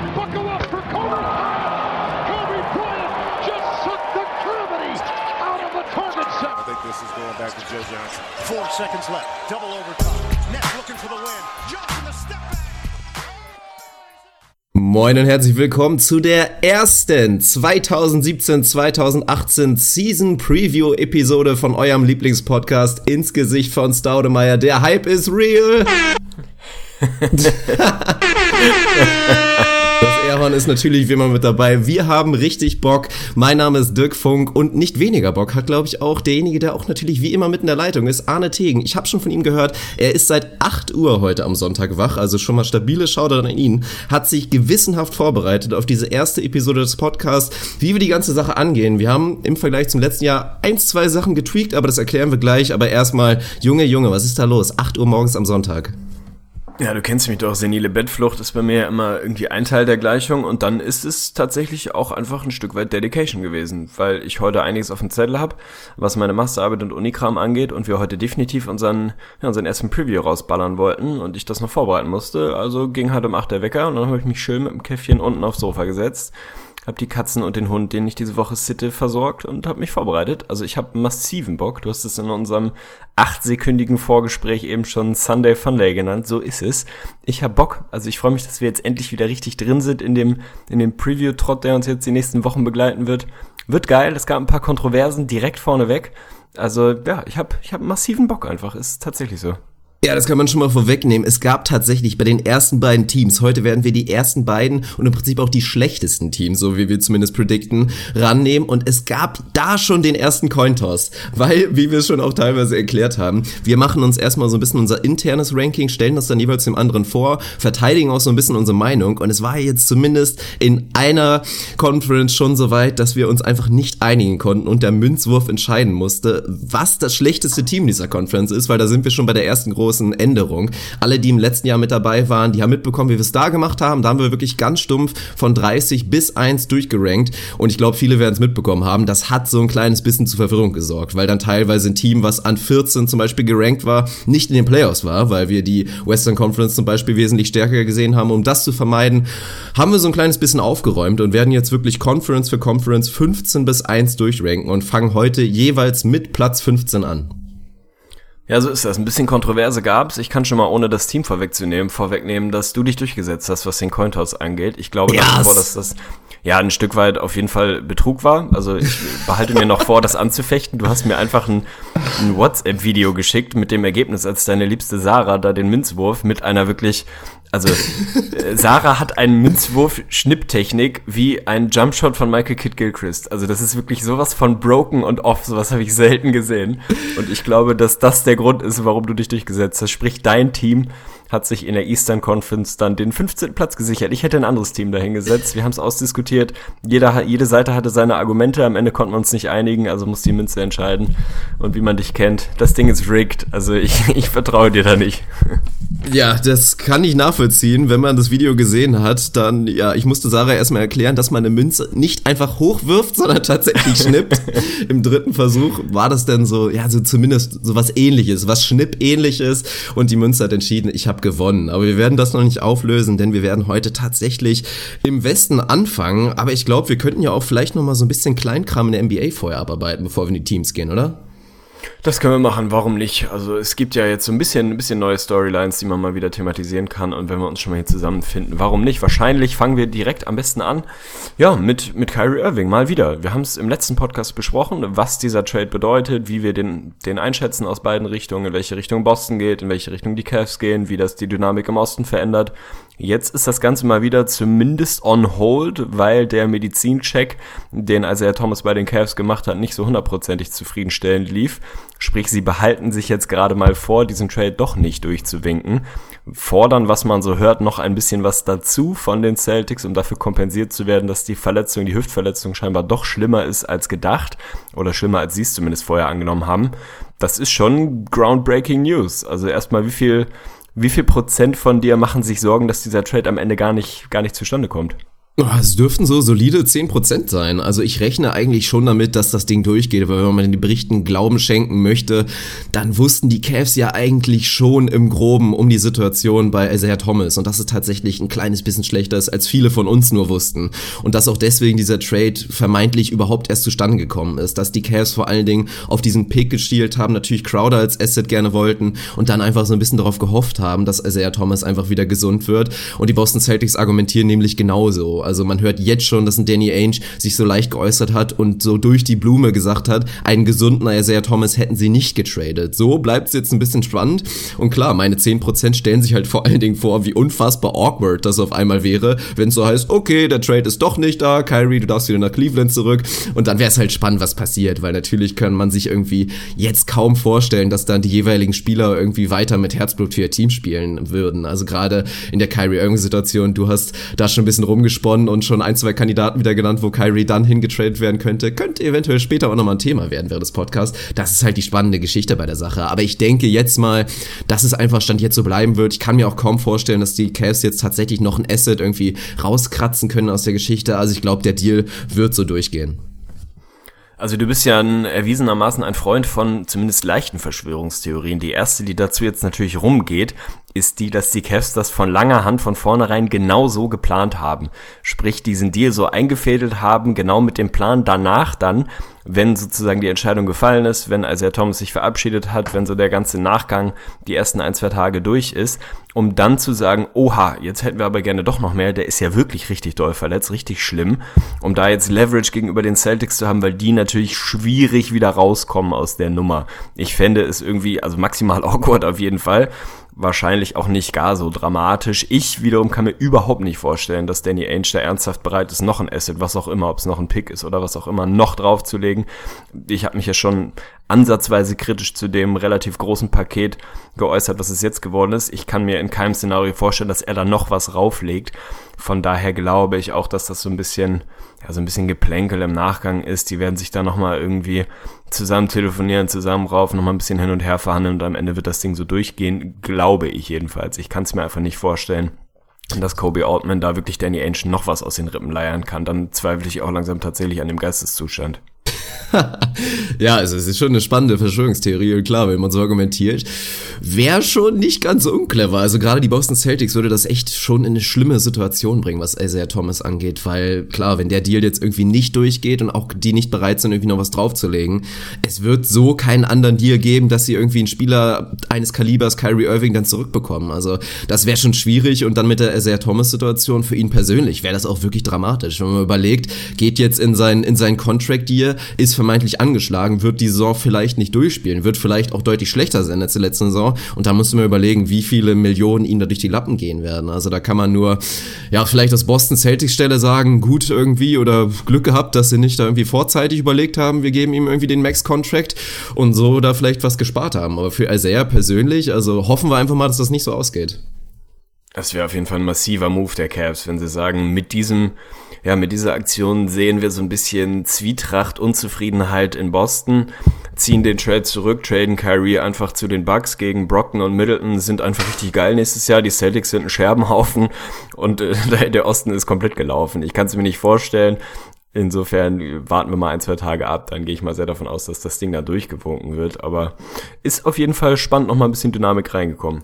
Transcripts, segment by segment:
Buckle up for Kobe Bryant. Kobe Bryant just sucked the gravity out of the target set. I think this is going back to Joe Johnson. Four seconds left. Double overtime. Nets looking for the win. Johnson a step back. Moin und herzlich willkommen zu der ersten 2017-2018 Season Preview Episode von eurem Lieblingspodcast ins Gesicht von Staudemeyer. Der Hype ist real. Airhorn ist natürlich wie immer mit dabei. Wir haben richtig Bock. Mein Name ist Dirk Funk und nicht weniger Bock hat, glaube ich, auch derjenige, der auch natürlich wie immer mit in der Leitung ist, Arne Tegen. Ich habe schon von ihm gehört, er ist seit 8 Uhr heute am Sonntag wach, also schon mal stabile Shoutout an ihn, hat sich gewissenhaft vorbereitet auf diese erste Episode des Podcasts, wie wir die ganze Sache angehen. Wir haben im Vergleich zum letzten Jahr eins, zwei Sachen getweakt, aber das erklären wir gleich. Aber erstmal, Junge, Junge, was ist da los? 8 Uhr morgens am Sonntag. Ja, du kennst mich doch. Senile Bettflucht ist bei mir immer irgendwie ein Teil der Gleichung und dann ist es tatsächlich auch einfach ein Stück weit Dedication gewesen, weil ich heute einiges auf dem Zettel habe, was meine Masterarbeit und Unikram angeht und wir heute definitiv unseren, ja, unseren ersten Preview rausballern wollten und ich das noch vorbereiten musste. Also ging halt um 8 der Wecker und dann habe ich mich schön mit dem Käffchen unten aufs Sofa gesetzt habe die Katzen und den Hund, den ich diese Woche sitte, versorgt und habe mich vorbereitet. Also ich habe massiven Bock. Du hast es in unserem achtsekündigen Vorgespräch eben schon Sunday Funday genannt. So ist es. Ich habe Bock. Also ich freue mich, dass wir jetzt endlich wieder richtig drin sind in dem, in dem Preview-Trott, der uns jetzt die nächsten Wochen begleiten wird. Wird geil. Es gab ein paar Kontroversen direkt vorneweg. Also ja, ich habe ich hab massiven Bock einfach. Ist tatsächlich so. Ja, das kann man schon mal vorwegnehmen. Es gab tatsächlich bei den ersten beiden Teams, heute werden wir die ersten beiden und im Prinzip auch die schlechtesten Teams, so wie wir zumindest predikten, rannehmen. Und es gab da schon den ersten Cointoss, weil, wie wir es schon auch teilweise erklärt haben, wir machen uns erstmal so ein bisschen unser internes Ranking, stellen das dann jeweils dem anderen vor, verteidigen auch so ein bisschen unsere Meinung. Und es war jetzt zumindest in einer Conference schon so weit, dass wir uns einfach nicht einigen konnten und der Münzwurf entscheiden musste, was das schlechteste Team dieser Conference ist, weil da sind wir schon bei der ersten großen großen Änderung. Alle, die im letzten Jahr mit dabei waren, die haben mitbekommen, wie wir es da gemacht haben. Da haben wir wirklich ganz stumpf von 30 bis 1 durchgerankt. Und ich glaube, viele werden es mitbekommen haben. Das hat so ein kleines bisschen zu Verwirrung gesorgt, weil dann teilweise ein Team, was an 14 zum Beispiel gerankt war, nicht in den Playoffs war, weil wir die Western Conference zum Beispiel wesentlich stärker gesehen haben. Um das zu vermeiden, haben wir so ein kleines bisschen aufgeräumt und werden jetzt wirklich Conference für Conference 15 bis 1 durchranken und fangen heute jeweils mit Platz 15 an. Ja, so ist das. Ein bisschen Kontroverse gab's. Ich kann schon mal, ohne das Team vorwegzunehmen, vorwegnehmen, dass du dich durchgesetzt hast, was den Cointoss angeht. Ich glaube yes. nach dass das ja ein Stück weit auf jeden Fall Betrug war. Also ich behalte mir noch vor, das anzufechten. Du hast mir einfach ein, ein WhatsApp-Video geschickt mit dem Ergebnis, als deine liebste Sarah da den Münzwurf mit einer wirklich also äh, Sarah hat einen Münzwurf-Schnipptechnik wie ein Jumpshot von Michael Kidd Gilchrist. Also das ist wirklich sowas von broken und off. Sowas habe ich selten gesehen. Und ich glaube, dass das der Grund ist, warum du dich durchgesetzt hast. Sprich, dein Team hat sich in der Eastern Conference dann den 15. Platz gesichert. Ich hätte ein anderes Team dahingesetzt. Wir haben es ausdiskutiert. Jeder, jede Seite hatte seine Argumente. Am Ende konnten wir uns nicht einigen, also muss die Münze entscheiden. Und wie man dich kennt, das Ding ist rigged. Also ich, ich vertraue dir da nicht. Ja, das kann ich nachvollziehen. Wenn man das Video gesehen hat, dann, ja, ich musste Sarah erstmal erklären, dass man eine Münze nicht einfach hochwirft, sondern tatsächlich schnippt. Im dritten Versuch war das dann so, ja, so zumindest so was ähnliches, was Schnipp-ähnliches. Und die Münze hat entschieden, ich habe gewonnen. Aber wir werden das noch nicht auflösen, denn wir werden heute tatsächlich im Westen anfangen. Aber ich glaube, wir könnten ja auch vielleicht noch mal so ein bisschen Kleinkram in der NBA vorher abarbeiten, bevor wir in die Teams gehen, oder? Das können wir machen, warum nicht? Also es gibt ja jetzt so ein bisschen, ein bisschen neue Storylines, die man mal wieder thematisieren kann und wenn wir uns schon mal hier zusammenfinden, warum nicht? Wahrscheinlich fangen wir direkt am besten an, ja, mit, mit Kyrie Irving, mal wieder. Wir haben es im letzten Podcast besprochen, was dieser Trade bedeutet, wie wir den, den einschätzen aus beiden Richtungen, in welche Richtung Boston geht, in welche Richtung die Cavs gehen, wie das die Dynamik im Osten verändert. Jetzt ist das Ganze mal wieder zumindest on hold, weil der Medizincheck, den Isaiah Thomas bei den Cavs gemacht hat, nicht so hundertprozentig zufriedenstellend lief. Sprich, sie behalten sich jetzt gerade mal vor, diesen Trade doch nicht durchzuwinken. Fordern, was man so hört, noch ein bisschen was dazu von den Celtics, um dafür kompensiert zu werden, dass die Verletzung, die Hüftverletzung scheinbar doch schlimmer ist als gedacht. Oder schlimmer, als sie es zumindest vorher angenommen haben. Das ist schon groundbreaking News. Also erstmal, wie viel wie viel Prozent von dir machen sich Sorgen, dass dieser Trade am Ende gar nicht, gar nicht zustande kommt? Oh, es dürften so solide 10% sein. Also ich rechne eigentlich schon damit, dass das Ding durchgeht, weil wenn man den Berichten Glauben schenken möchte, dann wussten die Cavs ja eigentlich schon im Groben um die Situation bei Isaiah Thomas und dass es tatsächlich ein kleines bisschen schlechter ist, als viele von uns nur wussten. Und dass auch deswegen dieser Trade vermeintlich überhaupt erst zustande gekommen ist. Dass die Cavs vor allen Dingen auf diesen Pick gestielt haben, natürlich Crowder als Asset gerne wollten und dann einfach so ein bisschen darauf gehofft haben, dass Isaiah Thomas einfach wieder gesund wird. Und die Boston Celtics argumentieren nämlich genauso. Also man hört jetzt schon, dass ein Danny Ainge sich so leicht geäußert hat und so durch die Blume gesagt hat, einen gesunden Isaiah Thomas hätten sie nicht getradet. So bleibt es jetzt ein bisschen spannend. Und klar, meine 10% stellen sich halt vor allen Dingen vor, wie unfassbar awkward das auf einmal wäre, wenn es so heißt, okay, der Trade ist doch nicht da, Kyrie, du darfst wieder nach Cleveland zurück. Und dann wäre es halt spannend, was passiert, weil natürlich kann man sich irgendwie jetzt kaum vorstellen, dass dann die jeweiligen Spieler irgendwie weiter mit Herzblut für ihr Team spielen würden. Also gerade in der Kyrie Irving-Situation, du hast da schon ein bisschen rumgesponnen und schon ein, zwei Kandidaten wieder genannt, wo Kyrie dann hingetradet werden könnte. Könnte eventuell später auch nochmal ein Thema werden während des Podcasts. Das ist halt die spannende Geschichte bei der Sache. Aber ich denke jetzt mal, dass es einfach Stand jetzt so bleiben wird. Ich kann mir auch kaum vorstellen, dass die Cavs jetzt tatsächlich noch ein Asset irgendwie rauskratzen können aus der Geschichte. Also ich glaube, der Deal wird so durchgehen. Also du bist ja ein, erwiesenermaßen ein Freund von zumindest leichten Verschwörungstheorien. Die erste, die dazu jetzt natürlich rumgeht, ist die, dass die Cavs das von langer Hand von vornherein genau so geplant haben. Sprich, diesen Deal so eingefädelt haben, genau mit dem Plan danach dann, wenn sozusagen die Entscheidung gefallen ist, wenn Isaiah Thomas sich verabschiedet hat, wenn so der ganze Nachgang die ersten ein, zwei Tage durch ist, um dann zu sagen, oha, jetzt hätten wir aber gerne doch noch mehr, der ist ja wirklich richtig doll verletzt, richtig schlimm, um da jetzt Leverage gegenüber den Celtics zu haben, weil die natürlich schwierig wieder rauskommen aus der Nummer. Ich fände es irgendwie, also maximal awkward auf jeden Fall, wahrscheinlich auch nicht gar so dramatisch. Ich wiederum kann mir überhaupt nicht vorstellen, dass Danny Ainge da ernsthaft bereit ist, noch ein Asset, was auch immer, ob es noch ein Pick ist oder was auch immer, noch draufzulegen. Ich habe mich ja schon ansatzweise kritisch zu dem relativ großen Paket geäußert, was es jetzt geworden ist. Ich kann mir in keinem Szenario vorstellen, dass er da noch was rauflegt. Von daher glaube ich auch, dass das so ein bisschen, ja, so ein bisschen Geplänkel im Nachgang ist. Die werden sich da nochmal irgendwie zusammen telefonieren, zusammen raufen, nochmal ein bisschen hin und her verhandeln und am Ende wird das Ding so durchgehen, glaube ich jedenfalls. Ich kann es mir einfach nicht vorstellen, dass Kobe Altman da wirklich Danny Ainge noch was aus den Rippen leiern kann. Dann zweifle ich auch langsam tatsächlich an dem Geisteszustand. ja, also es ist schon eine spannende Verschwörungstheorie und klar, wenn man so argumentiert, wäre schon nicht ganz unclever. Also gerade die Boston Celtics würde das echt schon in eine schlimme Situation bringen, was Isaiah Thomas angeht, weil klar, wenn der Deal jetzt irgendwie nicht durchgeht und auch die nicht bereit sind, irgendwie noch was draufzulegen, es wird so keinen anderen Deal geben, dass sie irgendwie einen Spieler eines Kalibers Kyrie Irving dann zurückbekommen. Also das wäre schon schwierig und dann mit der Isaiah Thomas Situation für ihn persönlich wäre das auch wirklich dramatisch. Wenn man überlegt, geht jetzt in sein in sein Contract Deal, ist vermeintlich angeschlagen, wird die Saison vielleicht nicht durchspielen, wird vielleicht auch deutlich schlechter sein als die letzte Saison. Und da musst du mir überlegen, wie viele Millionen ihnen da durch die Lappen gehen werden. Also da kann man nur, ja, vielleicht aus Boston Celtics Stelle sagen, gut irgendwie oder Glück gehabt, dass sie nicht da irgendwie vorzeitig überlegt haben, wir geben ihm irgendwie den Max-Contract und so da vielleicht was gespart haben. Aber für Isaiah persönlich, also hoffen wir einfach mal, dass das nicht so ausgeht. Das wäre auf jeden Fall ein massiver Move der Cavs, wenn sie sagen, mit diesem, ja, mit dieser Aktion sehen wir so ein bisschen Zwietracht, Unzufriedenheit in Boston, ziehen den Trade zurück, traden Kyrie einfach zu den Bucks gegen Brockton und Middleton, sind einfach richtig geil nächstes Jahr. Die Celtics sind ein Scherbenhaufen und äh, der Osten ist komplett gelaufen. Ich kann es mir nicht vorstellen. Insofern warten wir mal ein, zwei Tage ab, dann gehe ich mal sehr davon aus, dass das Ding da durchgewunken wird. Aber ist auf jeden Fall spannend, nochmal ein bisschen Dynamik reingekommen.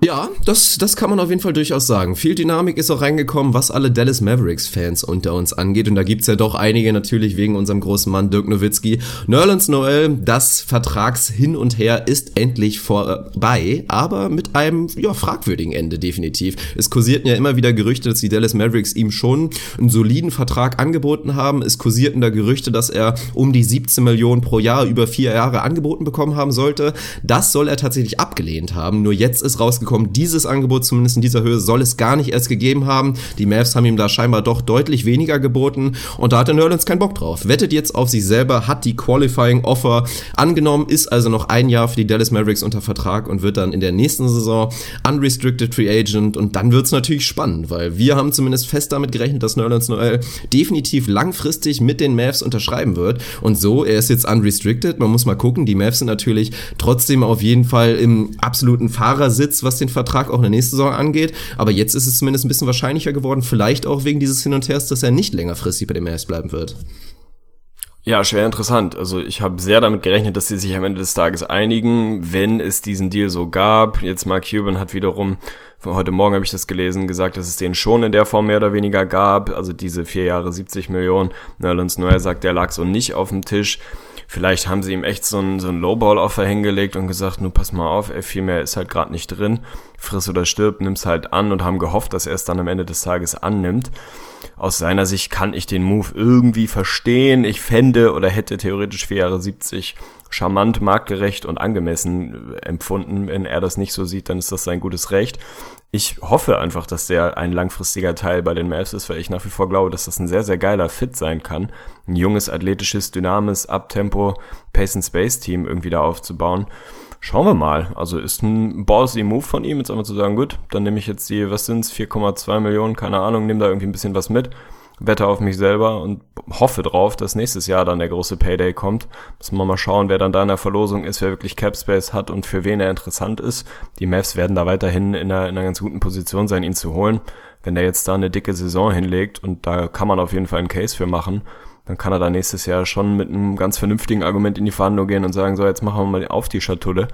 Ja, das, das kann man auf jeden Fall durchaus sagen. Viel Dynamik ist auch reingekommen, was alle Dallas Mavericks-Fans unter uns angeht. Und da gibt's ja doch einige natürlich wegen unserem großen Mann Dirk Nowitzki. Nerlens Noel, das Vertrags hin und her ist endlich vorbei, aber mit einem ja, fragwürdigen Ende definitiv. Es kursierten ja immer wieder Gerüchte, dass die Dallas Mavericks ihm schon einen soliden Vertrag angeboten haben. Es kursierten da Gerüchte, dass er um die 17 Millionen pro Jahr über vier Jahre angeboten bekommen haben sollte. Das soll er tatsächlich abgelehnt haben. Nur jetzt ist rausgekommen, rausgekommen, dieses Angebot zumindest in dieser Höhe soll es gar nicht erst gegeben haben. Die Mavs haben ihm da scheinbar doch deutlich weniger geboten und da hat der Nerlens keinen Bock drauf. Wettet jetzt auf sich selber, hat die Qualifying Offer angenommen, ist also noch ein Jahr für die Dallas Mavericks unter Vertrag und wird dann in der nächsten Saison Unrestricted Free Agent und dann wird's natürlich spannend, weil wir haben zumindest fest damit gerechnet, dass Nerlens Noel definitiv langfristig mit den Mavs unterschreiben wird und so, er ist jetzt unrestricted, man muss mal gucken, die Mavs sind natürlich trotzdem auf jeden Fall im absoluten Fahrersitz, was was den Vertrag auch in der nächsten Saison angeht. Aber jetzt ist es zumindest ein bisschen wahrscheinlicher geworden, vielleicht auch wegen dieses Hin und Hers, dass er nicht längerfristig bei den Mavs bleiben wird. Ja, schwer interessant. Also ich habe sehr damit gerechnet, dass sie sich am Ende des Tages einigen, wenn es diesen Deal so gab. Jetzt Mark Cuban hat wiederum, heute Morgen habe ich das gelesen, gesagt, dass es den schon in der Form mehr oder weniger gab. Also diese vier Jahre 70 Millionen. Nerlens Noel sagt, der lag so nicht auf dem Tisch. Vielleicht haben sie ihm echt so ein, so ein Lowball-Offer hingelegt und gesagt, nur pass mal auf, ey, viel mehr ist halt gerade nicht drin. Friss oder stirb, nimm's halt an und haben gehofft, dass er es dann am Ende des Tages annimmt aus seiner Sicht kann ich den Move irgendwie verstehen. Ich fände oder hätte theoretisch vier Jahre 70 charmant, marktgerecht und angemessen empfunden. Wenn er das nicht so sieht, dann ist das sein gutes Recht. Ich hoffe einfach, dass der ein langfristiger Teil bei den Mavs ist, weil ich nach wie vor glaube, dass das ein sehr, sehr geiler Fit sein kann. Ein junges, athletisches, dynamisches, Uptempo, Pace and Space Team irgendwie da aufzubauen. Schauen wir mal. Also ist ein ballsy Move von ihm, jetzt einfach zu sagen, gut, dann nehme ich jetzt die, was sind's, 4,2 Millionen, keine Ahnung, nehme da irgendwie ein bisschen was mit, wette auf mich selber und hoffe drauf, dass nächstes Jahr dann der große Payday kommt. Müssen wir mal schauen, wer dann da in der Verlosung ist, wer wirklich Capspace hat und für wen er interessant ist. Die Mavs werden da weiterhin in einer, in einer ganz guten Position sein, ihn zu holen. Wenn der jetzt da eine dicke Saison hinlegt und da kann man auf jeden Fall einen Case für machen, dann kann er da nächstes Jahr schon mit einem ganz vernünftigen Argument in die Verhandlung gehen und sagen, so, jetzt machen wir mal auf die Schatulle.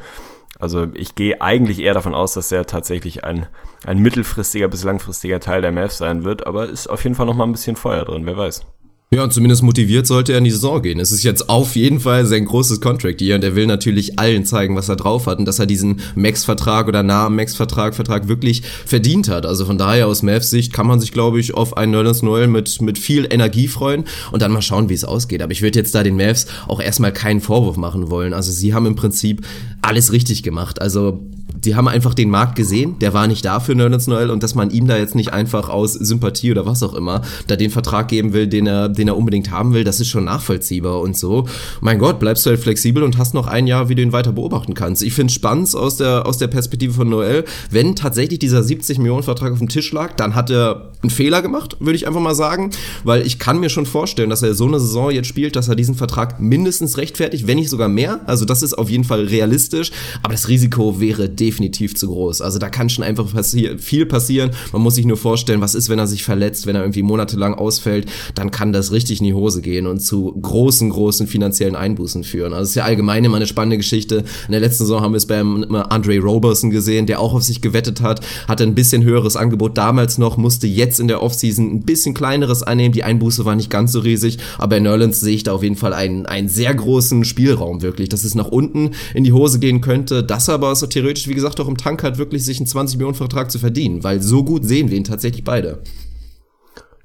Also ich gehe eigentlich eher davon aus, dass er tatsächlich ein, ein mittelfristiger bis langfristiger Teil der Mavs sein wird, aber ist auf jeden Fall noch mal ein bisschen Feuer drin, wer weiß. Ja, und zumindest motiviert sollte er in die Saison gehen. Es ist jetzt auf jeden Fall sein großes Contract hier und er will natürlich allen zeigen, was er drauf hat und dass er diesen Max-Vertrag oder nahe Max-Vertrag Vertrag wirklich verdient hat. Also von daher aus Mavs Sicht kann man sich, glaube ich, auf einen Nerlens Noel mit, mit viel Energie freuen und dann mal schauen, wie es ausgeht. Aber ich würde jetzt da den Mavs auch erstmal keinen Vorwurf machen wollen. Also sie haben im Prinzip alles richtig gemacht. Also die haben einfach den Markt gesehen, der war nicht da für Nerlens Noel und dass man ihm da jetzt nicht einfach aus Sympathie oder was auch immer da den Vertrag geben will, den er, den er unbedingt haben will, das ist schon nachvollziehbar und so. Mein Gott, bleibst du halt flexibel und hast noch ein Jahr, wie du ihn weiter beobachten kannst. Ich finde spannend aus der, aus der Perspektive von Noel, wenn tatsächlich dieser 70 Millionen Vertrag auf dem Tisch lag, dann hat er einen Fehler gemacht, würde ich einfach mal sagen, weil ich kann mir schon vorstellen, dass er so eine Saison jetzt spielt, dass er diesen Vertrag mindestens rechtfertigt, wenn nicht sogar mehr. Also das ist auf jeden Fall realistisch, aber das Risiko wäre definitiv definitiv zu groß. Also da kann schon einfach passi viel passieren. Man muss sich nur vorstellen, was ist, wenn er sich verletzt, wenn er irgendwie monatelang ausfällt, dann kann das richtig in die Hose gehen und zu großen, großen finanziellen Einbußen führen. Also es ist ja allgemein immer eine spannende Geschichte. In der letzten Saison haben wir es beim Andre Roberson gesehen, der auch auf sich gewettet hat, hatte ein bisschen höheres Angebot damals noch, musste jetzt in der Offseason ein bisschen kleineres annehmen. Die Einbuße war nicht ganz so riesig, aber in Nerlands sehe ich da auf jeden Fall einen, einen sehr großen Spielraum wirklich, dass es nach unten in die Hose gehen könnte. Das aber so theoretisch, wie gesagt, auch im Tank hat, wirklich sich einen 20 Millionen Vertrag zu verdienen, weil so gut sehen wir ihn tatsächlich beide.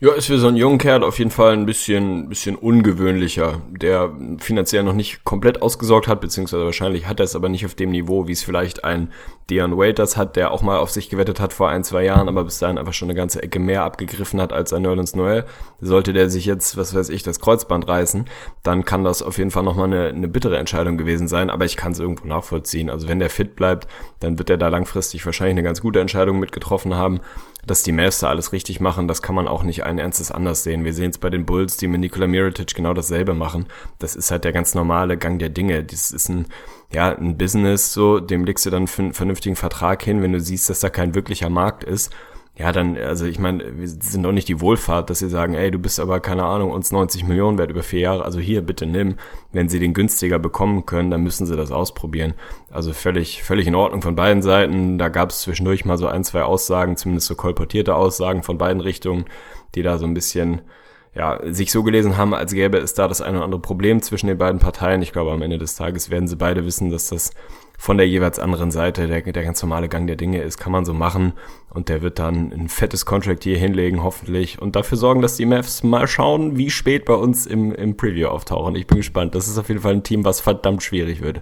Ja, ist für so einen jungen Kerl auf jeden Fall ein bisschen, bisschen ungewöhnlicher, der finanziell noch nicht komplett ausgesorgt hat, beziehungsweise wahrscheinlich hat er es aber nicht auf dem Niveau, wie es vielleicht ein Dion Waiters hat, der auch mal auf sich gewettet hat vor ein, zwei Jahren, aber bis dahin einfach schon eine ganze Ecke mehr abgegriffen hat als ein Nerlens Noel. Sollte der sich jetzt, was weiß ich, das Kreuzband reißen, dann kann das auf jeden Fall nochmal eine, eine bittere Entscheidung gewesen sein, aber ich kann es irgendwo nachvollziehen. Also wenn der fit bleibt, dann wird er da langfristig wahrscheinlich eine ganz gute Entscheidung mitgetroffen haben dass die Mavs da alles richtig machen, das kann man auch nicht ein Ernstes anders sehen. Wir sehen es bei den Bulls, die mit Nikola Mirotic genau dasselbe machen. Das ist halt der ganz normale Gang der Dinge. Das ist ein, ja, ein Business, so, dem legst du dann einen vernünftigen Vertrag hin, wenn du siehst, dass da kein wirklicher Markt ist ja, dann, also ich meine, wir sind doch nicht die Wohlfahrt, dass sie sagen, ey, du bist aber, keine Ahnung, uns 90 Millionen wert über vier Jahre, also hier, bitte nimm. Wenn sie den günstiger bekommen können, dann müssen sie das ausprobieren. Also völlig, völlig in Ordnung von beiden Seiten. Da gab es zwischendurch mal so ein, zwei Aussagen, zumindest so kolportierte Aussagen von beiden Richtungen, die da so ein bisschen, ja, sich so gelesen haben, als gäbe es da das eine oder andere Problem zwischen den beiden Parteien. Ich glaube, am Ende des Tages werden sie beide wissen, dass das von der jeweils anderen Seite der, der ganz normale Gang der Dinge ist, kann man so machen. Und der wird dann ein fettes Contract hier hinlegen, hoffentlich. Und dafür sorgen, dass die Mavs mal schauen, wie spät bei uns im, im Preview auftauchen. Ich bin gespannt. Das ist auf jeden Fall ein Team, was verdammt schwierig wird.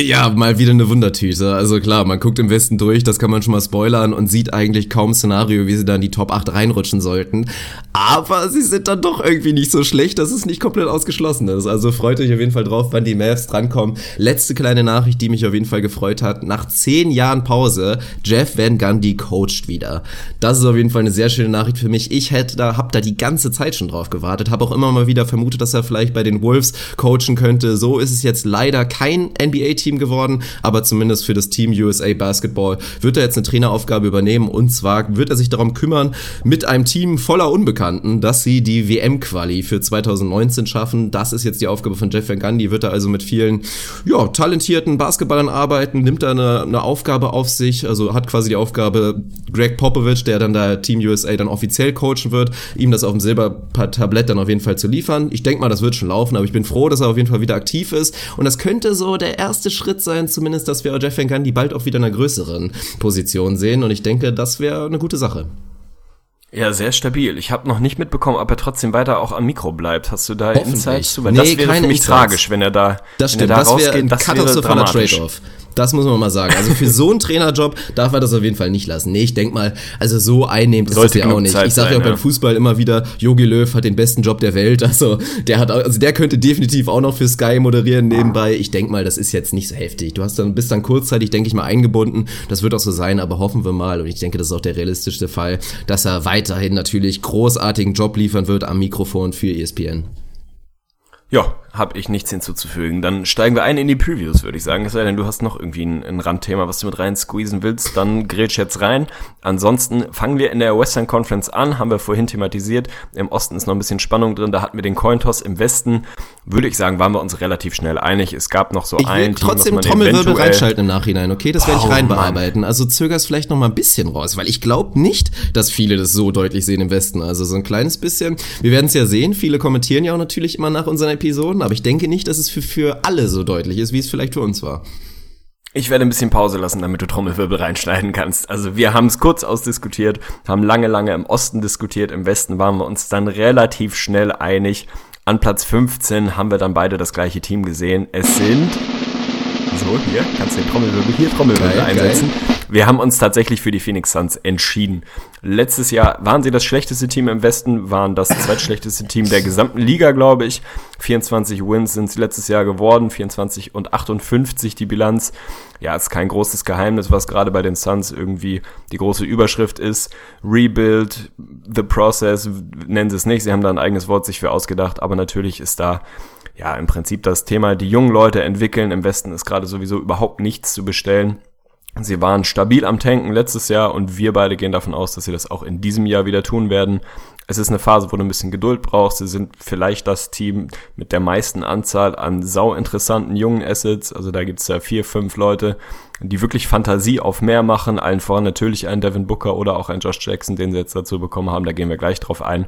Ja, mal wieder eine Wundertüte. Also klar, man guckt im Westen durch, das kann man schon mal spoilern und sieht eigentlich kaum Szenario, wie sie da in die Top 8 reinrutschen sollten. aber sie sind dann doch irgendwie nicht so schlecht, dass es nicht komplett ausgeschlossen ist. Also freut euch auf jeden Fall drauf, wann die Mavs drankommen. Letzte kleine Nachricht, die mich auf jeden Fall gefreut hat. Nach zehn Jahren Pause, Jeff Van Gundy coacht wieder. Das ist auf jeden Fall eine sehr schöne Nachricht für mich. Ich hätte da, hab da die ganze Zeit schon drauf gewartet, habe auch immer mal wieder vermutet, dass er vielleicht bei den Wolves coachen könnte. So ist es jetzt leider kein NBA-Team geworden, aber zumindest für das Team USA Basketball wird er jetzt eine Traineraufgabe übernehmen und zwar wird er sich darum kümmern, mit einem Team voller Unbekannten, dass sie die WM-Quali für 2019 schaffen. Das ist jetzt die Aufgabe von Jeff Van Gundy. Wird er also mit vielen, ja, talentierten Basketballern arbeiten, nimmt er eine, eine Aufgabe auf sich, also hat quasi die Aufgabe, Greg Popovich, der dann da Team USA dann offiziell coachen wird, ihm das auf dem Silbertablett dann auf jeden Fall zu liefern. Ich denke mal, das wird schon laufen, aber ich bin froh, dass er auf jeden Fall wieder aktiv ist und das könnte so der erste Schritt sein, zumindest, dass wir Jeff Van Gundy bald auch wieder in einer größeren Position sehen und ich denke, das wäre eine gute Sache. Ja, sehr stabil. Ich habe noch nicht mitbekommen, ob er trotzdem weiter auch am Mikro bleibt. Hast du da Insights zu? Weil nee, das wäre für mich Insights. tragisch, wenn er da, das stimmt, wenn er da das rausgeht. Das wäre dramatisch. Das muss man mal sagen. Also für so einen Trainerjob darf er das auf jeden Fall nicht lassen. Nee, ich denk mal, also so einnehmend ist das ja auch nicht. Zeit ich sage ja auch beim Fußball immer wieder, Jogi Löw hat den besten Job der Welt. Also der hat, also der könnte definitiv auch noch für Sky moderieren nebenbei. Ich denk mal, das ist jetzt nicht so heftig. Du hast dann, bist dann kurzzeitig, denke ich mal, eingebunden. Das wird auch so sein, aber hoffen wir mal. Und ich denke, das ist auch der realistischste Fall, dass er weiterhin natürlich großartigen Job liefern wird am Mikrofon für ESPN. Ja, habe ich nichts hinzuzufügen. Dann steigen wir ein in die Previews, würde ich sagen. Es sei denn, du hast noch irgendwie ein, ein Randthema, was du mit rein squeezen willst, dann grätsch jetzt rein. Ansonsten fangen wir in der Western Conference an, haben wir vorhin thematisiert. Im Osten ist noch ein bisschen Spannung drin, da hatten wir den Cointoss. Im Westen, würde ich sagen, waren wir uns relativ schnell einig. Es gab noch so ich ein will Team, trotzdem Trommelwirbel reinschalten im Nachhinein, okay? Das werde ich reinbearbeiten. Also zöger's vielleicht noch mal ein bisschen raus, weil ich glaube nicht, dass viele das so deutlich sehen im Westen. Also so ein kleines bisschen. Wir werden es ja sehen. Viele kommentieren ja auch natürlich immer nach unseren Episoden, aber ich denke nicht, dass es für, für alle so deutlich ist, wie es vielleicht für uns war. Ich werde ein bisschen Pause lassen, damit du Trommelwirbel reinschneiden kannst. Also wir haben es kurz ausdiskutiert, haben lange, lange im Osten diskutiert, im Westen waren wir uns dann relativ schnell einig. An Platz 15 haben wir dann beide das gleiche Team gesehen. Es sind so, hier, kannst du den Trommelwirbel hier Trommelwirbel geil, einsetzen. Geil. Wir haben uns tatsächlich für die Phoenix Suns entschieden. Letztes Jahr waren sie das schlechteste Team im Westen, waren das zweitschlechteste Team der gesamten Liga, glaube ich. 24 Wins sind sie letztes Jahr geworden, 24 und 58 die Bilanz. Ja, ist kein großes Geheimnis, was gerade bei den Suns irgendwie die große Überschrift ist. Rebuild, the process, nennen sie es nicht. Sie haben da ein eigenes Wort sich für ausgedacht, aber natürlich ist da ja, im Prinzip das Thema, die jungen Leute entwickeln. Im Westen ist gerade sowieso überhaupt nichts zu bestellen. Sie waren stabil am Tanken letztes Jahr und wir beide gehen davon aus, dass sie das auch in diesem Jahr wieder tun werden. Es ist eine Phase, wo du ein bisschen Geduld brauchst. Sie sind vielleicht das Team mit der meisten Anzahl an sau interessanten jungen Assets. Also da gibt's ja vier, fünf Leute, die wirklich Fantasie auf mehr machen. Allen voran natürlich ein Devin Booker oder auch ein Josh Jackson, den sie jetzt dazu bekommen haben. Da gehen wir gleich drauf ein.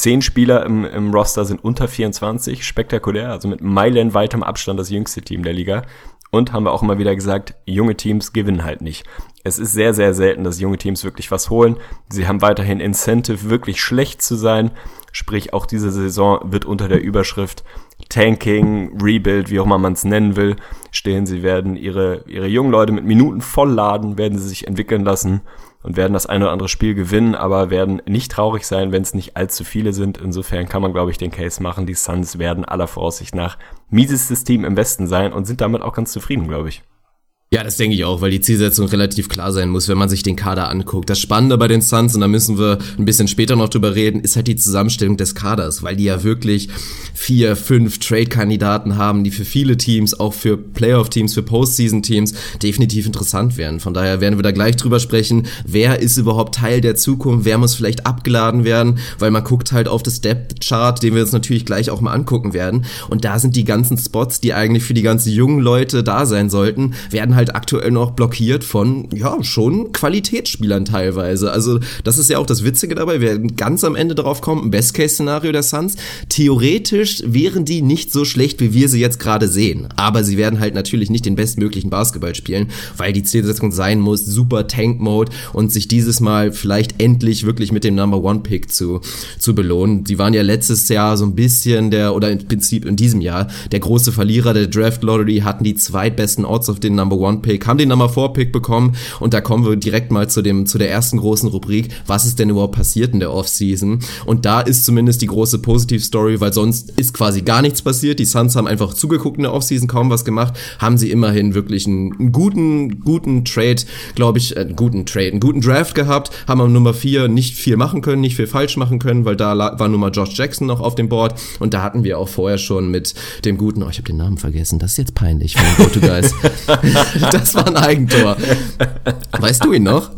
Zehn Spieler im, im Roster sind unter 24, spektakulär, also mit meilenweitem Abstand das jüngste Team der Liga. Und haben wir auch immer wieder gesagt, junge Teams gewinnen halt nicht. Es ist sehr, sehr selten, dass junge Teams wirklich was holen. Sie haben weiterhin Incentive, wirklich schlecht zu sein. Sprich, auch diese Saison wird unter der Überschrift Tanking, Rebuild, wie auch immer man es nennen will, stehen. Sie werden ihre, ihre jungen Leute mit Minuten vollladen, werden sie sich entwickeln lassen und werden das eine oder andere Spiel gewinnen, aber werden nicht traurig sein, wenn es nicht allzu viele sind. Insofern kann man, glaube ich, den Case machen. Die Suns werden aller Voraussicht nach miesestes Team im Westen sein und sind damit auch ganz zufrieden, glaube ich. Ja, das denke ich auch, weil die Zielsetzung relativ klar sein muss, wenn man sich den Kader anguckt. Das Spannende bei den Suns, und da müssen wir ein bisschen später noch drüber reden, ist halt die Zusammenstellung des Kaders, weil die ja wirklich vier, fünf Trade-Kandidaten haben, die für viele Teams, auch für Playoff-Teams, für Postseason-Teams definitiv interessant wären. Von daher werden wir da gleich drüber sprechen, wer ist überhaupt Teil der Zukunft, wer muss vielleicht abgeladen werden, weil man guckt halt auf das Depth-Chart, den wir uns natürlich gleich auch mal angucken werden. Und da sind die ganzen Spots, die eigentlich für die ganzen jungen Leute da sein sollten, werden halt halt aktuell noch blockiert von, ja, schon Qualitätsspielern teilweise. Also, das ist ja auch das Witzige dabei. Wir werden ganz am Ende darauf kommen, ein Best-Case-Szenario der Suns. Theoretisch wären die nicht so schlecht, wie wir sie jetzt gerade sehen. Aber sie werden halt natürlich nicht den bestmöglichen Basketball spielen, weil die Zielsetzung sein muss, super Tank-Mode und sich dieses Mal vielleicht endlich wirklich mit dem Number One-Pick zu, zu belohnen. Die waren ja letztes Jahr so ein bisschen der, oder im Prinzip in diesem Jahr, der große Verlierer der Draft Lottery, hatten die zweitbesten Odds auf den Number One One Pick, haben den Number 4 Pick bekommen und da kommen wir direkt mal zu dem, zu der ersten großen Rubrik. Was ist denn überhaupt passiert in der Offseason? Und da ist zumindest die große Positiv-Story, weil sonst ist quasi gar nichts passiert. Die Suns haben einfach zugeguckt in der Offseason, kaum was gemacht, haben sie immerhin wirklich einen, einen guten, guten Trade, glaube ich, äh, einen guten Trade, einen guten Draft gehabt, haben am Nummer 4 nicht viel machen können, nicht viel falsch machen können, weil da war Nummer Josh Jackson noch auf dem Board und da hatten wir auch vorher schon mit dem guten, oh, ich habe den Namen vergessen, das ist jetzt peinlich von den Go-To-Guys. das war ein Eigentor. Weißt du ihn noch?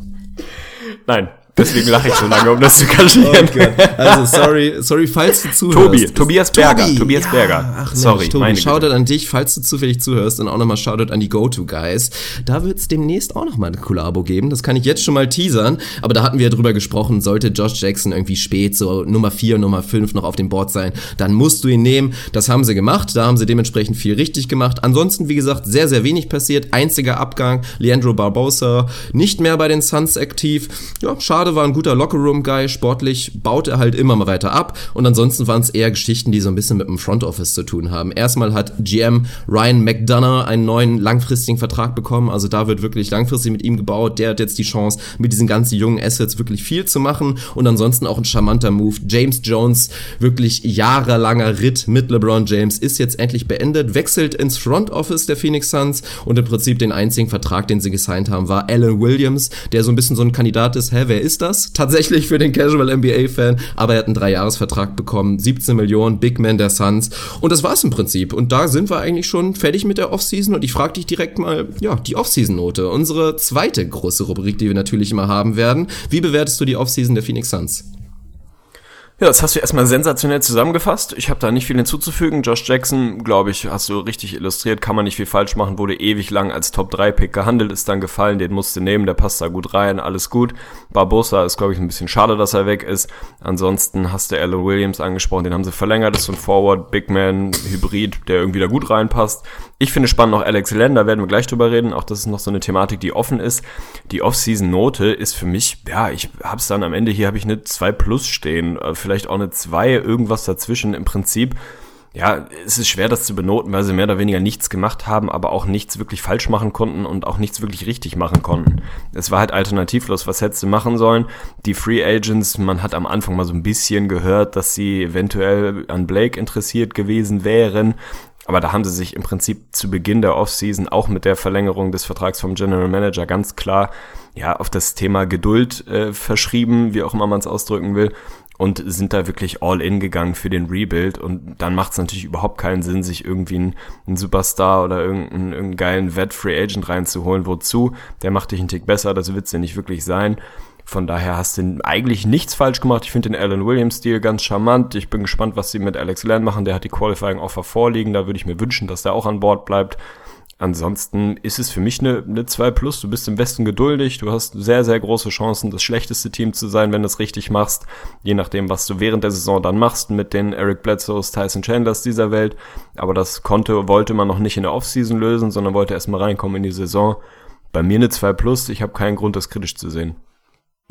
Nein. Deswegen lache ich so lange, um das zu kaschieren. Oh also sorry, sorry, falls du zuhörst. Tobi, Tobias Berger, Tobi, Tobias ja, Berger. Ach, sorry, Mensch, Tobi, Shoutout an dich, falls du zufällig zuhörst und auch nochmal Shoutout an die Go-To-Guys. Da wird es demnächst auch nochmal ein Kollabo geben, das kann ich jetzt schon mal teasern, aber da hatten wir ja drüber gesprochen, sollte Josh Jackson irgendwie spät, so Nummer 4, Nummer 5 noch auf dem Board sein, dann musst du ihn nehmen. Das haben sie gemacht, da haben sie dementsprechend viel richtig gemacht. Ansonsten, wie gesagt, sehr, sehr wenig passiert. Einziger Abgang, Leandro Barbosa, nicht mehr bei den Suns aktiv. Ja, schade, war ein guter Lockerroom Guy, sportlich baut er halt immer mal weiter ab und ansonsten waren es eher Geschichten, die so ein bisschen mit dem Front Office zu tun haben. Erstmal hat GM Ryan McDonough einen neuen langfristigen Vertrag bekommen, also da wird wirklich langfristig mit ihm gebaut. Der hat jetzt die Chance, mit diesen ganzen jungen Assets wirklich viel zu machen und ansonsten auch ein charmanter Move. James Jones, wirklich jahrelanger Ritt mit LeBron James, ist jetzt endlich beendet, wechselt ins Front Office der Phoenix Suns und im Prinzip den einzigen Vertrag, den sie gesigned haben, war Alan Williams, der so ein bisschen so ein Kandidat ist, hä, wer ist das? Tatsächlich für den Casual NBA-Fan, aber er hat einen Dreijahresvertrag bekommen, 17 Millionen, Big Man der Suns und das war's im Prinzip. Und da sind wir eigentlich schon fertig mit der Offseason und ich frage dich direkt mal, ja, die Offseason-Note, unsere zweite große Rubrik, die wir natürlich immer haben werden. Wie bewertest du die Offseason der Phoenix Suns? Ja, das hast du erstmal sensationell zusammengefasst. Ich habe da nicht viel hinzuzufügen. Josh Jackson, glaube ich, hast du richtig illustriert, kann man nicht viel falsch machen, wurde ewig lang als Top-3-Pick gehandelt, ist dann gefallen, den musste nehmen, der passt da gut rein, alles gut. Barbosa ist, glaube ich, ein bisschen schade, dass er weg ist. Ansonsten hast du Alan Williams angesprochen, den haben sie verlängert, ist so ein Forward, Big Man, Hybrid, der irgendwie da gut reinpasst. Ich finde spannend noch Alex Len, da werden wir gleich drüber reden. Auch das ist noch so eine Thematik, die offen ist. Die Off-Season-Note ist für mich, ja, ich hab's dann am Ende, hier habe ich eine 2 Plus stehen, äh, vielleicht auch eine 2, irgendwas dazwischen. Im Prinzip, ja, es ist schwer, das zu benoten, weil sie mehr oder weniger nichts gemacht haben, aber auch nichts wirklich falsch machen konnten und auch nichts wirklich richtig machen konnten. Es war halt alternativlos, was hättest du machen sollen? Die Free Agents, man hat am Anfang mal so ein bisschen gehört, dass sie eventuell an Blake interessiert gewesen wären. Aber da haben sie sich im Prinzip zu Beginn der Offseason auch mit der Verlängerung des Vertrags vom General Manager ganz klar ja auf das Thema Geduld äh, verschrieben, wie auch immer man es ausdrücken will, und sind da wirklich all in gegangen für den Rebuild. Und dann macht es natürlich überhaupt keinen Sinn, sich irgendwie einen, einen Superstar oder irgendeinen, irgendeinen geilen Vet Free Agent reinzuholen. Wozu? Der macht dich einen Tick besser, das wird's ja nicht wirklich sein. Von daher hast du eigentlich nichts falsch gemacht. Ich finde den Alan Williams-Stil ganz charmant. Ich bin gespannt, was sie mit Alex Land machen. Der hat die Qualifying-Offer vorliegen. Da würde ich mir wünschen, dass der auch an Bord bleibt. Ansonsten ist es für mich eine, eine 2 Plus. Du bist im Westen geduldig. Du hast sehr, sehr große Chancen, das schlechteste Team zu sein, wenn du es richtig machst. Je nachdem, was du während der Saison dann machst mit den Eric Bledsoes, Tyson Chandlers dieser Welt. Aber das konnte, wollte man noch nicht in der Offseason lösen, sondern wollte erstmal reinkommen in die Saison. Bei mir eine 2 Plus. Ich habe keinen Grund, das kritisch zu sehen.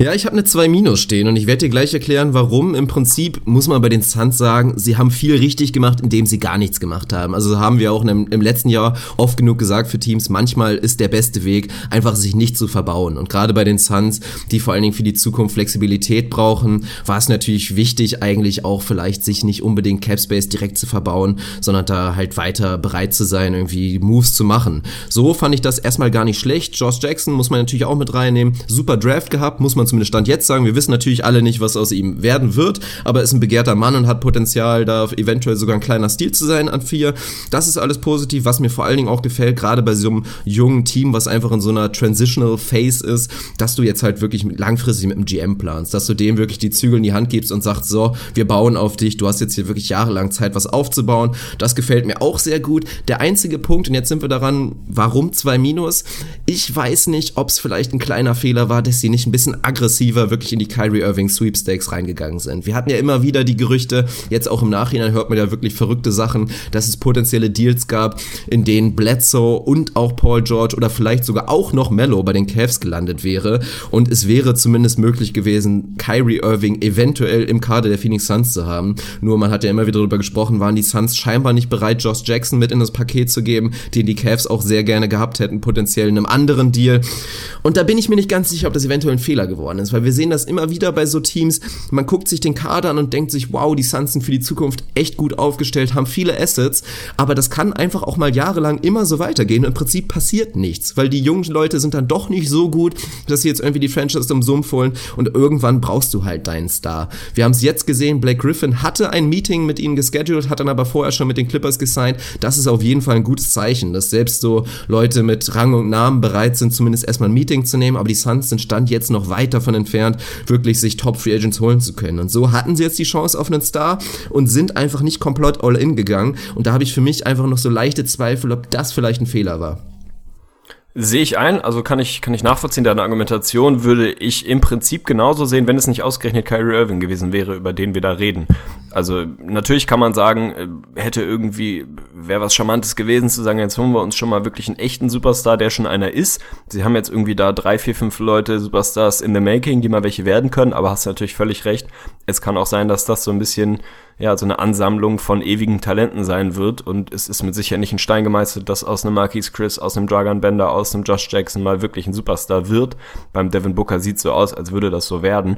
Ja, ich habe eine 2 Minus stehen und ich werde dir gleich erklären, warum. Im Prinzip muss man bei den Suns sagen, sie haben viel richtig gemacht, indem sie gar nichts gemacht haben. Also haben wir auch im, letzten Jahr oft genug gesagt für Teams, manchmal ist der beste Weg, einfach sich nicht zu verbauen. Und gerade bei den Suns, die vor allen Dingen für die Zukunft Flexibilität brauchen, war es natürlich wichtig, eigentlich auch vielleicht sich nicht unbedingt Capspace direkt zu verbauen, sondern da halt weiter bereit zu sein, irgendwie Moves zu machen. So fand ich das erstmal gar nicht schlecht. Josh Jackson muss man natürlich auch mit reinnehmen. Super Draft gehabt, muss man zumindest Stand jetzt sagen. Wir wissen natürlich alle nicht, was aus ihm werden wird, aber er ist ein begehrter Mann und hat Potenzial, da eventuell sogar ein kleiner Stil zu sein an vier. Das ist alles positiv, was mir vor allen Dingen auch gefällt, gerade bei so einem jungen Team, was einfach in so einer Transitional Phase ist, dass du jetzt halt wirklich langfristig mit dem GM planst, dass du dem wirklich die Zügel in die Hand gibst und sagst, so, wir bauen auf dich, du hast jetzt hier wirklich jahrelang Zeit, was aufzubauen. Das gefällt mir auch sehr gut. Der einzige Punkt, und jetzt sind wir daran, warum zwei Minus? Ich weiß nicht, ob es vielleicht ein kleiner Fehler war, dass sie nicht ein bisschen aggressiv aggressiver wirklich in die Kyrie Irving Sweepstakes reingegangen sind. Wir hatten ja immer wieder die Gerüchte, jetzt auch im Nachhinein hört man ja wirklich verrückte Sachen, dass es potenzielle Deals gab, in denen Bledsoe und auch Paul George oder vielleicht sogar auch noch Mello bei den Cavs gelandet wäre und es wäre zumindest möglich gewesen, Kyrie Irving eventuell im Kader der Phoenix Suns zu haben. Nur man hat ja immer wieder darüber gesprochen, waren die Suns scheinbar nicht bereit, Josh Jackson mit in das Paket zu geben, den die Cavs auch sehr gerne gehabt hätten, potenziell in einem anderen Deal. Und da bin ich mir nicht ganz sicher, ob das eventuell ein Fehler geworden ist, weil wir sehen das immer wieder bei so Teams. Man guckt sich den Kader an und denkt sich, wow, die Suns sind für die Zukunft echt gut aufgestellt, haben viele Assets, aber das kann einfach auch mal jahrelang immer so weitergehen. Im Prinzip passiert nichts, weil die jungen Leute sind dann doch nicht so gut, dass sie jetzt irgendwie die Franchise im Sumpf holen und irgendwann brauchst du halt deinen Star. Wir haben es jetzt gesehen, Blake Griffin hatte ein Meeting mit ihnen gescheduled, hat dann aber vorher schon mit den Clippers gesigned. Das ist auf jeden Fall ein gutes Zeichen, dass selbst so Leute mit Rang und Namen bereit sind, zumindest erstmal ein Meeting zu nehmen, aber die Suns sind Stand jetzt noch weit davon entfernt, wirklich sich Top Free Agents holen zu können. Und so hatten sie jetzt die Chance auf einen Star und sind einfach nicht komplett all in gegangen. Und da habe ich für mich einfach noch so leichte Zweifel, ob das vielleicht ein Fehler war. Sehe ich ein, also kann ich, kann ich nachvollziehen, deine Argumentation würde ich im Prinzip genauso sehen, wenn es nicht ausgerechnet Kyrie Irving gewesen wäre, über den wir da reden. Also natürlich kann man sagen, äh, hätte irgendwie, wäre was Charmantes gewesen zu sagen, jetzt holen wir uns schon mal wirklich einen echten Superstar, der schon einer ist. Sie haben jetzt irgendwie da drei, vier, fünf Leute, Superstars in the making, die mal welche werden können, aber hast natürlich völlig recht. Es kann auch sein, dass das so ein bisschen ja, so eine Ansammlung von ewigen Talenten sein wird. Und es ist mit Sicherheit nicht ein Stein gemeißelt, dass aus einem Marquise Chris, aus einem Dragon Bender, aus einem Josh Jackson mal wirklich ein Superstar wird. Beim Devin Booker sieht so aus, als würde das so werden.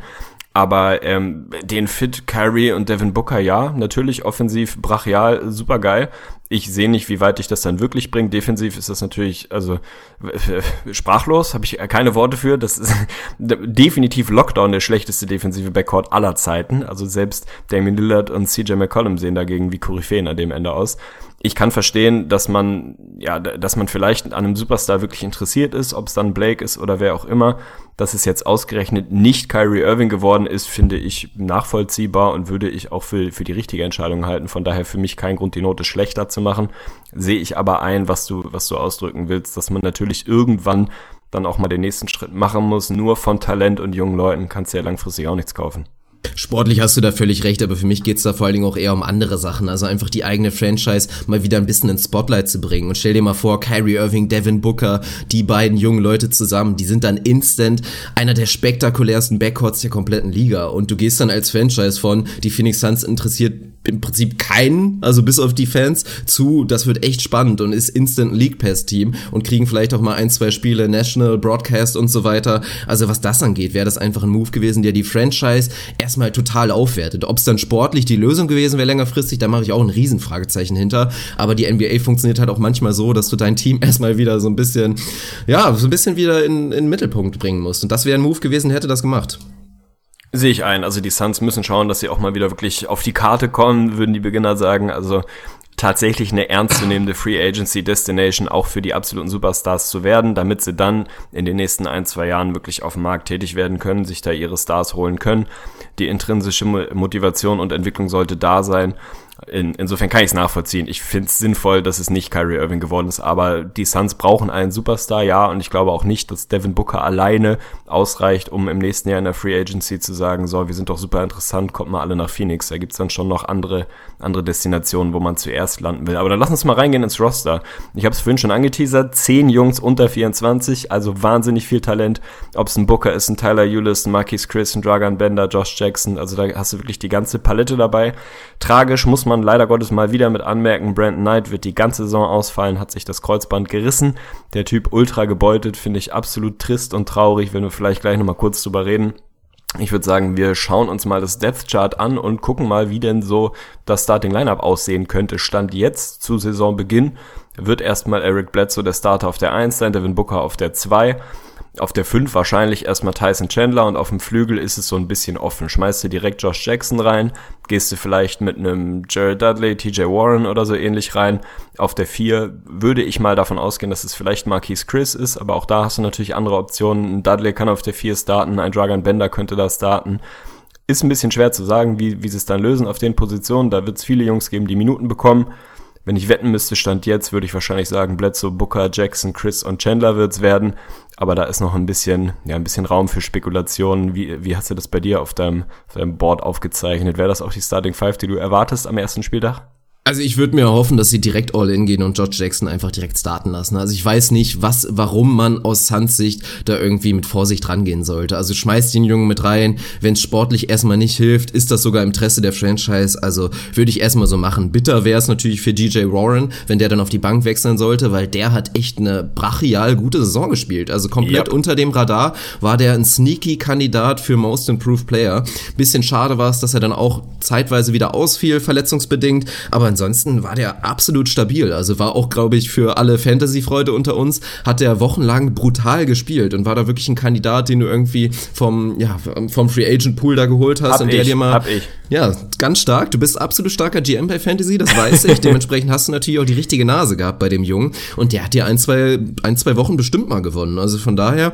Aber ähm, den Fit Kyrie und Devin Booker, ja, natürlich offensiv brachial, super geil. Ich sehe nicht, wie weit ich das dann wirklich bringt. Defensiv ist das natürlich, also sprachlos, habe ich keine Worte für. Das ist definitiv Lockdown der schlechteste defensive Backcourt aller Zeiten. Also selbst Damian Lillard und CJ McCollum sehen dagegen wie Koryphäen an dem Ende aus ich kann verstehen, dass man, ja, dass man vielleicht an einem Superstar wirklich interessiert ist, ob es dann Blake ist oder wer auch immer. Dass es jetzt ausgerechnet nicht Kyrie Irving geworden ist, finde ich nachvollziehbar und würde ich auch für, für die richtige Entscheidung halten. Von daher für mich kein Grund, die Note schlechter zu machen. Sehe ich aber ein, was du, was du ausdrücken willst, dass man natürlich irgendwann dann auch mal den nächsten Schritt machen muss. Nur von Talent und jungen Leuten kannst du ja langfristig auch nichts kaufen. Sportlich hast du da völlig recht, aber für mich geht's da vor allen Dingen auch eher um andere Sachen. Also einfach die eigene Franchise mal wieder ein bisschen ins Spotlight zu bringen. Und stell dir mal vor, Kyrie Irving, Devin Booker, die beiden jungen Leute zusammen, die sind dann instant einer der spektakulärsten Backcourts der kompletten Liga. Und du gehst dann als Franchise von, die Phoenix Suns interessiert im Prinzip keinen, also bis auf die Fans, zu, das wird echt spannend und ist Instant League Pass Team und kriegen vielleicht auch mal ein, zwei Spiele National Broadcast und so weiter. Also was das angeht, wäre das einfach ein Move gewesen, der die Franchise erstmal total aufwertet. Ob es dann sportlich die Lösung gewesen wäre längerfristig, da mache ich auch ein Riesenfragezeichen hinter. Aber die NBA funktioniert halt auch manchmal so, dass du dein Team erstmal wieder so ein bisschen, ja, so ein bisschen wieder in, in den Mittelpunkt bringen musst. Und das wäre ein Move gewesen, hätte das gemacht. Sehe ich ein. Also die Suns müssen schauen, dass sie auch mal wieder wirklich auf die Karte kommen, würden die Beginner sagen. Also tatsächlich eine ernstzunehmende Free Agency Destination auch für die absoluten Superstars zu werden, damit sie dann in den nächsten ein, zwei Jahren wirklich auf dem Markt tätig werden können, sich da ihre Stars holen können. Die intrinsische Motivation und Entwicklung sollte da sein in, insofern kann ich es nachvollziehen. Ich finde es sinnvoll, dass es nicht Kyrie Irving geworden ist, aber die Suns brauchen einen Superstar, ja, und ich glaube auch nicht, dass Devin Booker alleine ausreicht, um im nächsten Jahr in der Free Agency zu sagen, so, wir sind doch super interessant, kommt mal alle nach Phoenix. Da gibt's dann schon noch andere, andere Destinationen, wo man zuerst landen will. Aber dann lass uns mal reingehen ins Roster. Ich habe es vorhin schon angeteasert, zehn Jungs unter 24, also wahnsinnig viel Talent. Ob es ein Booker ist, ein Tyler Eulis, ein Marquis Chris, ein Dragan Bender, Josh Jackson, also da hast du wirklich die ganze Palette dabei. Tragisch muss man leider Gottes mal wieder mit anmerken, Brandon Knight wird die ganze Saison ausfallen, hat sich das Kreuzband gerissen. Der Typ ultra gebeutelt, finde ich absolut trist und traurig, wenn wir vielleicht gleich nochmal kurz drüber reden. Ich würde sagen, wir schauen uns mal das Death Chart an und gucken mal, wie denn so das Starting Lineup aussehen könnte. Stand jetzt zu Saisonbeginn wird erstmal Eric Bledsoe der Starter auf der 1 sein, Devin Booker auf der 2. Auf der 5 wahrscheinlich erstmal Tyson Chandler und auf dem Flügel ist es so ein bisschen offen. Schmeißt du direkt Josh Jackson rein, gehst du vielleicht mit einem Jared Dudley, TJ Warren oder so ähnlich rein. Auf der 4 würde ich mal davon ausgehen, dass es vielleicht Marquise Chris ist, aber auch da hast du natürlich andere Optionen. Ein Dudley kann auf der 4 starten, ein Dragon Bender könnte da starten. Ist ein bisschen schwer zu sagen, wie, wie sie es dann lösen auf den Positionen. Da wird es viele Jungs geben, die Minuten bekommen. Wenn ich wetten müsste, Stand jetzt, würde ich wahrscheinlich sagen, Bledsoe, Booker, Jackson, Chris und Chandler wird's werden. Aber da ist noch ein bisschen, ja, ein bisschen Raum für Spekulationen. Wie, wie hast du das bei dir auf deinem, auf deinem Board aufgezeichnet? Wäre das auch die Starting Five, die du erwartest am ersten Spieltag? Also ich würde mir hoffen, dass sie direkt all in gehen und George Jackson einfach direkt starten lassen. Also ich weiß nicht, was, warum man aus Suns Sicht da irgendwie mit Vorsicht rangehen sollte. Also schmeißt den Jungen mit rein. Wenn es sportlich erstmal nicht hilft, ist das sogar im Interesse der Franchise. Also würde ich erstmal so machen. Bitter wäre es natürlich für DJ Warren, wenn der dann auf die Bank wechseln sollte, weil der hat echt eine brachial gute Saison gespielt. Also komplett yep. unter dem Radar war der ein sneaky Kandidat für Most Improved Player. Bisschen schade war es, dass er dann auch zeitweise wieder ausfiel, verletzungsbedingt. Aber ansonsten war der absolut stabil. Also war auch, glaube ich, für alle Fantasy-Freude unter uns, hat der wochenlang brutal gespielt und war da wirklich ein Kandidat, den du irgendwie vom, ja, vom Free Agent Pool da geholt hast hab und der ich, dir mal. Hab ich. Ja, ganz stark. Du bist absolut starker GM bei Fantasy, das weiß ich. Dementsprechend hast du natürlich auch die richtige Nase gehabt bei dem Jungen. Und der hat dir ein, zwei, ein, zwei Wochen bestimmt mal gewonnen. Also von daher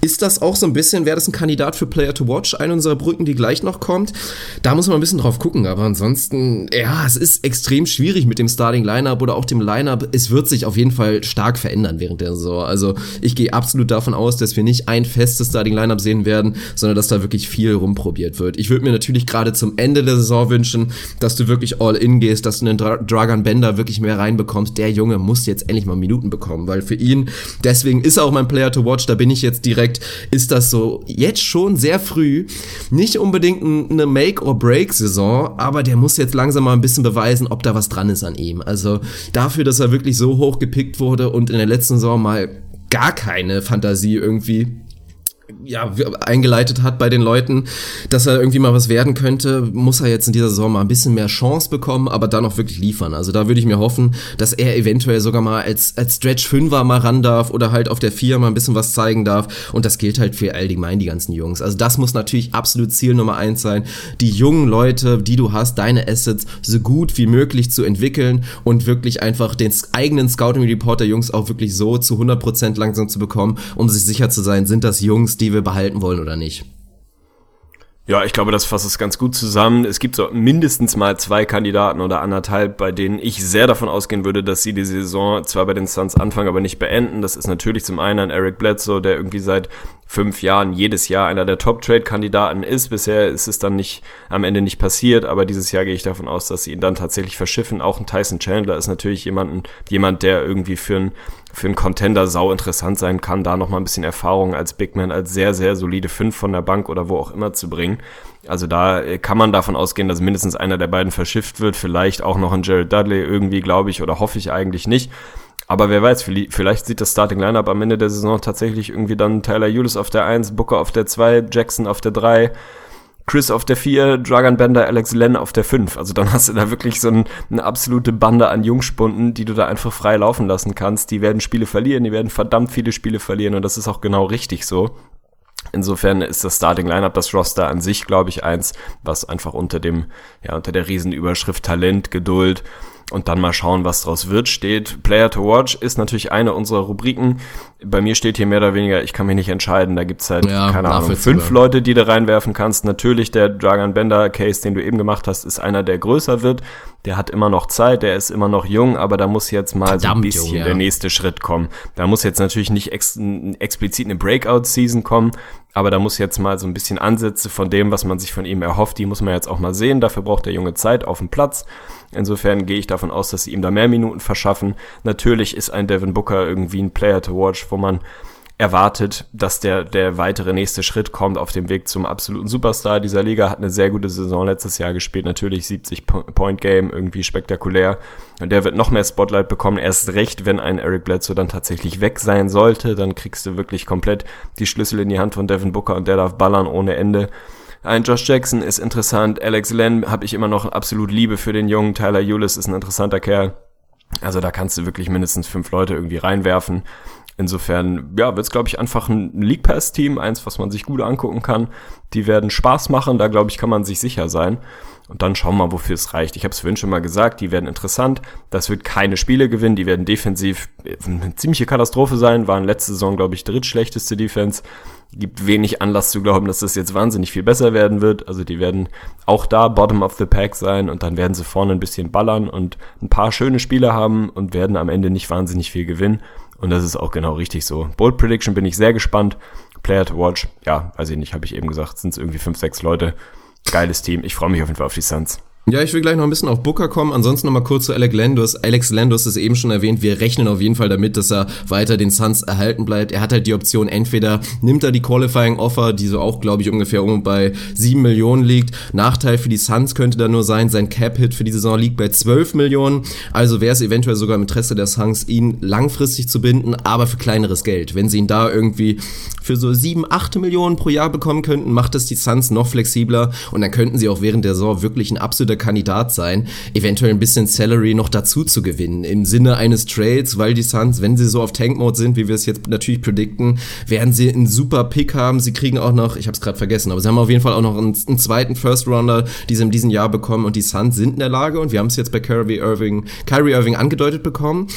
ist das auch so ein bisschen, wäre das ein Kandidat für Player to Watch, eine unserer Brücken, die gleich noch kommt. Da muss man ein bisschen drauf gucken. Aber ansonsten, ja, es ist extrem extrem schwierig mit dem Starting Lineup oder auch dem Lineup. Es wird sich auf jeden Fall stark verändern während der Saison. Also ich gehe absolut davon aus, dass wir nicht ein festes Starting Lineup sehen werden, sondern dass da wirklich viel rumprobiert wird. Ich würde mir natürlich gerade zum Ende der Saison wünschen, dass du wirklich all in gehst, dass du einen Dra Dragon Bender wirklich mehr reinbekommst. Der Junge muss jetzt endlich mal Minuten bekommen, weil für ihn, deswegen ist er auch mein Player to watch, da bin ich jetzt direkt, ist das so jetzt schon sehr früh, nicht unbedingt eine Make-or-Break-Saison, aber der muss jetzt langsam mal ein bisschen beweisen, ob da was dran ist an ihm. Also dafür, dass er wirklich so hoch gepickt wurde und in der letzten Saison mal gar keine Fantasie irgendwie ja, eingeleitet hat bei den Leuten, dass er irgendwie mal was werden könnte, muss er jetzt in dieser Saison mal ein bisschen mehr Chance bekommen, aber dann auch wirklich liefern. Also da würde ich mir hoffen, dass er eventuell sogar mal als, als Stretch Fünfer mal ran darf oder halt auf der Vier mal ein bisschen was zeigen darf. Und das gilt halt für allgemein die ganzen Jungs. Also das muss natürlich absolut Ziel Nummer eins sein, die jungen Leute, die du hast, deine Assets so gut wie möglich zu entwickeln und wirklich einfach den eigenen Scouting Report der Jungs auch wirklich so zu 100% langsam zu bekommen, um sich sicher zu sein, sind das Jungs, die wir behalten wollen oder nicht. Ja, ich glaube, das fasst es ganz gut zusammen. Es gibt so mindestens mal zwei Kandidaten oder anderthalb, bei denen ich sehr davon ausgehen würde, dass sie die Saison zwar bei den Suns anfangen, aber nicht beenden. Das ist natürlich zum einen ein Eric Bledsoe, der irgendwie seit fünf Jahren jedes Jahr einer der Top-Trade-Kandidaten ist. Bisher ist es dann nicht am Ende nicht passiert, aber dieses Jahr gehe ich davon aus, dass sie ihn dann tatsächlich verschiffen. Auch ein Tyson Chandler ist natürlich jemanden, jemand, der irgendwie für einen für einen Contender sau interessant sein kann, da noch mal ein bisschen Erfahrung als Big Man, als sehr, sehr solide Fünf von der Bank oder wo auch immer zu bringen. Also da äh, kann man davon ausgehen, dass mindestens einer der beiden verschifft wird. Vielleicht auch noch ein Jared Dudley irgendwie, glaube ich, oder hoffe ich eigentlich nicht. Aber wer weiß, vielleicht sieht das Starting Lineup am Ende der Saison tatsächlich irgendwie dann Tyler Eulis auf der 1, Booker auf der 2, Jackson auf der 3, Chris auf der 4, Dragon Bender, Alex Len auf der 5. Also dann hast du da wirklich so ein, eine absolute Bande an Jungspunden, die du da einfach frei laufen lassen kannst. Die werden Spiele verlieren, die werden verdammt viele Spiele verlieren und das ist auch genau richtig so. Insofern ist das Starting Lineup, das Roster an sich, glaube ich, eins, was einfach unter dem, ja, unter der Riesenüberschrift Talent, Geduld und dann mal schauen, was draus wird, steht. Player to Watch ist natürlich eine unserer Rubriken. Bei mir steht hier mehr oder weniger, ich kann mich nicht entscheiden. Da gibt's halt, ja, keine Ahnung, fünf Leute, die du reinwerfen kannst. Natürlich der Dragon Bender Case, den du eben gemacht hast, ist einer, der größer wird. Der hat immer noch Zeit, der ist immer noch jung, aber da muss jetzt mal Verdammt so ein bisschen jung, ja. der nächste Schritt kommen. Da muss jetzt natürlich nicht ex explizit eine Breakout-Season kommen, aber da muss jetzt mal so ein bisschen Ansätze von dem, was man sich von ihm erhofft, die muss man jetzt auch mal sehen. Dafür braucht der Junge Zeit auf dem Platz. Insofern gehe ich davon aus, dass sie ihm da mehr Minuten verschaffen. Natürlich ist ein Devin Booker irgendwie ein Player to watch, wo man erwartet, dass der, der weitere nächste Schritt kommt auf dem Weg zum absoluten Superstar dieser Liga. Hat eine sehr gute Saison letztes Jahr gespielt. Natürlich 70 Point Game, irgendwie spektakulär. Und der wird noch mehr Spotlight bekommen. Erst recht, wenn ein Eric Bledsoe dann tatsächlich weg sein sollte, dann kriegst du wirklich komplett die Schlüssel in die Hand von Devin Booker und der darf ballern ohne Ende. Ein Josh Jackson ist interessant. Alex Len habe ich immer noch absolut Liebe für den jungen. Tyler Eulis ist ein interessanter Kerl. Also da kannst du wirklich mindestens fünf Leute irgendwie reinwerfen. Insofern, ja, wird es, glaube ich, einfach ein League Pass-Team, eins, was man sich gut angucken kann. Die werden Spaß machen, da glaube ich, kann man sich sicher sein. Und dann schauen wir mal, wofür es reicht. Ich habe es vorhin schon mal gesagt, die werden interessant. Das wird keine Spiele gewinnen, die werden defensiv eine ziemliche Katastrophe sein, waren letzte Saison, glaube ich, drittschlechteste Defense. Gibt wenig Anlass zu glauben, dass das jetzt wahnsinnig viel besser werden wird. Also die werden auch da Bottom of the Pack sein und dann werden sie vorne ein bisschen ballern und ein paar schöne Spiele haben und werden am Ende nicht wahnsinnig viel gewinnen. Und das ist auch genau richtig so. Bold Prediction bin ich sehr gespannt. Player to watch, ja, weiß ich nicht, habe ich eben gesagt, sind es irgendwie fünf, sechs Leute. Geiles Team. Ich freue mich auf jeden Fall auf die Suns. Ja, ich will gleich noch ein bisschen auf Booker kommen. Ansonsten noch mal kurz zu Alex Landus. Alex Landus ist eben schon erwähnt. Wir rechnen auf jeden Fall damit, dass er weiter den Suns erhalten bleibt. Er hat halt die Option, entweder nimmt er die Qualifying Offer, die so auch, glaube ich, ungefähr um bei sieben Millionen liegt. Nachteil für die Suns könnte da nur sein, sein Cap-Hit für die Saison liegt bei zwölf Millionen. Also wäre es eventuell sogar im Interesse der Suns, ihn langfristig zu binden, aber für kleineres Geld. Wenn sie ihn da irgendwie für so sieben, acht Millionen pro Jahr bekommen könnten, macht das die Suns noch flexibler und dann könnten sie auch während der Saison wirklich ein absoluter Kandidat sein, eventuell ein bisschen Salary noch dazu zu gewinnen. Im Sinne eines Trades, weil die Suns, wenn sie so auf Tank-Mode sind, wie wir es jetzt natürlich predikten, werden sie einen super Pick haben. Sie kriegen auch noch, ich habe es gerade vergessen, aber sie haben auf jeden Fall auch noch einen, einen zweiten First-Rounder, die sie in diesem Jahr bekommen und die Suns sind in der Lage und wir haben es jetzt bei Kyrie Irving, Kyrie Irving angedeutet bekommen.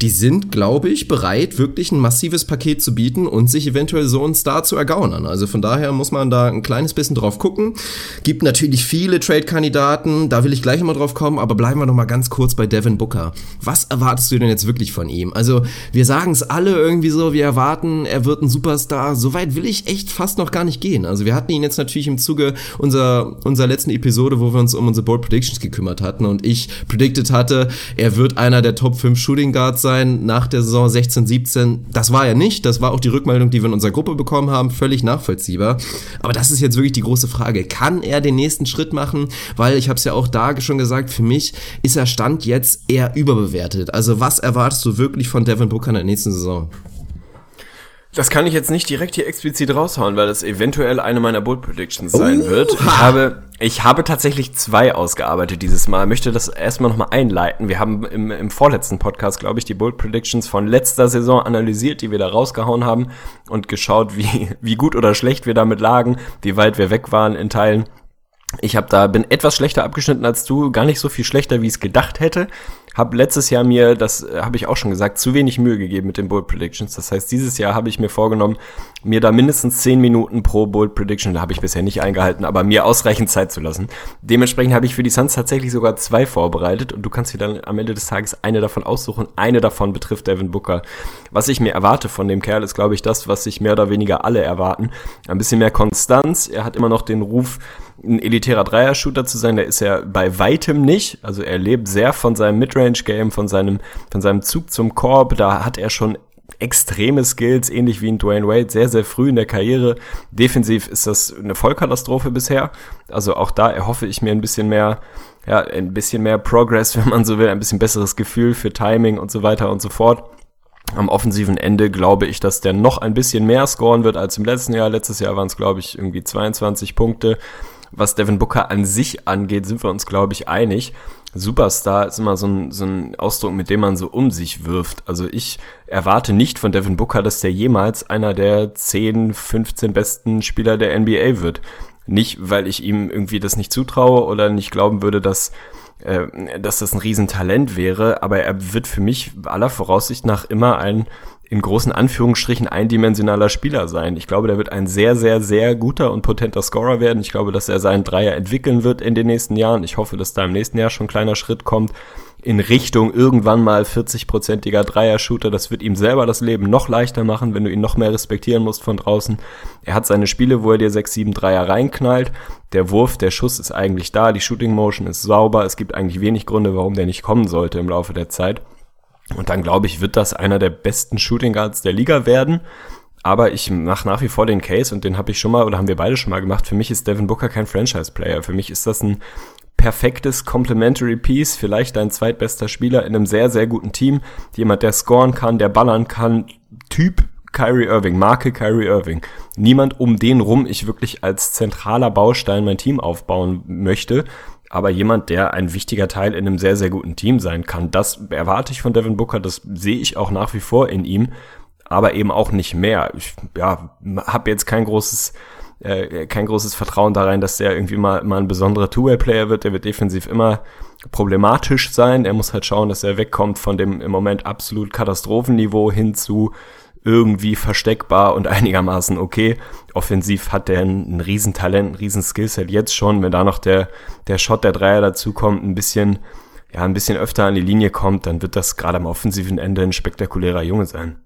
Die sind, glaube ich, bereit, wirklich ein massives Paket zu bieten und sich eventuell so einen Star zu ergaunern. Also von daher muss man da ein kleines bisschen drauf gucken. Gibt natürlich viele Trade-Kandidaten, da will ich gleich nochmal drauf kommen, aber bleiben wir nochmal ganz kurz bei Devin Booker. Was erwartest du denn jetzt wirklich von ihm? Also, wir sagen es alle irgendwie so, wir erwarten, er wird ein Superstar. Soweit will ich echt fast noch gar nicht gehen. Also, wir hatten ihn jetzt natürlich im Zuge unserer, unserer letzten Episode, wo wir uns um unsere Bold Predictions gekümmert hatten und ich predicted hatte, er wird einer der Top 5 Shooting Guards sein nach der Saison 16, 17. Das war er nicht. Das war auch die Rückmeldung, die wir in unserer Gruppe bekommen haben. Völlig nachvollziehbar. Aber das ist jetzt wirklich die große Frage. Kann er den nächsten Schritt machen? Weil ich habe es ja auch da schon gesagt, für mich ist er Stand jetzt eher überbewertet. Also was erwartest du wirklich von Devin Booker in der nächsten Saison? Das kann ich jetzt nicht direkt hier explizit raushauen, weil das eventuell eine meiner Bold Predictions sein wird. Ich habe, ich habe tatsächlich zwei ausgearbeitet dieses Mal. Ich möchte das erstmal nochmal einleiten. Wir haben im, im vorletzten Podcast, glaube ich, die Bold Predictions von letzter Saison analysiert, die wir da rausgehauen haben und geschaut, wie, wie gut oder schlecht wir damit lagen, wie weit wir weg waren in Teilen. Ich habe da bin etwas schlechter abgeschnitten als du, gar nicht so viel schlechter, wie ich es gedacht hätte. Hab letztes Jahr mir, das äh, habe ich auch schon gesagt, zu wenig Mühe gegeben mit den Bold Predictions. Das heißt, dieses Jahr habe ich mir vorgenommen, mir da mindestens 10 Minuten pro Bold Prediction, da habe ich bisher nicht eingehalten, aber mir ausreichend Zeit zu lassen. Dementsprechend habe ich für die Suns tatsächlich sogar zwei vorbereitet und du kannst dir dann am Ende des Tages eine davon aussuchen. Eine davon betrifft Devin Booker. Was ich mir erwarte von dem Kerl ist, glaube ich, das, was sich mehr oder weniger alle erwarten. Ein bisschen mehr Konstanz. Er hat immer noch den Ruf, ein elitärer Dreier-Shooter zu sein, der ist er bei weitem nicht. Also er lebt sehr von seinem Midrange-Game, von seinem, von seinem Zug zum Korb. Da hat er schon extreme Skills, ähnlich wie in Dwayne Wade, sehr, sehr früh in der Karriere. Defensiv ist das eine Vollkatastrophe bisher. Also auch da erhoffe ich mir ein bisschen mehr, ja, ein bisschen mehr Progress, wenn man so will, ein bisschen besseres Gefühl für Timing und so weiter und so fort. Am offensiven Ende glaube ich, dass der noch ein bisschen mehr scoren wird als im letzten Jahr. Letztes Jahr waren es, glaube ich, irgendwie 22 Punkte was Devin Booker an sich angeht, sind wir uns, glaube ich, einig. Superstar ist immer so ein, so ein Ausdruck, mit dem man so um sich wirft. Also ich erwarte nicht von Devin Booker, dass der jemals einer der 10, 15 besten Spieler der NBA wird. Nicht, weil ich ihm irgendwie das nicht zutraue oder nicht glauben würde, dass, äh, dass das ein Riesentalent wäre, aber er wird für mich aller Voraussicht nach immer ein in großen Anführungsstrichen eindimensionaler Spieler sein. Ich glaube, der wird ein sehr, sehr, sehr guter und potenter Scorer werden. Ich glaube, dass er seinen Dreier entwickeln wird in den nächsten Jahren. Ich hoffe, dass da im nächsten Jahr schon ein kleiner Schritt kommt in Richtung irgendwann mal 40-prozentiger Dreier-Shooter. Das wird ihm selber das Leben noch leichter machen, wenn du ihn noch mehr respektieren musst von draußen. Er hat seine Spiele, wo er dir 6, 7 Dreier reinknallt. Der Wurf, der Schuss ist eigentlich da, die Shooting Motion ist sauber. Es gibt eigentlich wenig Gründe, warum der nicht kommen sollte im Laufe der Zeit. Und dann glaube ich, wird das einer der besten Shooting Guards der Liga werden. Aber ich mache nach wie vor den Case und den habe ich schon mal oder haben wir beide schon mal gemacht. Für mich ist Devin Booker kein Franchise-Player. Für mich ist das ein perfektes Complementary Piece, vielleicht dein zweitbester Spieler in einem sehr, sehr guten Team. Jemand, der scoren kann, der ballern kann. Typ Kyrie Irving, Marke Kyrie Irving. Niemand, um den rum ich wirklich als zentraler Baustein mein Team aufbauen möchte aber jemand, der ein wichtiger Teil in einem sehr, sehr guten Team sein kann. Das erwarte ich von Devin Booker, das sehe ich auch nach wie vor in ihm, aber eben auch nicht mehr. Ich ja, habe jetzt kein großes äh, kein großes Vertrauen da rein, dass der irgendwie mal, mal ein besonderer Two-Way-Player wird. Der wird defensiv immer problematisch sein. Er muss halt schauen, dass er wegkommt von dem im Moment absolut Katastrophenniveau hin zu irgendwie versteckbar und einigermaßen okay. Offensiv hat er ein, ein Riesentalent, ein Riesenskillset jetzt schon. Wenn da noch der, der Shot der Dreier dazu kommt, ein bisschen, ja, ein bisschen öfter an die Linie kommt, dann wird das gerade am offensiven Ende ein spektakulärer Junge sein.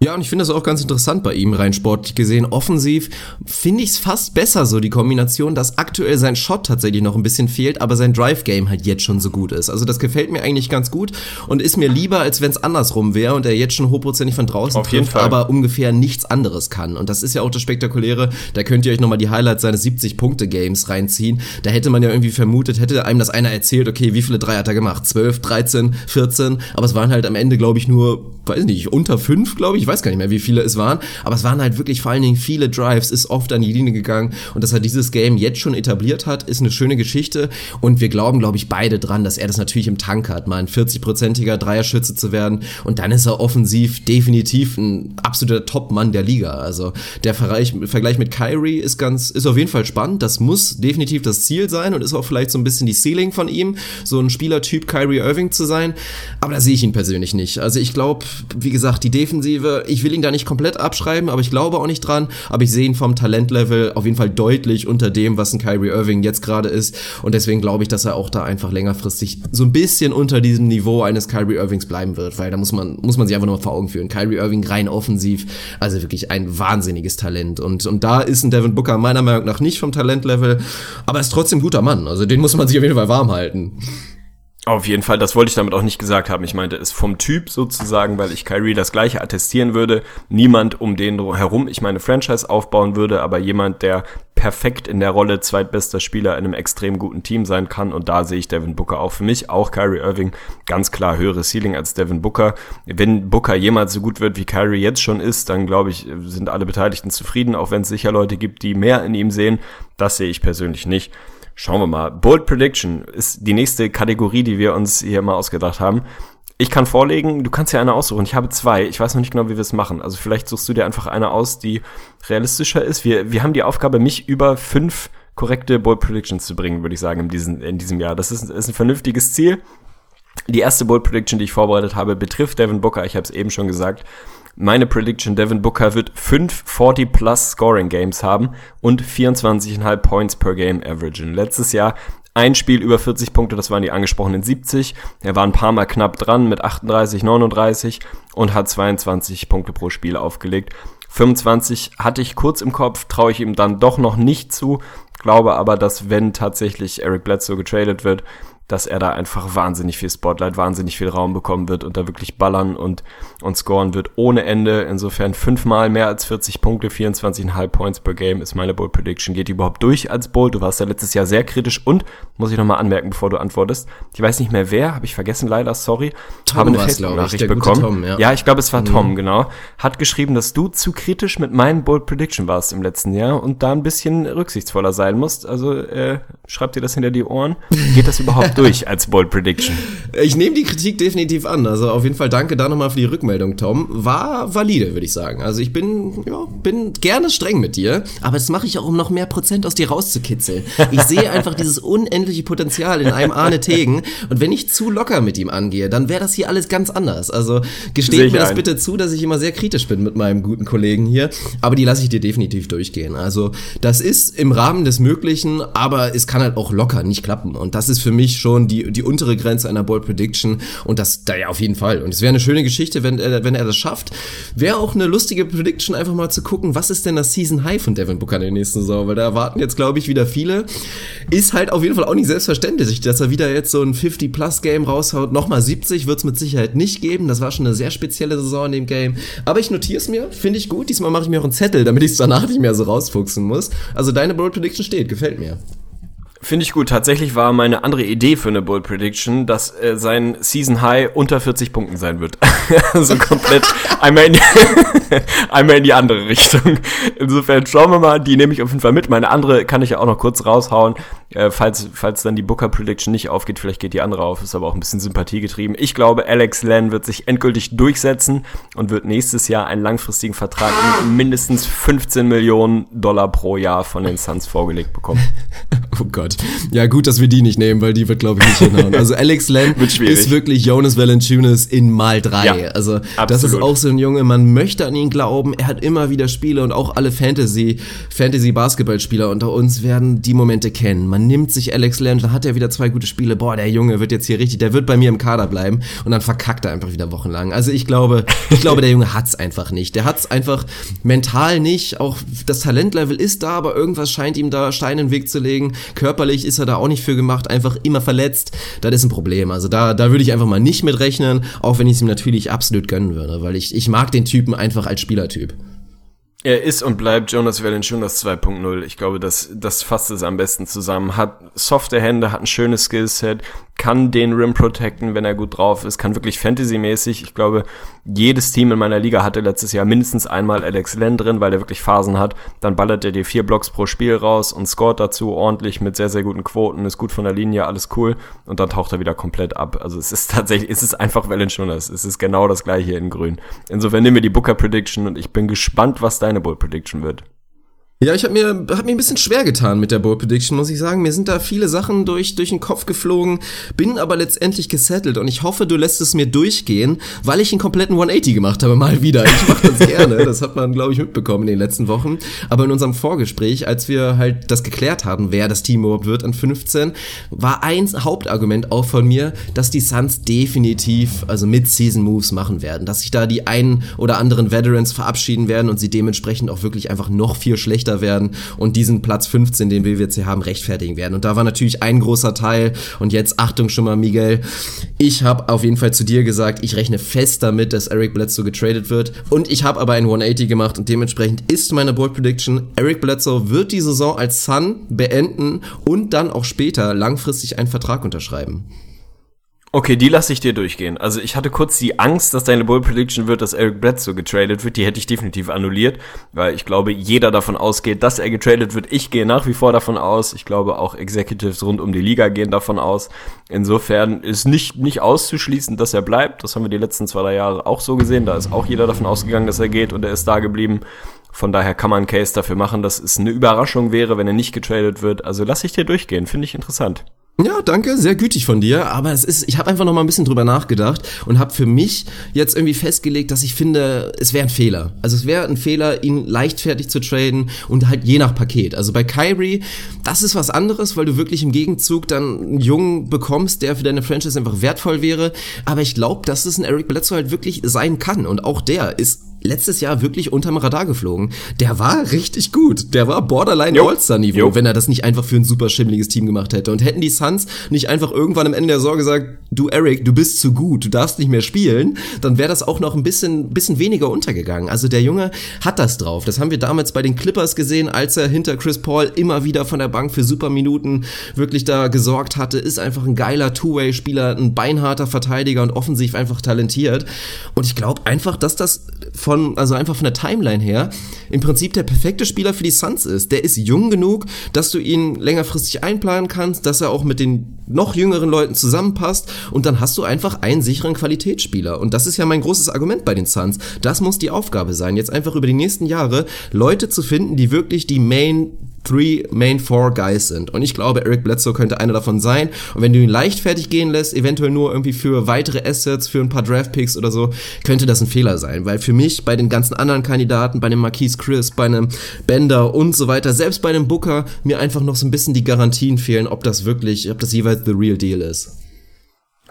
Ja, und ich finde das auch ganz interessant bei ihm, rein sportlich gesehen. Offensiv finde ich es fast besser so, die Kombination, dass aktuell sein Shot tatsächlich noch ein bisschen fehlt, aber sein Drive-Game halt jetzt schon so gut ist. Also das gefällt mir eigentlich ganz gut und ist mir lieber, als wenn es andersrum wäre und er jetzt schon hochprozentig von draußen Auf trifft, aber ungefähr nichts anderes kann. Und das ist ja auch das Spektakuläre. Da könnt ihr euch nochmal die Highlights seines 70-Punkte-Games reinziehen. Da hätte man ja irgendwie vermutet, hätte einem das einer erzählt, okay, wie viele Drei hat er gemacht? 12, 13, 14, aber es waren halt am Ende, glaube ich, nur, weiß nicht, unter fünf, glaube ich weiß gar nicht mehr, wie viele es waren, aber es waren halt wirklich vor allen Dingen viele Drives, ist oft an die Linie gegangen und dass er dieses Game jetzt schon etabliert hat, ist eine schöne Geschichte und wir glauben, glaube ich, beide dran, dass er das natürlich im Tank hat, mal ein 40-prozentiger Dreierschütze zu werden und dann ist er offensiv definitiv ein absoluter Top-Mann der Liga. Also der Vergleich, Vergleich mit Kyrie ist ganz, ist auf jeden Fall spannend, das muss definitiv das Ziel sein und ist auch vielleicht so ein bisschen die Ceiling von ihm, so ein Spielertyp Kyrie Irving zu sein, aber da sehe ich ihn persönlich nicht. Also ich glaube, wie gesagt, die Defensive, ich will ihn da nicht komplett abschreiben, aber ich glaube auch nicht dran. Aber ich sehe ihn vom Talentlevel auf jeden Fall deutlich unter dem, was ein Kyrie Irving jetzt gerade ist. Und deswegen glaube ich, dass er auch da einfach längerfristig so ein bisschen unter diesem Niveau eines Kyrie Irvings bleiben wird, weil da muss man, muss man sich einfach nur vor Augen führen. Kyrie Irving rein offensiv, also wirklich ein wahnsinniges Talent. Und, und da ist ein Devin Booker meiner Meinung nach nicht vom Talentlevel, aber er ist trotzdem ein guter Mann. Also den muss man sich auf jeden Fall warm halten. Auf jeden Fall, das wollte ich damit auch nicht gesagt haben. Ich meinte es vom Typ sozusagen, weil ich Kyrie das gleiche attestieren würde. Niemand um den herum, ich meine Franchise aufbauen würde, aber jemand, der perfekt in der Rolle zweitbester Spieler in einem extrem guten Team sein kann. Und da sehe ich Devin Booker auch für mich, auch Kyrie Irving, ganz klar höheres Ceiling als Devin Booker. Wenn Booker jemals so gut wird, wie Kyrie jetzt schon ist, dann glaube ich, sind alle Beteiligten zufrieden, auch wenn es sicher Leute gibt, die mehr in ihm sehen. Das sehe ich persönlich nicht. Schauen wir mal. Bold Prediction ist die nächste Kategorie, die wir uns hier mal ausgedacht haben. Ich kann vorlegen, du kannst ja eine aussuchen. Ich habe zwei. Ich weiß noch nicht genau, wie wir es machen. Also vielleicht suchst du dir einfach eine aus, die realistischer ist. Wir, wir haben die Aufgabe, mich über fünf korrekte Bold Predictions zu bringen, würde ich sagen, in diesem, in diesem Jahr. Das ist, ist ein vernünftiges Ziel. Die erste Bold Prediction, die ich vorbereitet habe, betrifft Devin Booker. Ich habe es eben schon gesagt. Meine Prediction, Devin Booker wird 5 40-plus Scoring Games haben und 24,5 Points per Game averagen. Letztes Jahr ein Spiel über 40 Punkte, das waren die angesprochenen 70. Er war ein paar Mal knapp dran mit 38, 39 und hat 22 Punkte pro Spiel aufgelegt. 25 hatte ich kurz im Kopf, traue ich ihm dann doch noch nicht zu. Glaube aber, dass wenn tatsächlich Eric Bledsoe getradet wird, dass er da einfach wahnsinnig viel Spotlight, wahnsinnig viel Raum bekommen wird und da wirklich ballern und, und scoren wird ohne Ende. Insofern fünfmal mehr als 40 Punkte, 24,5 Points per Game ist meine Bold Prediction. Geht die überhaupt durch als Bold? Du warst ja letztes Jahr sehr kritisch und, muss ich nochmal anmerken, bevor du antwortest, ich weiß nicht mehr wer, habe ich vergessen leider, sorry, Tom habe eine Facebook-Nachricht bekommen. Tom, ja. ja, ich glaube, es war Tom, genau. Hat geschrieben, dass du zu kritisch mit meinen Bold Prediction warst im letzten Jahr und da ein bisschen rücksichtsvoller sein musst. Also äh, schreib dir das hinter die Ohren. Geht das überhaupt durch als Bold Prediction? Ich nehme die Kritik definitiv an. Also auf jeden Fall danke da nochmal für die Rückmeldung, Tom. War valide, würde ich sagen. Also ich bin, ja, bin gerne streng mit dir, aber das mache ich auch, um noch mehr Prozent aus dir rauszukitzeln. Ich sehe einfach dieses unendliche Potenzial in einem Arne Tegen und wenn ich zu locker mit ihm angehe, dann wäre das hier alles ganz anders. Also gesteht mir das ein. bitte zu, dass ich immer sehr kritisch bin mit meinem guten Kollegen hier, aber die lasse ich dir definitiv durchgehen. Also das ist im Rahmen des Möglichen, aber es kann halt auch locker nicht klappen und das ist für mich schon die, die untere Grenze einer Bold Prediction und das da ja auf jeden Fall. Und es wäre eine schöne Geschichte, wenn er, wenn er das schafft. Wäre auch eine lustige Prediction, einfach mal zu gucken, was ist denn das Season High von Devin Booker in der nächsten Saison, weil da erwarten jetzt, glaube ich, wieder viele. Ist halt auf jeden Fall auch nicht selbstverständlich, dass er wieder jetzt so ein 50-Plus-Game raushaut. Nochmal 70 wird es mit Sicherheit nicht geben. Das war schon eine sehr spezielle Saison in dem Game. Aber ich notiere es mir, finde ich gut. Diesmal mache ich mir auch einen Zettel, damit ich es danach nicht mehr so rausfuchsen muss. Also deine Bold Prediction steht, gefällt mir. Finde ich gut. Tatsächlich war meine andere Idee für eine Bold Prediction, dass äh, sein Season High unter 40 Punkten sein wird. also komplett einmal in, die, einmal in die andere Richtung. Insofern schauen wir mal, die nehme ich auf jeden Fall mit. Meine andere kann ich ja auch noch kurz raushauen, äh, falls, falls dann die Booker Prediction nicht aufgeht. Vielleicht geht die andere auf, ist aber auch ein bisschen Sympathie getrieben. Ich glaube, Alex Len wird sich endgültig durchsetzen und wird nächstes Jahr einen langfristigen Vertrag mit mindestens 15 Millionen Dollar pro Jahr von den Suns vorgelegt bekommen. Oh Gott. Ja, gut, dass wir die nicht nehmen, weil die wird, glaube ich, nicht hinhauen. Also Alex Len ist wirklich Jonas Valanciunas in mal drei. Ja, also absolut. das ist auch so ein Junge, man möchte an ihn glauben. Er hat immer wieder Spiele und auch alle Fantasy, Fantasy Basketballspieler unter uns werden die Momente kennen. Man nimmt sich Alex Len, dann hat er wieder zwei gute Spiele. Boah, der Junge wird jetzt hier richtig, der wird bei mir im Kader bleiben und dann verkackt er einfach wieder wochenlang. Also ich glaube, ich glaube, der Junge hat's einfach nicht. Der hat's einfach mental nicht. Auch das Talentlevel ist da, aber irgendwas scheint ihm da Steine in den Weg zu legen. Körperlich ist er da auch nicht für gemacht, einfach immer verletzt. Das ist ein Problem. Also da, da würde ich einfach mal nicht mit rechnen, auch wenn ich es ihm natürlich absolut gönnen würde, weil ich, ich mag den Typen einfach als Spielertyp. Er ist und bleibt Jonas Valanciunas 2.0. Ich glaube, das, das fasst es am besten zusammen. Hat softe Hände, hat ein schönes Skillset, kann den Rim protecten, wenn er gut drauf ist, kann wirklich Fantasy-mäßig. Ich glaube, jedes Team in meiner Liga hatte letztes Jahr mindestens einmal Alex Len drin, weil er wirklich Phasen hat. Dann ballert er dir vier Blocks pro Spiel raus und scoret dazu ordentlich mit sehr, sehr guten Quoten, ist gut von der Linie, alles cool. Und dann taucht er wieder komplett ab. Also es ist tatsächlich, es ist einfach Valanciunas. Es ist genau das gleiche in grün. Insofern nehmen wir die Booker Prediction und ich bin gespannt, was deine Bull Prediction wird. Ja, ich habe mir, hab mir ein bisschen schwer getan mit der Bold Prediction, muss ich sagen. Mir sind da viele Sachen durch, durch den Kopf geflogen, bin aber letztendlich gesettelt und ich hoffe, du lässt es mir durchgehen, weil ich einen kompletten 180 gemacht habe, mal wieder. Ich mache das gerne, das hat man, glaube ich, mitbekommen in den letzten Wochen. Aber in unserem Vorgespräch, als wir halt das geklärt haben, wer das Team überhaupt wird an 15, war eins Hauptargument auch von mir, dass die Suns definitiv, also Mid-Season-Moves machen werden, dass sich da die einen oder anderen Veterans verabschieden werden und sie dementsprechend auch wirklich einfach noch viel schlechter schlechter werden und diesen Platz 15, den wir jetzt hier haben, rechtfertigen werden. Und da war natürlich ein großer Teil. Und jetzt Achtung schon mal, Miguel. Ich habe auf jeden Fall zu dir gesagt, ich rechne fest damit, dass Eric Bledsoe getradet wird. Und ich habe aber ein 180 gemacht und dementsprechend ist meine Board Prediction, Eric Bledsoe wird die Saison als Sun beenden und dann auch später langfristig einen Vertrag unterschreiben. Okay, die lasse ich dir durchgehen. Also ich hatte kurz die Angst, dass deine Bull Prediction wird, dass Eric Bledsoe getradet wird. Die hätte ich definitiv annulliert, weil ich glaube, jeder davon ausgeht, dass er getradet wird. Ich gehe nach wie vor davon aus. Ich glaube, auch Executives rund um die Liga gehen davon aus. Insofern ist nicht, nicht auszuschließen, dass er bleibt. Das haben wir die letzten zwei, drei Jahre auch so gesehen. Da ist auch jeder davon ausgegangen, dass er geht und er ist da geblieben. Von daher kann man einen Case dafür machen, dass es eine Überraschung wäre, wenn er nicht getradet wird. Also lasse ich dir durchgehen. Finde ich interessant. Ja, danke, sehr gütig von dir. Aber es ist, ich habe einfach noch mal ein bisschen drüber nachgedacht und habe für mich jetzt irgendwie festgelegt, dass ich finde, es wäre ein Fehler. Also es wäre ein Fehler, ihn leichtfertig zu traden und halt je nach Paket. Also bei Kyrie, das ist was anderes, weil du wirklich im Gegenzug dann einen Jungen bekommst, der für deine Franchise einfach wertvoll wäre. Aber ich glaube, dass es ein Eric Bledsoe halt wirklich sein kann und auch der ist letztes Jahr wirklich unterm Radar geflogen. Der war richtig gut. Der war Borderline All-Star-Niveau, wenn er das nicht einfach für ein super schimmliges Team gemacht hätte. Und hätten die Suns nicht einfach irgendwann am Ende der Saison gesagt, du Eric, du bist zu gut, du darfst nicht mehr spielen, dann wäre das auch noch ein bisschen, bisschen weniger untergegangen. Also der Junge hat das drauf. Das haben wir damals bei den Clippers gesehen, als er hinter Chris Paul immer wieder von der Bank für super Minuten wirklich da gesorgt hatte. Ist einfach ein geiler Two-Way-Spieler, ein beinharter Verteidiger und offensiv einfach talentiert. Und ich glaube einfach, dass das von, also einfach von der Timeline her, im Prinzip der perfekte Spieler für die Suns ist. Der ist jung genug, dass du ihn längerfristig einplanen kannst, dass er auch mit den noch jüngeren Leuten zusammenpasst und dann hast du einfach einen sicheren Qualitätsspieler. Und das ist ja mein großes Argument bei den Suns. Das muss die Aufgabe sein, jetzt einfach über die nächsten Jahre Leute zu finden, die wirklich die Main Three Main Four Guys sind. Und ich glaube, Eric Bledsoe könnte einer davon sein. Und wenn du ihn leichtfertig gehen lässt, eventuell nur irgendwie für weitere Assets, für ein paar Draft Picks oder so, könnte das ein Fehler sein. Weil für mich bei den ganzen anderen Kandidaten, bei dem Marquise Chris, bei einem Bender und so weiter, selbst bei dem Booker, mir einfach noch so ein bisschen die Garantien fehlen, ob das wirklich, ob das jeweils the real deal ist.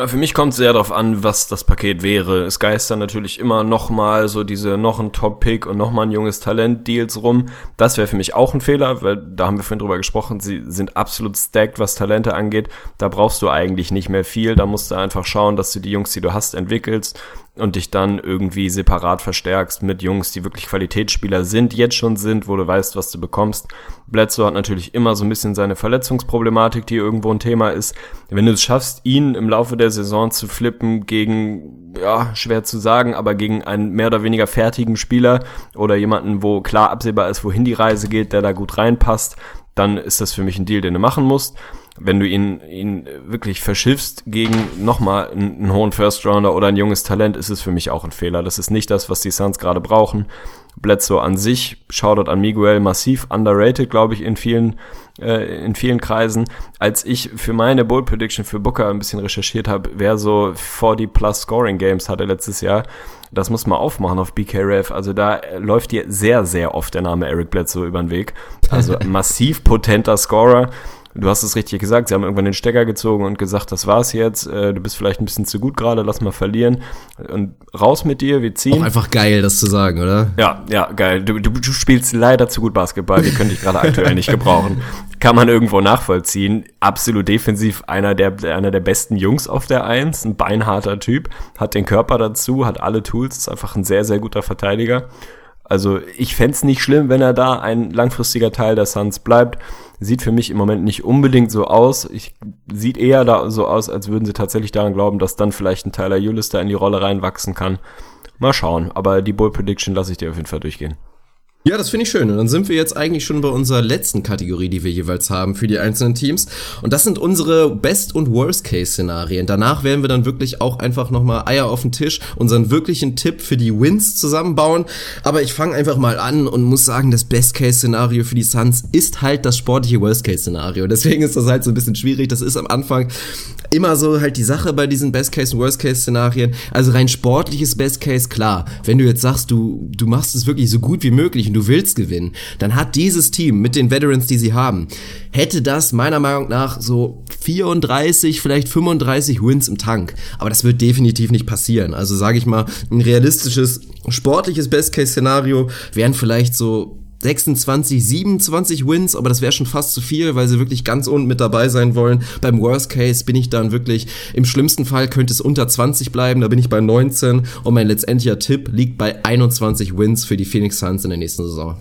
Für mich kommt es sehr darauf an, was das Paket wäre. Es geistern natürlich immer noch mal so diese noch ein Top-Pick und noch mal ein junges Talent-Deals rum. Das wäre für mich auch ein Fehler, weil da haben wir vorhin drüber gesprochen, sie sind absolut stacked, was Talente angeht. Da brauchst du eigentlich nicht mehr viel. Da musst du einfach schauen, dass du die Jungs, die du hast, entwickelst und dich dann irgendwie separat verstärkst mit Jungs, die wirklich Qualitätsspieler sind, jetzt schon sind, wo du weißt, was du bekommst. Bledsoe hat natürlich immer so ein bisschen seine Verletzungsproblematik, die irgendwo ein Thema ist. Wenn du es schaffst, ihn im Laufe der Saison zu flippen gegen, ja, schwer zu sagen, aber gegen einen mehr oder weniger fertigen Spieler oder jemanden, wo klar absehbar ist, wohin die Reise geht, der da gut reinpasst, dann ist das für mich ein Deal, den du machen musst. Wenn du ihn, ihn wirklich verschiffst gegen nochmal einen, einen hohen First Rounder oder ein junges Talent, ist es für mich auch ein Fehler. Das ist nicht das, was die Suns gerade brauchen. Bledsoe an sich, Shoutout an Miguel, massiv underrated, glaube ich, in vielen, äh, in vielen Kreisen. Als ich für meine Bold Prediction für Booker ein bisschen recherchiert habe, wer so 40 plus Scoring Games hatte letztes Jahr, das muss man aufmachen auf BKRF. Also da läuft dir sehr, sehr oft der Name Eric Bledsoe über den Weg. Also massiv potenter Scorer du hast es richtig gesagt, sie haben irgendwann den Stecker gezogen und gesagt, das war's jetzt, äh, du bist vielleicht ein bisschen zu gut gerade, lass mal verlieren und raus mit dir, wir ziehen. Auch einfach geil, das zu sagen, oder? Ja, ja, geil. Du, du, du spielst leider zu gut Basketball, wir können dich gerade aktuell nicht gebrauchen. Kann man irgendwo nachvollziehen. Absolut defensiv einer der, einer der besten Jungs auf der Eins, ein beinharter Typ, hat den Körper dazu, hat alle Tools, ist einfach ein sehr, sehr guter Verteidiger. Also ich fände nicht schlimm, wenn er da ein langfristiger Teil der Suns bleibt. Sieht für mich im Moment nicht unbedingt so aus. Ich, sieht eher da so aus, als würden sie tatsächlich daran glauben, dass dann vielleicht ein Tyler Julis da in die Rolle reinwachsen kann. Mal schauen, aber die Bull Prediction lasse ich dir auf jeden Fall durchgehen. Ja, das finde ich schön. Und dann sind wir jetzt eigentlich schon bei unserer letzten Kategorie, die wir jeweils haben für die einzelnen Teams. Und das sind unsere Best- und Worst-Case-Szenarien. Danach werden wir dann wirklich auch einfach nochmal Eier auf den Tisch, unseren wirklichen Tipp für die Wins zusammenbauen. Aber ich fange einfach mal an und muss sagen, das Best-Case-Szenario für die Suns ist halt das sportliche Worst-Case-Szenario. Deswegen ist das halt so ein bisschen schwierig. Das ist am Anfang immer so halt die Sache bei diesen Best-Case- und Worst-Case-Szenarien. Also rein sportliches Best-Case, klar. Wenn du jetzt sagst, du, du machst es wirklich so gut wie möglich und du willst gewinnen, dann hat dieses Team mit den Veterans, die sie haben, hätte das meiner Meinung nach so 34, vielleicht 35 Wins im Tank. Aber das wird definitiv nicht passieren. Also sage ich mal, ein realistisches, sportliches Best-Case-Szenario wären vielleicht so 26, 27 Wins, aber das wäre schon fast zu viel, weil sie wirklich ganz unten mit dabei sein wollen. Beim Worst Case bin ich dann wirklich, im schlimmsten Fall könnte es unter 20 bleiben, da bin ich bei 19 und mein letztendlicher Tipp liegt bei 21 Wins für die Phoenix Suns in der nächsten Saison.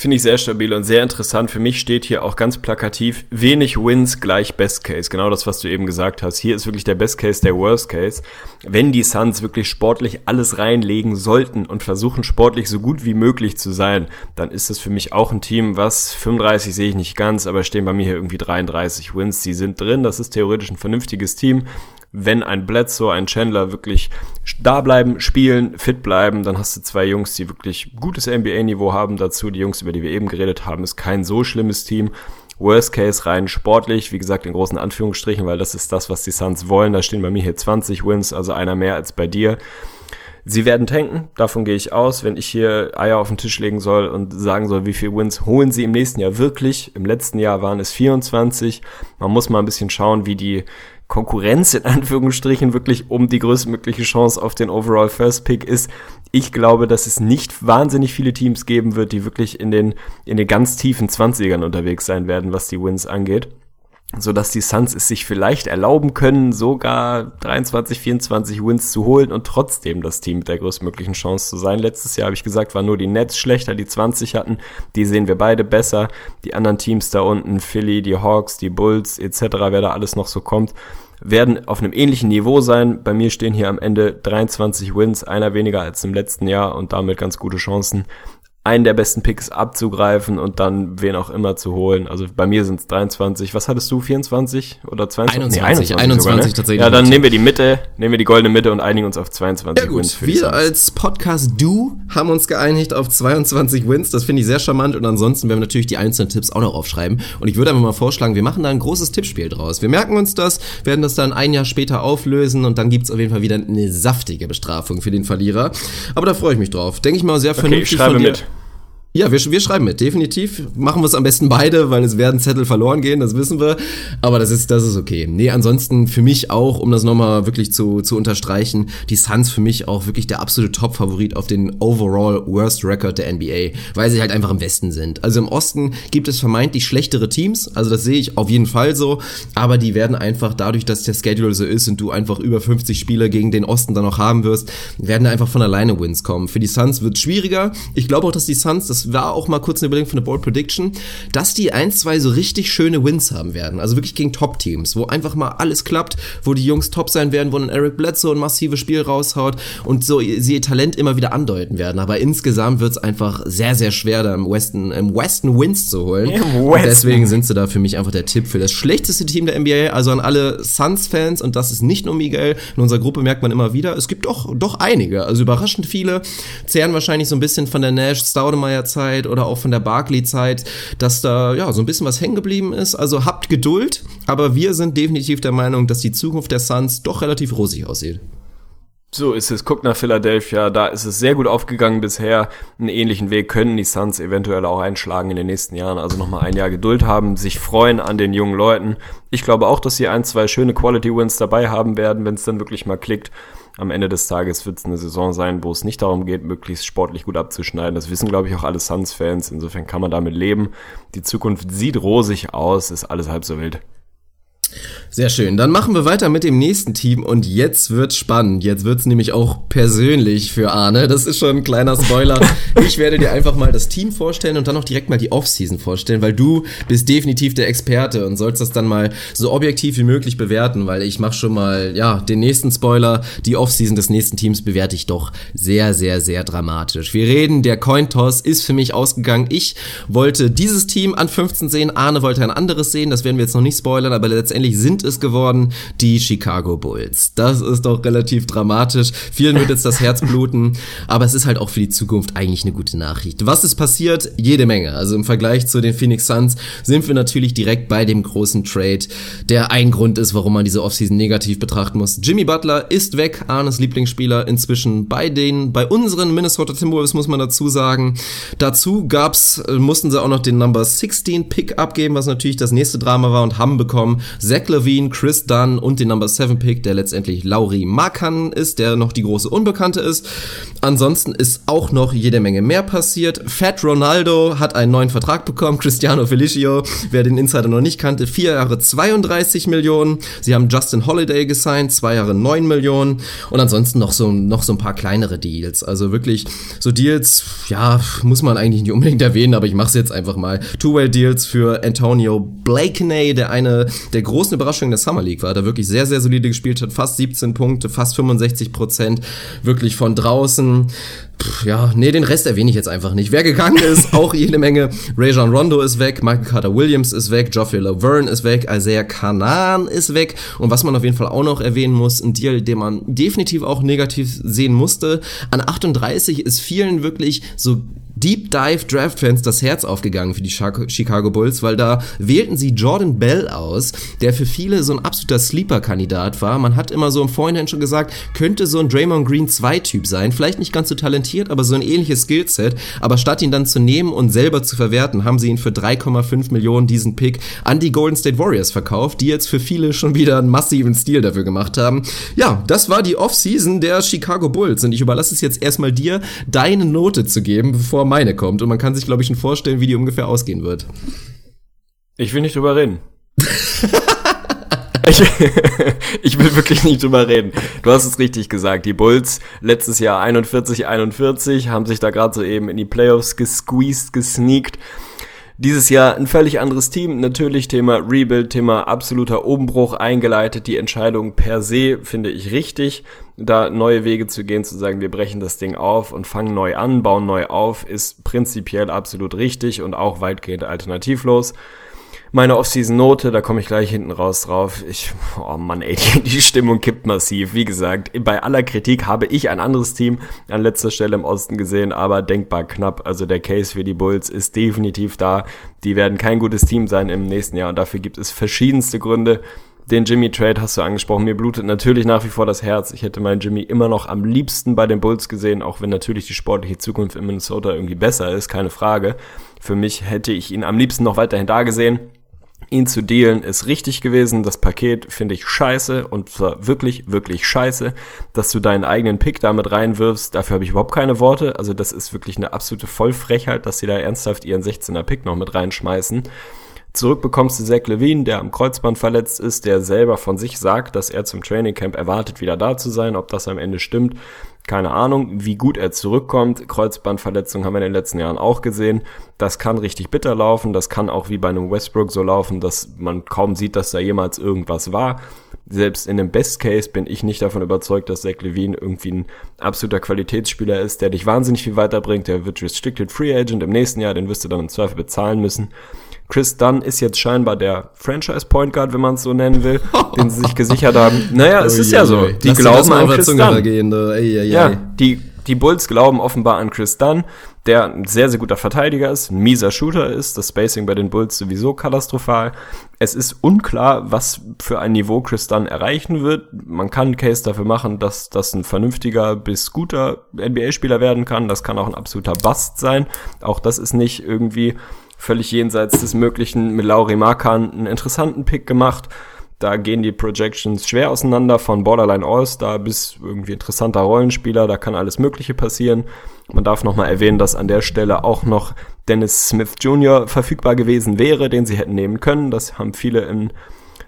Finde ich sehr stabil und sehr interessant. Für mich steht hier auch ganz plakativ, wenig Wins gleich Best Case. Genau das, was du eben gesagt hast. Hier ist wirklich der Best Case der Worst Case. Wenn die Suns wirklich sportlich alles reinlegen sollten und versuchen sportlich so gut wie möglich zu sein, dann ist das für mich auch ein Team, was 35 sehe ich nicht ganz, aber stehen bei mir hier irgendwie 33 Wins. Die sind drin. Das ist theoretisch ein vernünftiges Team wenn ein Bledsoe, ein Chandler wirklich da bleiben, spielen, fit bleiben, dann hast du zwei Jungs, die wirklich gutes NBA-Niveau haben dazu. Die Jungs, über die wir eben geredet haben, ist kein so schlimmes Team. Worst Case rein sportlich, wie gesagt in großen Anführungsstrichen, weil das ist das, was die Suns wollen. Da stehen bei mir hier 20 Wins, also einer mehr als bei dir. Sie werden tanken, davon gehe ich aus. Wenn ich hier Eier auf den Tisch legen soll und sagen soll, wie viel Wins holen sie im nächsten Jahr wirklich. Im letzten Jahr waren es 24. Man muss mal ein bisschen schauen, wie die Konkurrenz in Anführungsstrichen wirklich um die größtmögliche Chance auf den Overall First Pick ist. Ich glaube, dass es nicht wahnsinnig viele Teams geben wird, die wirklich in den, in den ganz tiefen Zwanzigern unterwegs sein werden, was die Wins angeht so dass die Suns es sich vielleicht erlauben können, sogar 23, 24 Wins zu holen und trotzdem das Team mit der größtmöglichen Chance zu sein. Letztes Jahr habe ich gesagt, waren nur die Nets schlechter, die 20 hatten. Die sehen wir beide besser. Die anderen Teams da unten, Philly, die Hawks, die Bulls etc., wer da alles noch so kommt, werden auf einem ähnlichen Niveau sein. Bei mir stehen hier am Ende 23 Wins, einer weniger als im letzten Jahr und damit ganz gute Chancen, einen der besten Picks abzugreifen und dann wen auch immer zu holen. Also bei mir sind es 23. Was hattest du? 24 oder 22? 21, nee, 21, 21 sogar, ne? tatsächlich. Ja, dann nehmen wir die Mitte, nehmen wir die goldene Mitte und einigen uns auf 22 ja, gut. Wins. wir als Podcast Du haben uns geeinigt auf 22 Wins. Das finde ich sehr charmant und ansonsten werden wir natürlich die einzelnen Tipps auch noch aufschreiben. Und ich würde einfach mal vorschlagen, wir machen da ein großes Tippspiel draus. Wir merken uns das, werden das dann ein Jahr später auflösen und dann gibt's auf jeden Fall wieder eine saftige Bestrafung für den Verlierer. Aber da freue ich mich drauf. Denke ich mal sehr vernünftig okay, ich schreibe von dir. Mit. Ja, wir, wir schreiben mit, definitiv. Machen wir es am besten beide, weil es werden Zettel verloren gehen, das wissen wir. Aber das ist, das ist okay. Nee, ansonsten für mich auch, um das nochmal wirklich zu, zu unterstreichen, die Suns für mich auch wirklich der absolute Top-Favorit auf den Overall Worst Record der NBA, weil sie halt einfach im Westen sind. Also im Osten gibt es vermeintlich schlechtere Teams, also das sehe ich auf jeden Fall so, aber die werden einfach dadurch, dass der Schedule so ist und du einfach über 50 Spiele gegen den Osten dann noch haben wirst, werden einfach von alleine Wins kommen. Für die Suns wird es schwieriger. Ich glaube auch, dass die Suns, das war auch mal kurz eine Überlegung von der Bold Prediction, dass die ein, zwei so richtig schöne Wins haben werden. Also wirklich gegen Top-Teams, wo einfach mal alles klappt, wo die Jungs top sein werden, wo ein Eric Bledsoe ein massives Spiel raushaut und so sie ihr Talent immer wieder andeuten werden. Aber insgesamt wird es einfach sehr, sehr schwer, da im Westen, im Westen Wins zu holen. Westen. deswegen sind sie da für mich einfach der Tipp für das schlechteste Team der NBA. Also an alle Suns-Fans, und das ist nicht nur Miguel, in unserer Gruppe merkt man immer wieder, es gibt doch, doch einige, also überraschend viele, zehren wahrscheinlich so ein bisschen von der Nash-Staudemeyer-Zeit oder auch von der Barkley-Zeit, dass da ja so ein bisschen was hängen geblieben ist. Also habt Geduld, aber wir sind definitiv der Meinung, dass die Zukunft der Suns doch relativ rosig aussieht. So ist es. Guckt nach Philadelphia. Da ist es sehr gut aufgegangen bisher. Einen ähnlichen Weg können die Suns eventuell auch einschlagen in den nächsten Jahren. Also nochmal ein Jahr Geduld haben, sich freuen an den jungen Leuten. Ich glaube auch, dass sie ein, zwei schöne Quality Wins dabei haben werden, wenn es dann wirklich mal klickt. Am Ende des Tages wird es eine Saison sein, wo es nicht darum geht, möglichst sportlich gut abzuschneiden. Das wissen, glaube ich, auch alle Suns-Fans. Insofern kann man damit leben. Die Zukunft sieht rosig aus, ist alles halb so wild. Sehr schön. Dann machen wir weiter mit dem nächsten Team und jetzt wird's spannend. Jetzt wird's nämlich auch persönlich für Arne. Das ist schon ein kleiner Spoiler. Ich werde dir einfach mal das Team vorstellen und dann auch direkt mal die Offseason vorstellen, weil du bist definitiv der Experte und sollst das dann mal so objektiv wie möglich bewerten, weil ich mache schon mal, ja, den nächsten Spoiler. Die Offseason des nächsten Teams bewerte ich doch sehr, sehr, sehr dramatisch. Wir reden, der Cointoss ist für mich ausgegangen. Ich wollte dieses Team an 15 sehen, Arne wollte ein anderes sehen. Das werden wir jetzt noch nicht spoilern, aber letztendlich sind es geworden die Chicago Bulls. Das ist doch relativ dramatisch. Vielen wird jetzt das Herz bluten, aber es ist halt auch für die Zukunft eigentlich eine gute Nachricht. Was ist passiert? Jede Menge. Also im Vergleich zu den Phoenix Suns sind wir natürlich direkt bei dem großen Trade, der ein Grund ist, warum man diese Offseason negativ betrachten muss. Jimmy Butler ist weg, Arnes Lieblingsspieler inzwischen bei den, bei unseren Minnesota Timberwolves muss man dazu sagen. Dazu gab's, äh, mussten sie auch noch den Number 16 Pick abgeben, was natürlich das nächste Drama war und haben bekommen Zach Levine, Chris Dunn und den Number 7 Pick, der letztendlich Lauri Markan ist, der noch die große Unbekannte ist. Ansonsten ist auch noch jede Menge mehr passiert. Fat Ronaldo hat einen neuen Vertrag bekommen. Cristiano Felicio, wer den Insider noch nicht kannte, vier Jahre 32 Millionen. Sie haben Justin Holiday gesigned, zwei Jahre 9 Millionen. Und ansonsten noch so, noch so ein paar kleinere Deals. Also wirklich so Deals, ja, muss man eigentlich nicht unbedingt erwähnen, aber ich mache es jetzt einfach mal. Two-Way-Deals für Antonio Blakeney, der eine der großen Überraschungen der Summer League war, der wirklich sehr, sehr solide gespielt hat. Fast 17 Punkte, fast 65 Prozent, wirklich von draußen. Pff, ja, nee, den Rest erwähne ich jetzt einfach nicht. Wer gegangen ist, auch jede Menge. Rajon Rondo ist weg, Michael Carter Williams ist weg, Geoffrey Laverne ist weg, Isaiah Kanan ist weg. Und was man auf jeden Fall auch noch erwähnen muss, ein Deal, den man definitiv auch negativ sehen musste. An 38 ist vielen wirklich so Deep Dive Draft Fans das Herz aufgegangen für die Chicago- Bulls, weil da wählten sie Jordan Bell aus, der für viele so ein absoluter Sleeper-Kandidat war. Man hat immer so im Vorhinein schon gesagt, könnte so ein Draymond Green 2-Typ sein. Vielleicht nicht ganz so talentiert, aber so ein ähnliches Skillset. Aber statt ihn dann zu nehmen und selber zu verwerten, haben sie ihn für 3,5 Millionen diesen Pick an die Golden State Warriors verkauft, die jetzt für viele schon wieder einen massiven Stil dafür gemacht haben. Ja, das war die Off-Season der Chicago Bulls und ich überlasse es jetzt erstmal dir, deine Note zu geben, bevor meine kommt. Und man kann sich, glaube ich, schon vorstellen, wie die ungefähr ausgehen wird. Ich will nicht drüber reden. ich, ich will wirklich nicht drüber reden. Du hast es richtig gesagt. Die Bulls letztes Jahr 41-41 haben sich da gerade so eben in die Playoffs gesqueezed, gesneakt. Dieses Jahr ein völlig anderes Team. Natürlich Thema Rebuild, Thema absoluter Umbruch eingeleitet. Die Entscheidung per se finde ich richtig. Da neue Wege zu gehen, zu sagen, wir brechen das Ding auf und fangen neu an, bauen neu auf, ist prinzipiell absolut richtig und auch weitgehend alternativlos. Meine Off-Season-Note, da komme ich gleich hinten raus drauf. Ich, oh Mann, ey, die, die Stimmung kippt massiv. Wie gesagt, bei aller Kritik habe ich ein anderes Team an letzter Stelle im Osten gesehen, aber denkbar knapp. Also der Case für die Bulls ist definitiv da. Die werden kein gutes Team sein im nächsten Jahr und dafür gibt es verschiedenste Gründe. Den Jimmy Trade hast du angesprochen. Mir blutet natürlich nach wie vor das Herz. Ich hätte meinen Jimmy immer noch am liebsten bei den Bulls gesehen, auch wenn natürlich die sportliche Zukunft in Minnesota irgendwie besser ist, keine Frage. Für mich hätte ich ihn am liebsten noch weiterhin da gesehen. Ihn zu dealen ist richtig gewesen. Das Paket finde ich scheiße und zwar wirklich, wirklich scheiße, dass du deinen eigenen Pick damit reinwirfst. Dafür habe ich überhaupt keine Worte. Also das ist wirklich eine absolute Vollfrechheit, dass sie da ernsthaft ihren 16er Pick noch mit reinschmeißen. Zurück bekommst du Zach Levine, der am Kreuzband verletzt ist, der selber von sich sagt, dass er zum Trainingcamp erwartet, wieder da zu sein. Ob das am Ende stimmt, keine Ahnung. Wie gut er zurückkommt, Kreuzbandverletzungen haben wir in den letzten Jahren auch gesehen. Das kann richtig bitter laufen. Das kann auch wie bei einem Westbrook so laufen, dass man kaum sieht, dass da jemals irgendwas war. Selbst in dem Best Case bin ich nicht davon überzeugt, dass Zach Levine irgendwie ein absoluter Qualitätsspieler ist, der dich wahnsinnig viel weiterbringt. Der wird Restricted Free Agent im nächsten Jahr, den wirst du dann im Zweifel bezahlen müssen. Chris Dunn ist jetzt scheinbar der Franchise Point Guard, wenn man es so nennen will, den sie sich gesichert haben. Naja, es ist ja so. Die glauben an Chris Dunn. Gehen, ey, ey, ja, die, die Bulls glauben offenbar an Chris Dunn, der ein sehr, sehr guter Verteidiger ist, ein mieser Shooter ist, das Spacing bei den Bulls sowieso katastrophal. Es ist unklar, was für ein Niveau Chris Dunn erreichen wird. Man kann einen Case dafür machen, dass das ein vernünftiger bis guter NBA-Spieler werden kann. Das kann auch ein absoluter Bust sein. Auch das ist nicht irgendwie völlig jenseits des Möglichen mit Lauri Markan einen interessanten Pick gemacht. Da gehen die Projections schwer auseinander von Borderline All-Star bis irgendwie interessanter Rollenspieler. Da kann alles Mögliche passieren. Man darf nochmal erwähnen, dass an der Stelle auch noch Dennis Smith Jr. verfügbar gewesen wäre, den sie hätten nehmen können. Das haben viele im,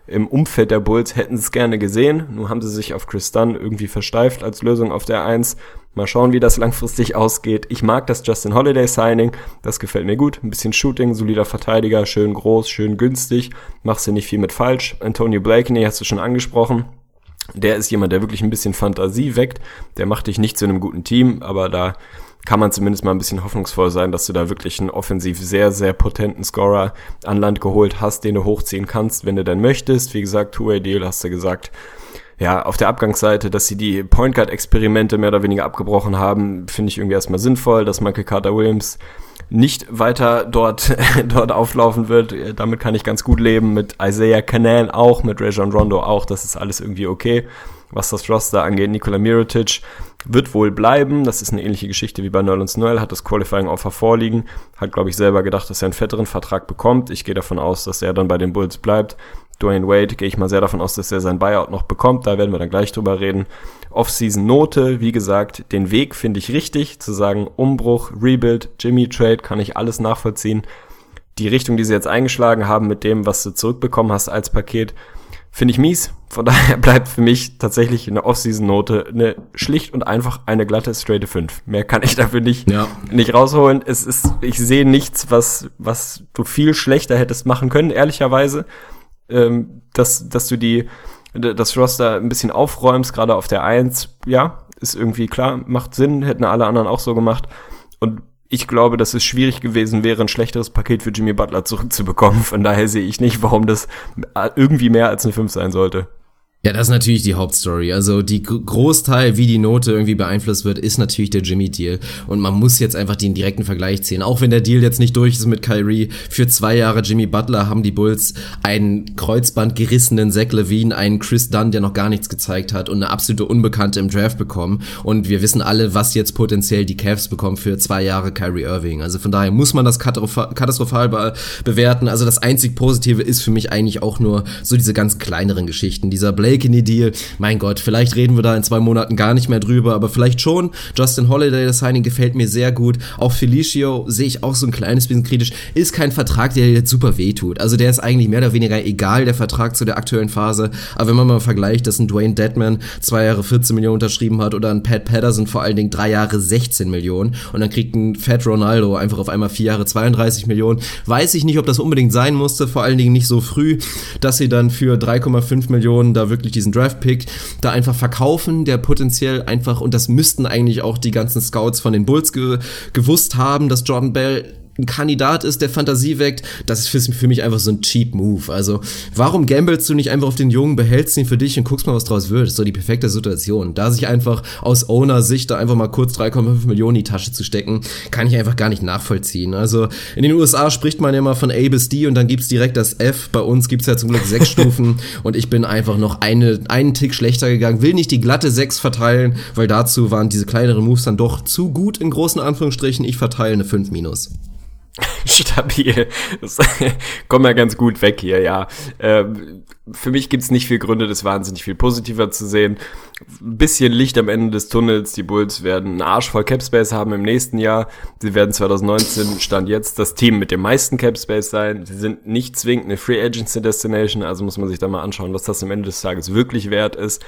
im Umfeld der Bulls hätten es gerne gesehen. Nun haben sie sich auf Chris Dunn irgendwie versteift als Lösung auf der Eins. Mal schauen, wie das langfristig ausgeht. Ich mag das Justin Holiday Signing. Das gefällt mir gut. Ein bisschen Shooting, solider Verteidiger, schön groß, schön günstig. Machst du nicht viel mit falsch. Antonio Blakeney hast du schon angesprochen. Der ist jemand, der wirklich ein bisschen Fantasie weckt. Der macht dich nicht zu einem guten Team, aber da kann man zumindest mal ein bisschen hoffnungsvoll sein, dass du da wirklich einen offensiv sehr, sehr potenten Scorer an Land geholt hast, den du hochziehen kannst, wenn du denn möchtest. Wie gesagt, Two-Way-Deal hast du gesagt ja, auf der Abgangsseite, dass sie die Point Guard Experimente mehr oder weniger abgebrochen haben, finde ich irgendwie erstmal sinnvoll, dass Michael Carter Williams nicht weiter dort, dort auflaufen wird. Damit kann ich ganz gut leben. Mit Isaiah Canan auch, mit Rajon Rondo auch. Das ist alles irgendwie okay. Was das Roster angeht, Nikola Mirotic wird wohl bleiben. Das ist eine ähnliche Geschichte wie bei Nerlens Noel. Hat das Qualifying Offer vorliegen. Hat, glaube ich, selber gedacht, dass er einen fetteren Vertrag bekommt. Ich gehe davon aus, dass er dann bei den Bulls bleibt. Dwayne Wade gehe ich mal sehr davon aus, dass er sein Buyout noch bekommt. Da werden wir dann gleich drüber reden. Off-Season-Note, wie gesagt, den Weg finde ich richtig, zu sagen Umbruch, Rebuild, Jimmy Trade, kann ich alles nachvollziehen. Die Richtung, die sie jetzt eingeschlagen haben mit dem, was du zurückbekommen hast als Paket, finde ich mies. Von daher bleibt für mich tatsächlich eine Off-Season-Note eine schlicht und einfach eine glatte straight 5. Mehr kann ich dafür nicht, ja. nicht rausholen. Es ist, ich sehe nichts, was, was du viel schlechter hättest machen können, ehrlicherweise ähm, dass, dass du die, das Roster ein bisschen aufräumst, gerade auf der Eins, ja, ist irgendwie klar, macht Sinn, hätten alle anderen auch so gemacht. Und ich glaube, dass es schwierig gewesen wäre, ein schlechteres Paket für Jimmy Butler zurückzubekommen. Von daher sehe ich nicht, warum das irgendwie mehr als eine 5 sein sollte. Ja, das ist natürlich die Hauptstory. Also die Großteil, wie die Note irgendwie beeinflusst wird, ist natürlich der Jimmy-Deal. Und man muss jetzt einfach den direkten Vergleich ziehen. Auch wenn der Deal jetzt nicht durch ist mit Kyrie, für zwei Jahre Jimmy Butler haben die Bulls einen Kreuzband gerissenen Zach Levine, einen Chris Dunn, der noch gar nichts gezeigt hat und eine absolute Unbekannte im Draft bekommen. Und wir wissen alle, was jetzt potenziell die Cavs bekommen für zwei Jahre Kyrie Irving. Also von daher muss man das katastrophal be bewerten. Also das einzig Positive ist für mich eigentlich auch nur so diese ganz kleineren Geschichten. Dieser Blake Blakeney-Deal, mein Gott, vielleicht reden wir da in zwei Monaten gar nicht mehr drüber, aber vielleicht schon. Justin Holiday, das Signing gefällt mir sehr gut. Auch Felicio sehe ich auch so ein kleines bisschen kritisch. Ist kein Vertrag, der jetzt super wehtut. Also der ist eigentlich mehr oder weniger egal, der Vertrag zu der aktuellen Phase. Aber wenn man mal vergleicht, dass ein Dwayne Deadman zwei Jahre 14 Millionen unterschrieben hat oder ein Pat Patterson vor allen Dingen drei Jahre 16 Millionen und dann kriegt ein Fat Ronaldo einfach auf einmal vier Jahre 32 Millionen, weiß ich nicht, ob das unbedingt sein musste, vor allen Dingen nicht so früh, dass sie dann für 3,5 Millionen da wirklich wirklich diesen Draft-Pick da einfach verkaufen, der potenziell einfach, und das müssten eigentlich auch die ganzen Scouts von den Bulls ge gewusst haben, dass Jordan Bell ein Kandidat ist, der Fantasie weckt, das ist für, mich einfach so ein cheap Move. Also, warum gambelst du nicht einfach auf den Jungen, behältst ihn für dich und guckst mal, was draus wird? Das ist so die perfekte Situation. Da sich einfach aus Owner-Sicht da einfach mal kurz 3,5 Millionen in die Tasche zu stecken, kann ich einfach gar nicht nachvollziehen. Also, in den USA spricht man ja immer von A bis D und dann gibt's direkt das F. Bei uns gibt's ja zum Glück sechs Stufen und ich bin einfach noch eine, einen Tick schlechter gegangen, will nicht die glatte 6 verteilen, weil dazu waren diese kleineren Moves dann doch zu gut in großen Anführungsstrichen. Ich verteile eine 5 minus. Stabil. Das kommt ja ganz gut weg hier, ja. Ähm, für mich gibt's nicht viel Gründe, das wahnsinnig viel positiver zu sehen. Bisschen Licht am Ende des Tunnels. Die Bulls werden einen Arsch voll Capspace haben im nächsten Jahr. Sie werden 2019 Stand jetzt das Team mit dem meisten Capspace sein. Sie sind nicht zwingend eine Free Agency Destination, also muss man sich da mal anschauen, was das am Ende des Tages wirklich wert ist.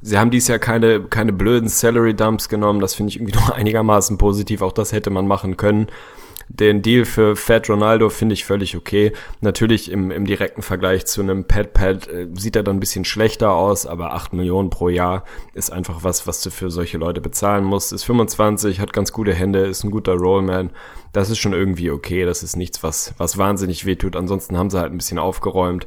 Sie haben dies Jahr keine, keine blöden Salary Dumps genommen. Das finde ich irgendwie noch einigermaßen positiv. Auch das hätte man machen können. Den Deal für Fat Ronaldo finde ich völlig okay. Natürlich im, im direkten Vergleich zu einem Pad Pad äh, sieht er dann ein bisschen schlechter aus, aber 8 Millionen pro Jahr ist einfach was, was du für solche Leute bezahlen musst. Ist 25, hat ganz gute Hände, ist ein guter Rollman. Das ist schon irgendwie okay. Das ist nichts, was, was wahnsinnig wehtut. Ansonsten haben sie halt ein bisschen aufgeräumt.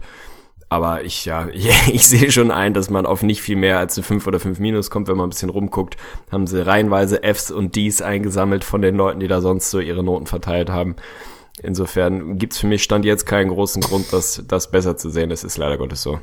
Aber ich, ja, ich sehe schon ein, dass man auf nicht viel mehr als eine 5 oder 5 Minus kommt, wenn man ein bisschen rumguckt. Haben sie reihenweise Fs und Ds eingesammelt von den Leuten, die da sonst so ihre Noten verteilt haben. Insofern gibt's für mich Stand jetzt keinen großen Grund, das, das besser zu sehen. Das ist leider Gottes so.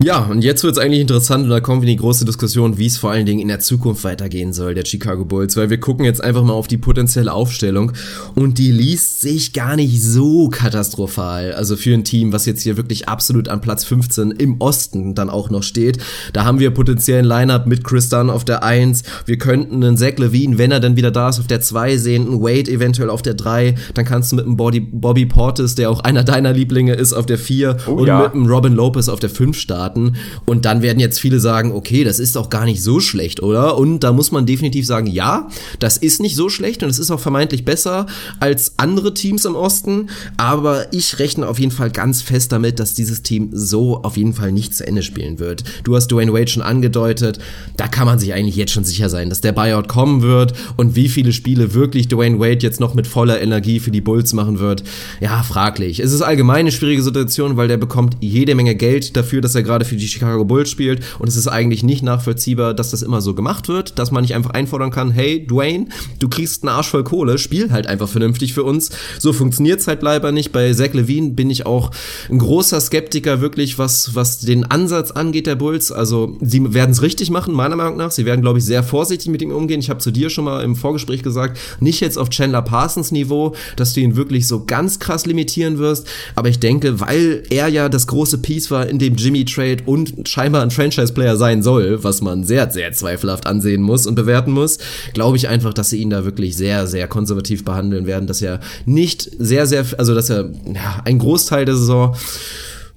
Ja, und jetzt wird's eigentlich interessant und da kommen wir in die große Diskussion, wie es vor allen Dingen in der Zukunft weitergehen soll, der Chicago Bulls, weil wir gucken jetzt einfach mal auf die potenzielle Aufstellung und die liest sich gar nicht so katastrophal. Also für ein Team, was jetzt hier wirklich absolut an Platz 15 im Osten dann auch noch steht. Da haben wir potenziell ein Lineup mit Chris Dunn auf der 1. Wir könnten einen Zach Levine, wenn er dann wieder da ist, auf der 2 sehen, einen Wade eventuell auf der 3. Dann kannst du mit einem Bobby, Bobby Portis, der auch einer deiner Lieblinge ist, auf der 4 oh, und ja. mit einem Robin Lopez auf der 5 starten starten. Und dann werden jetzt viele sagen, okay, das ist doch gar nicht so schlecht, oder? Und da muss man definitiv sagen, ja, das ist nicht so schlecht und es ist auch vermeintlich besser als andere Teams im Osten. Aber ich rechne auf jeden Fall ganz fest damit, dass dieses Team so auf jeden Fall nicht zu Ende spielen wird. Du hast Dwayne Wade schon angedeutet. Da kann man sich eigentlich jetzt schon sicher sein, dass der Buyout kommen wird und wie viele Spiele wirklich Dwayne Wade jetzt noch mit voller Energie für die Bulls machen wird. Ja, fraglich. Es ist allgemein eine schwierige Situation, weil der bekommt jede Menge Geld dafür, dass er gerade gerade für die Chicago Bulls spielt. Und es ist eigentlich nicht nachvollziehbar, dass das immer so gemacht wird, dass man nicht einfach einfordern kann, hey, Dwayne, du kriegst einen Arsch voll Kohle, spiel halt einfach vernünftig für uns. So funktioniert's halt leider nicht. Bei Zach Levine bin ich auch ein großer Skeptiker wirklich, was, was den Ansatz angeht der Bulls. Also sie werden es richtig machen, meiner Meinung nach. Sie werden, glaube ich, sehr vorsichtig mit ihm umgehen. Ich habe zu dir schon mal im Vorgespräch gesagt, nicht jetzt auf Chandler Parsons Niveau, dass du ihn wirklich so ganz krass limitieren wirst. Aber ich denke, weil er ja das große Piece war in dem Jimmy Trade Trade und scheinbar ein Franchise-Player sein soll, was man sehr, sehr zweifelhaft ansehen muss und bewerten muss, glaube ich einfach, dass sie ihn da wirklich sehr, sehr konservativ behandeln werden, dass er nicht sehr, sehr, also dass er ja, ein Großteil der Saison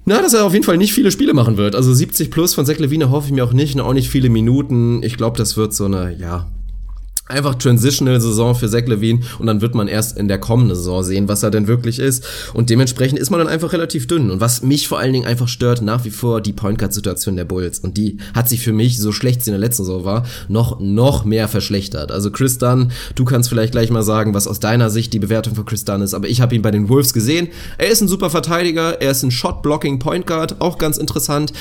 na, dass er auf jeden Fall nicht viele Spiele machen wird. Also 70 plus von Zach Levine hoffe ich mir auch nicht und auch nicht viele Minuten. Ich glaube, das wird so eine, ja, einfach Transitional Saison für Zach Levine und dann wird man erst in der kommenden Saison sehen, was er denn wirklich ist. Und dementsprechend ist man dann einfach relativ dünn. Und was mich vor allen Dingen einfach stört, nach wie vor die Point Guard Situation der Bulls. Und die hat sich für mich, so schlecht sie in der letzten Saison war, noch, noch mehr verschlechtert. Also Chris Dunn, du kannst vielleicht gleich mal sagen, was aus deiner Sicht die Bewertung von Chris Dunn ist, aber ich habe ihn bei den Wolves gesehen. Er ist ein super Verteidiger, er ist ein Shot-Blocking Point Guard, auch ganz interessant,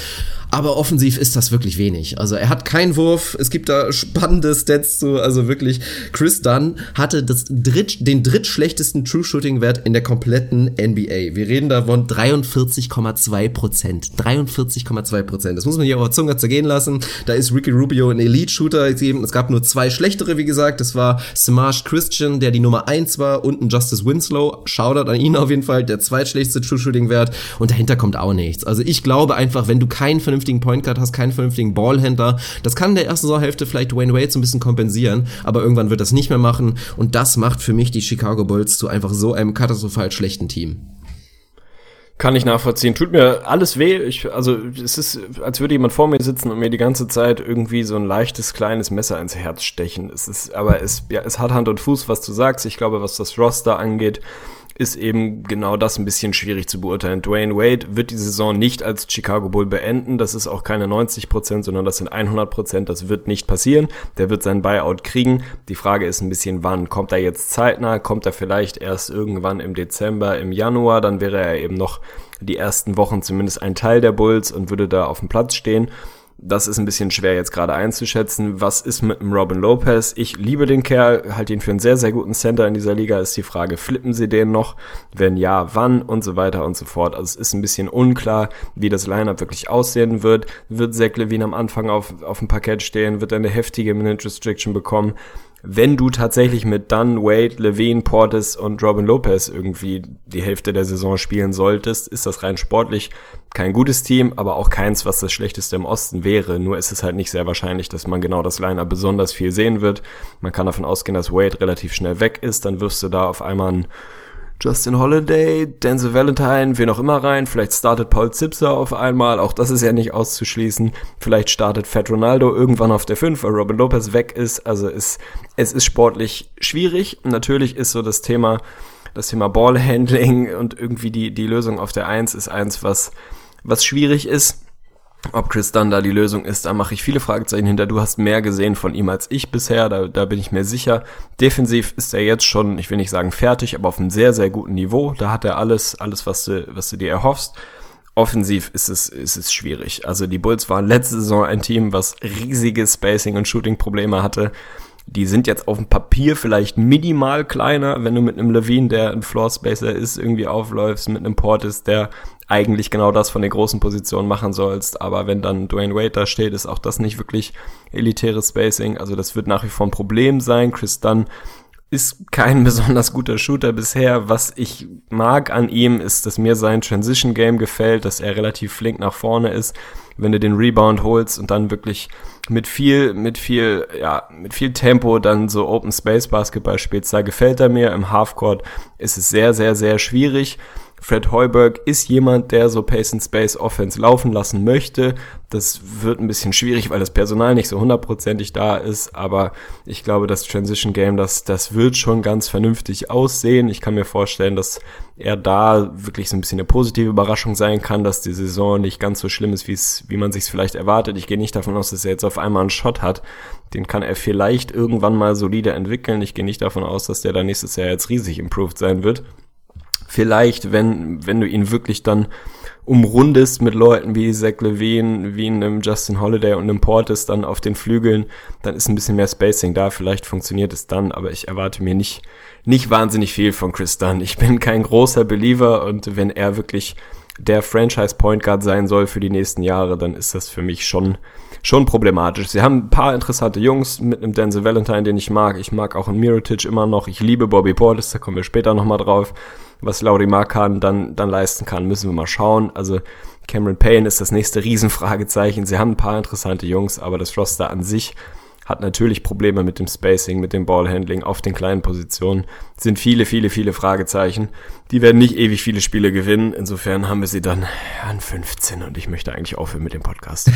aber offensiv ist das wirklich wenig. Also er hat keinen Wurf, es gibt da spannende Stats zu, also wirklich, Chris Dunn hatte das dritt, den drittschlechtesten True Shooting Wert in der kompletten NBA. Wir reden davon 43,2 Prozent. 43,2 Prozent. Das muss man hier auf der Zunge zergehen lassen. Da ist Ricky Rubio ein Elite Shooter. Es gab nur zwei schlechtere, wie gesagt. Das war Samaj Christian, der die Nummer eins war und ein Justice Winslow. Shoutout an ihn auf jeden Fall. Der zweitschlechteste True Shooting Wert. Und dahinter kommt auch nichts. Also ich glaube einfach, wenn du keinen vernünftigen vernünftigen Point Guard hast, keinen vernünftigen Ballhändler. Das kann in der ersten Saisonhälfte vielleicht Dwayne Wade so ein bisschen kompensieren, aber irgendwann wird das nicht mehr machen und das macht für mich die Chicago Bulls zu einfach so einem katastrophal schlechten Team. Kann ich nachvollziehen. Tut mir alles weh. Ich, also es ist, als würde jemand vor mir sitzen und mir die ganze Zeit irgendwie so ein leichtes kleines Messer ins Herz stechen. Es ist, aber es, ja, es hat Hand und Fuß, was du sagst. Ich glaube, was das Roster angeht, ist eben genau das ein bisschen schwierig zu beurteilen. Dwayne Wade wird die Saison nicht als Chicago Bull beenden. Das ist auch keine 90 Prozent, sondern das sind 100 Prozent. Das wird nicht passieren. Der wird sein Buyout kriegen. Die Frage ist ein bisschen, wann kommt er jetzt zeitnah? Kommt er vielleicht erst irgendwann im Dezember, im Januar? Dann wäre er eben noch die ersten Wochen zumindest ein Teil der Bulls und würde da auf dem Platz stehen. Das ist ein bisschen schwer jetzt gerade einzuschätzen. Was ist mit dem Robin Lopez? Ich liebe den Kerl, halte ihn für einen sehr, sehr guten Center in dieser Liga. Ist die Frage, flippen sie den noch? Wenn ja, wann? Und so weiter und so fort. Also es ist ein bisschen unklar, wie das Lineup wirklich aussehen wird. Wird Zach Levine am Anfang auf, auf dem Parkett stehen? Wird er eine heftige Minute Restriction bekommen? Wenn du tatsächlich mit Dunn, Wade, Levine, Portis und Robin Lopez irgendwie die Hälfte der Saison spielen solltest, ist das rein sportlich kein gutes Team, aber auch keins, was das schlechteste im Osten wäre. Nur ist es halt nicht sehr wahrscheinlich, dass man genau das Liner besonders viel sehen wird. Man kann davon ausgehen, dass Wade relativ schnell weg ist, dann wirst du da auf einmal ein Justin Holiday, Denzel Valentine, wen auch immer rein. Vielleicht startet Paul Zipser auf einmal. Auch das ist ja nicht auszuschließen. Vielleicht startet Fat Ronaldo irgendwann auf der 5, weil Robin Lopez weg ist. Also es, es ist sportlich schwierig. Natürlich ist so das Thema, das Thema Ballhandling und irgendwie die, die Lösung auf der 1 ist eins, was, was schwierig ist. Ob Chris Dunn da die Lösung ist, da mache ich viele Fragezeichen hinter. Du hast mehr gesehen von ihm als ich bisher, da, da bin ich mir sicher. Defensiv ist er jetzt schon, ich will nicht sagen fertig, aber auf einem sehr, sehr guten Niveau. Da hat er alles, alles, was du, was du dir erhoffst. Offensiv ist es, ist es schwierig. Also die Bulls waren letzte Saison ein Team, was riesige Spacing- und Shooting-Probleme hatte. Die sind jetzt auf dem Papier vielleicht minimal kleiner, wenn du mit einem Levine, der ein Floor Spacer ist, irgendwie aufläufst, mit einem Portis, der eigentlich genau das von den großen Positionen machen sollst. Aber wenn dann Dwayne Wade da steht, ist auch das nicht wirklich elitäres Spacing. Also das wird nach wie vor ein Problem sein. Chris Dunn ist kein besonders guter Shooter bisher. Was ich mag an ihm ist, dass mir sein Transition Game gefällt, dass er relativ flink nach vorne ist. Wenn du den Rebound holst und dann wirklich mit viel, mit viel, ja, mit viel Tempo dann so Open Space Basketball spielst, da gefällt er mir. Im Halfcourt ist es sehr, sehr, sehr schwierig. Fred Heuberg ist jemand, der so Pace and Space Offense laufen lassen möchte. Das wird ein bisschen schwierig, weil das Personal nicht so hundertprozentig da ist, aber ich glaube, das Transition Game, das, das wird schon ganz vernünftig aussehen. Ich kann mir vorstellen, dass er da wirklich so ein bisschen eine positive Überraschung sein kann, dass die Saison nicht ganz so schlimm ist, wie es, wie man sich vielleicht erwartet. Ich gehe nicht davon aus, dass er jetzt auf einmal einen Shot hat. Den kann er vielleicht irgendwann mal solide entwickeln. Ich gehe nicht davon aus, dass der da nächstes Jahr jetzt riesig improved sein wird vielleicht, wenn, wenn du ihn wirklich dann umrundest mit Leuten wie Zach Levine, wie einem Justin Holiday und einem Portis dann auf den Flügeln, dann ist ein bisschen mehr Spacing da. Vielleicht funktioniert es dann, aber ich erwarte mir nicht, nicht wahnsinnig viel von Chris Dunn. Ich bin kein großer Believer und wenn er wirklich der Franchise Point Guard sein soll für die nächsten Jahre, dann ist das für mich schon, schon problematisch. Sie haben ein paar interessante Jungs mit einem Denzel Valentine, den ich mag. Ich mag auch einen Mirotic immer noch. Ich liebe Bobby Portis, da kommen wir später nochmal drauf was Lauri Markan dann, dann leisten kann, müssen wir mal schauen. Also Cameron Payne ist das nächste Riesenfragezeichen. Sie haben ein paar interessante Jungs, aber das Roster an sich hat natürlich Probleme mit dem Spacing, mit dem Ballhandling auf den kleinen Positionen. Sind viele, viele, viele Fragezeichen. Die werden nicht ewig viele Spiele gewinnen. Insofern haben wir sie dann an 15 und ich möchte eigentlich aufhören mit dem Podcast.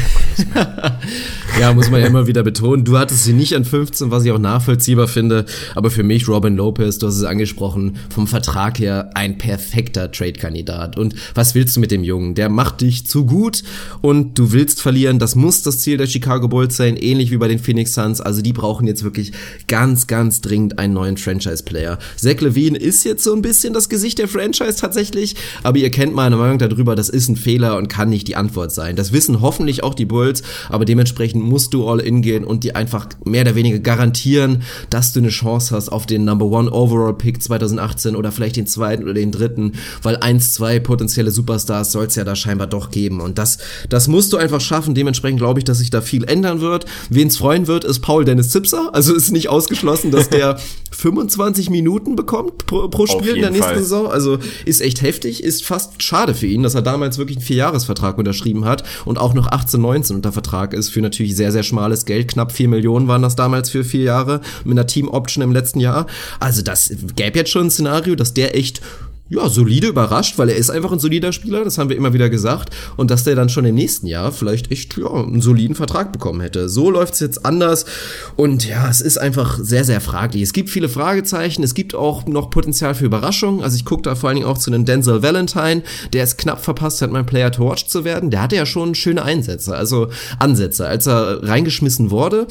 ja, muss man ja immer wieder betonen. Du hattest sie nicht an 15, was ich auch nachvollziehbar finde. Aber für mich, Robin Lopez, du hast es angesprochen, vom Vertrag her ein perfekter Trade-Kandidat. Und was willst du mit dem Jungen? Der macht dich zu gut und du willst verlieren. Das muss das Ziel der Chicago Bulls sein, ähnlich wie bei den Phoenix Suns. Also die brauchen jetzt wirklich ganz, ganz dringend einen neuen Franchise-Player. Zach Levine ist jetzt so ein bisschen das Gesicht der Franchise tatsächlich, aber ihr kennt meine Meinung darüber, das ist ein Fehler und kann nicht die Antwort sein. Das wissen hoffentlich auch die Bulls, aber dementsprechend musst du all in gehen und die einfach mehr oder weniger garantieren, dass du eine Chance hast auf den Number One Overall Pick 2018 oder vielleicht den zweiten oder den dritten, weil eins, zwei potenzielle Superstars soll es ja da scheinbar doch geben und das, das musst du einfach schaffen. Dementsprechend glaube ich, dass sich da viel ändern wird. Wen es freuen wird, ist Paul Dennis Zipser. Also ist nicht ausgeschlossen, dass der 25 Minuten bekommt pro, pro Spiel in der nächsten Fall. Saison. Also ist echt heftig, ist fast schade für ihn, dass er damals wirklich einen Vierjahresvertrag unterschrieben hat und auch noch 18, 19 unter Vertrag ist für natürlich sehr, sehr schmales Geld. Knapp 4 Millionen waren das damals für vier Jahre mit einer Team-Option im letzten Jahr. Also das gäbe jetzt schon ein Szenario, dass der echt ja, solide überrascht, weil er ist einfach ein solider Spieler, das haben wir immer wieder gesagt. Und dass der dann schon im nächsten Jahr vielleicht echt ja, einen soliden Vertrag bekommen hätte. So läuft's jetzt anders. Und ja, es ist einfach sehr, sehr fraglich. Es gibt viele Fragezeichen, es gibt auch noch Potenzial für Überraschungen. Also ich gucke da vor allen Dingen auch zu einem Denzel Valentine, der es knapp verpasst hat, mein Player to Watch zu werden. Der hatte ja schon schöne Einsätze, also Ansätze. Als er reingeschmissen wurde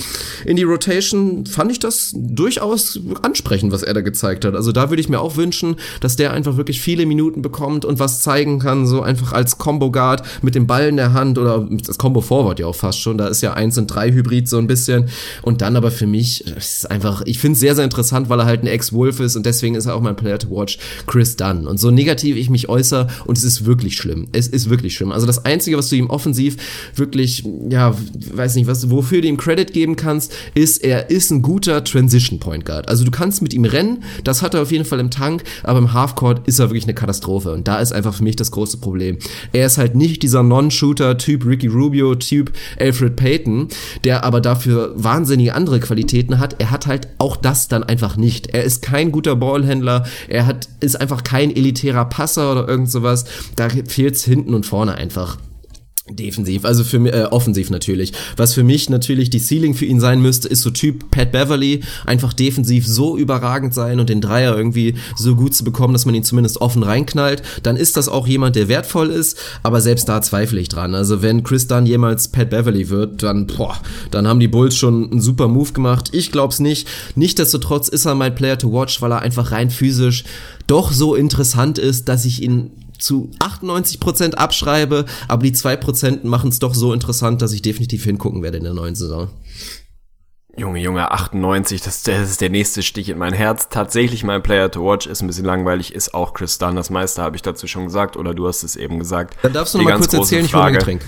in die Rotation, fand ich das durchaus ansprechend, was er da gezeigt hat. Also da würde ich mir auch wünschen, dass der einfach wirklich wirklich viele Minuten bekommt und was zeigen kann, so einfach als Combo Guard mit dem Ball in der Hand oder das Combo Forward ja auch fast schon. Da ist ja eins und drei Hybrid so ein bisschen. Und dann aber für mich ist einfach, ich finde es sehr, sehr interessant, weil er halt ein Ex-Wolf ist und deswegen ist er auch mein Player to watch, Chris Dunn. Und so negativ ich mich äußere und es ist wirklich schlimm. Es ist wirklich schlimm. Also das Einzige, was du ihm offensiv wirklich, ja, weiß nicht, was, wofür du ihm Credit geben kannst, ist, er ist ein guter Transition Point Guard. Also du kannst mit ihm rennen, das hat er auf jeden Fall im Tank, aber im Halfcourt ist er wirklich eine Katastrophe. Und da ist einfach für mich das große Problem. Er ist halt nicht dieser Non-Shooter-Typ Ricky Rubio-Typ Alfred Payton, der aber dafür wahnsinnige andere Qualitäten hat. Er hat halt auch das dann einfach nicht. Er ist kein guter Ballhändler, er hat, ist einfach kein elitärer Passer oder irgend sowas. Da fehlt's hinten und vorne einfach. Defensiv, also für äh, offensiv natürlich. Was für mich natürlich die Ceiling für ihn sein müsste, ist so Typ Pat Beverly, einfach defensiv so überragend sein und den Dreier irgendwie so gut zu bekommen, dass man ihn zumindest offen reinknallt. Dann ist das auch jemand, der wertvoll ist, aber selbst da zweifle ich dran. Also wenn Chris Dunn jemals Pat Beverly wird, dann boah, dann haben die Bulls schon einen super Move gemacht. Ich glaub's nicht. Nichtsdestotrotz ist er mein Player to watch, weil er einfach rein physisch doch so interessant ist, dass ich ihn zu 98% abschreibe, aber die 2% machen es doch so interessant, dass ich definitiv hingucken werde in der neuen Saison. Junge, Junge, 98, das, das ist der nächste Stich in mein Herz. Tatsächlich mein Player to watch ist ein bisschen langweilig, ist auch Chris Dunn. Das meiste habe ich dazu schon gesagt oder du hast es eben gesagt. Dann darfst du noch mal kurz erzählen, Frage, ich hole ein Getränk.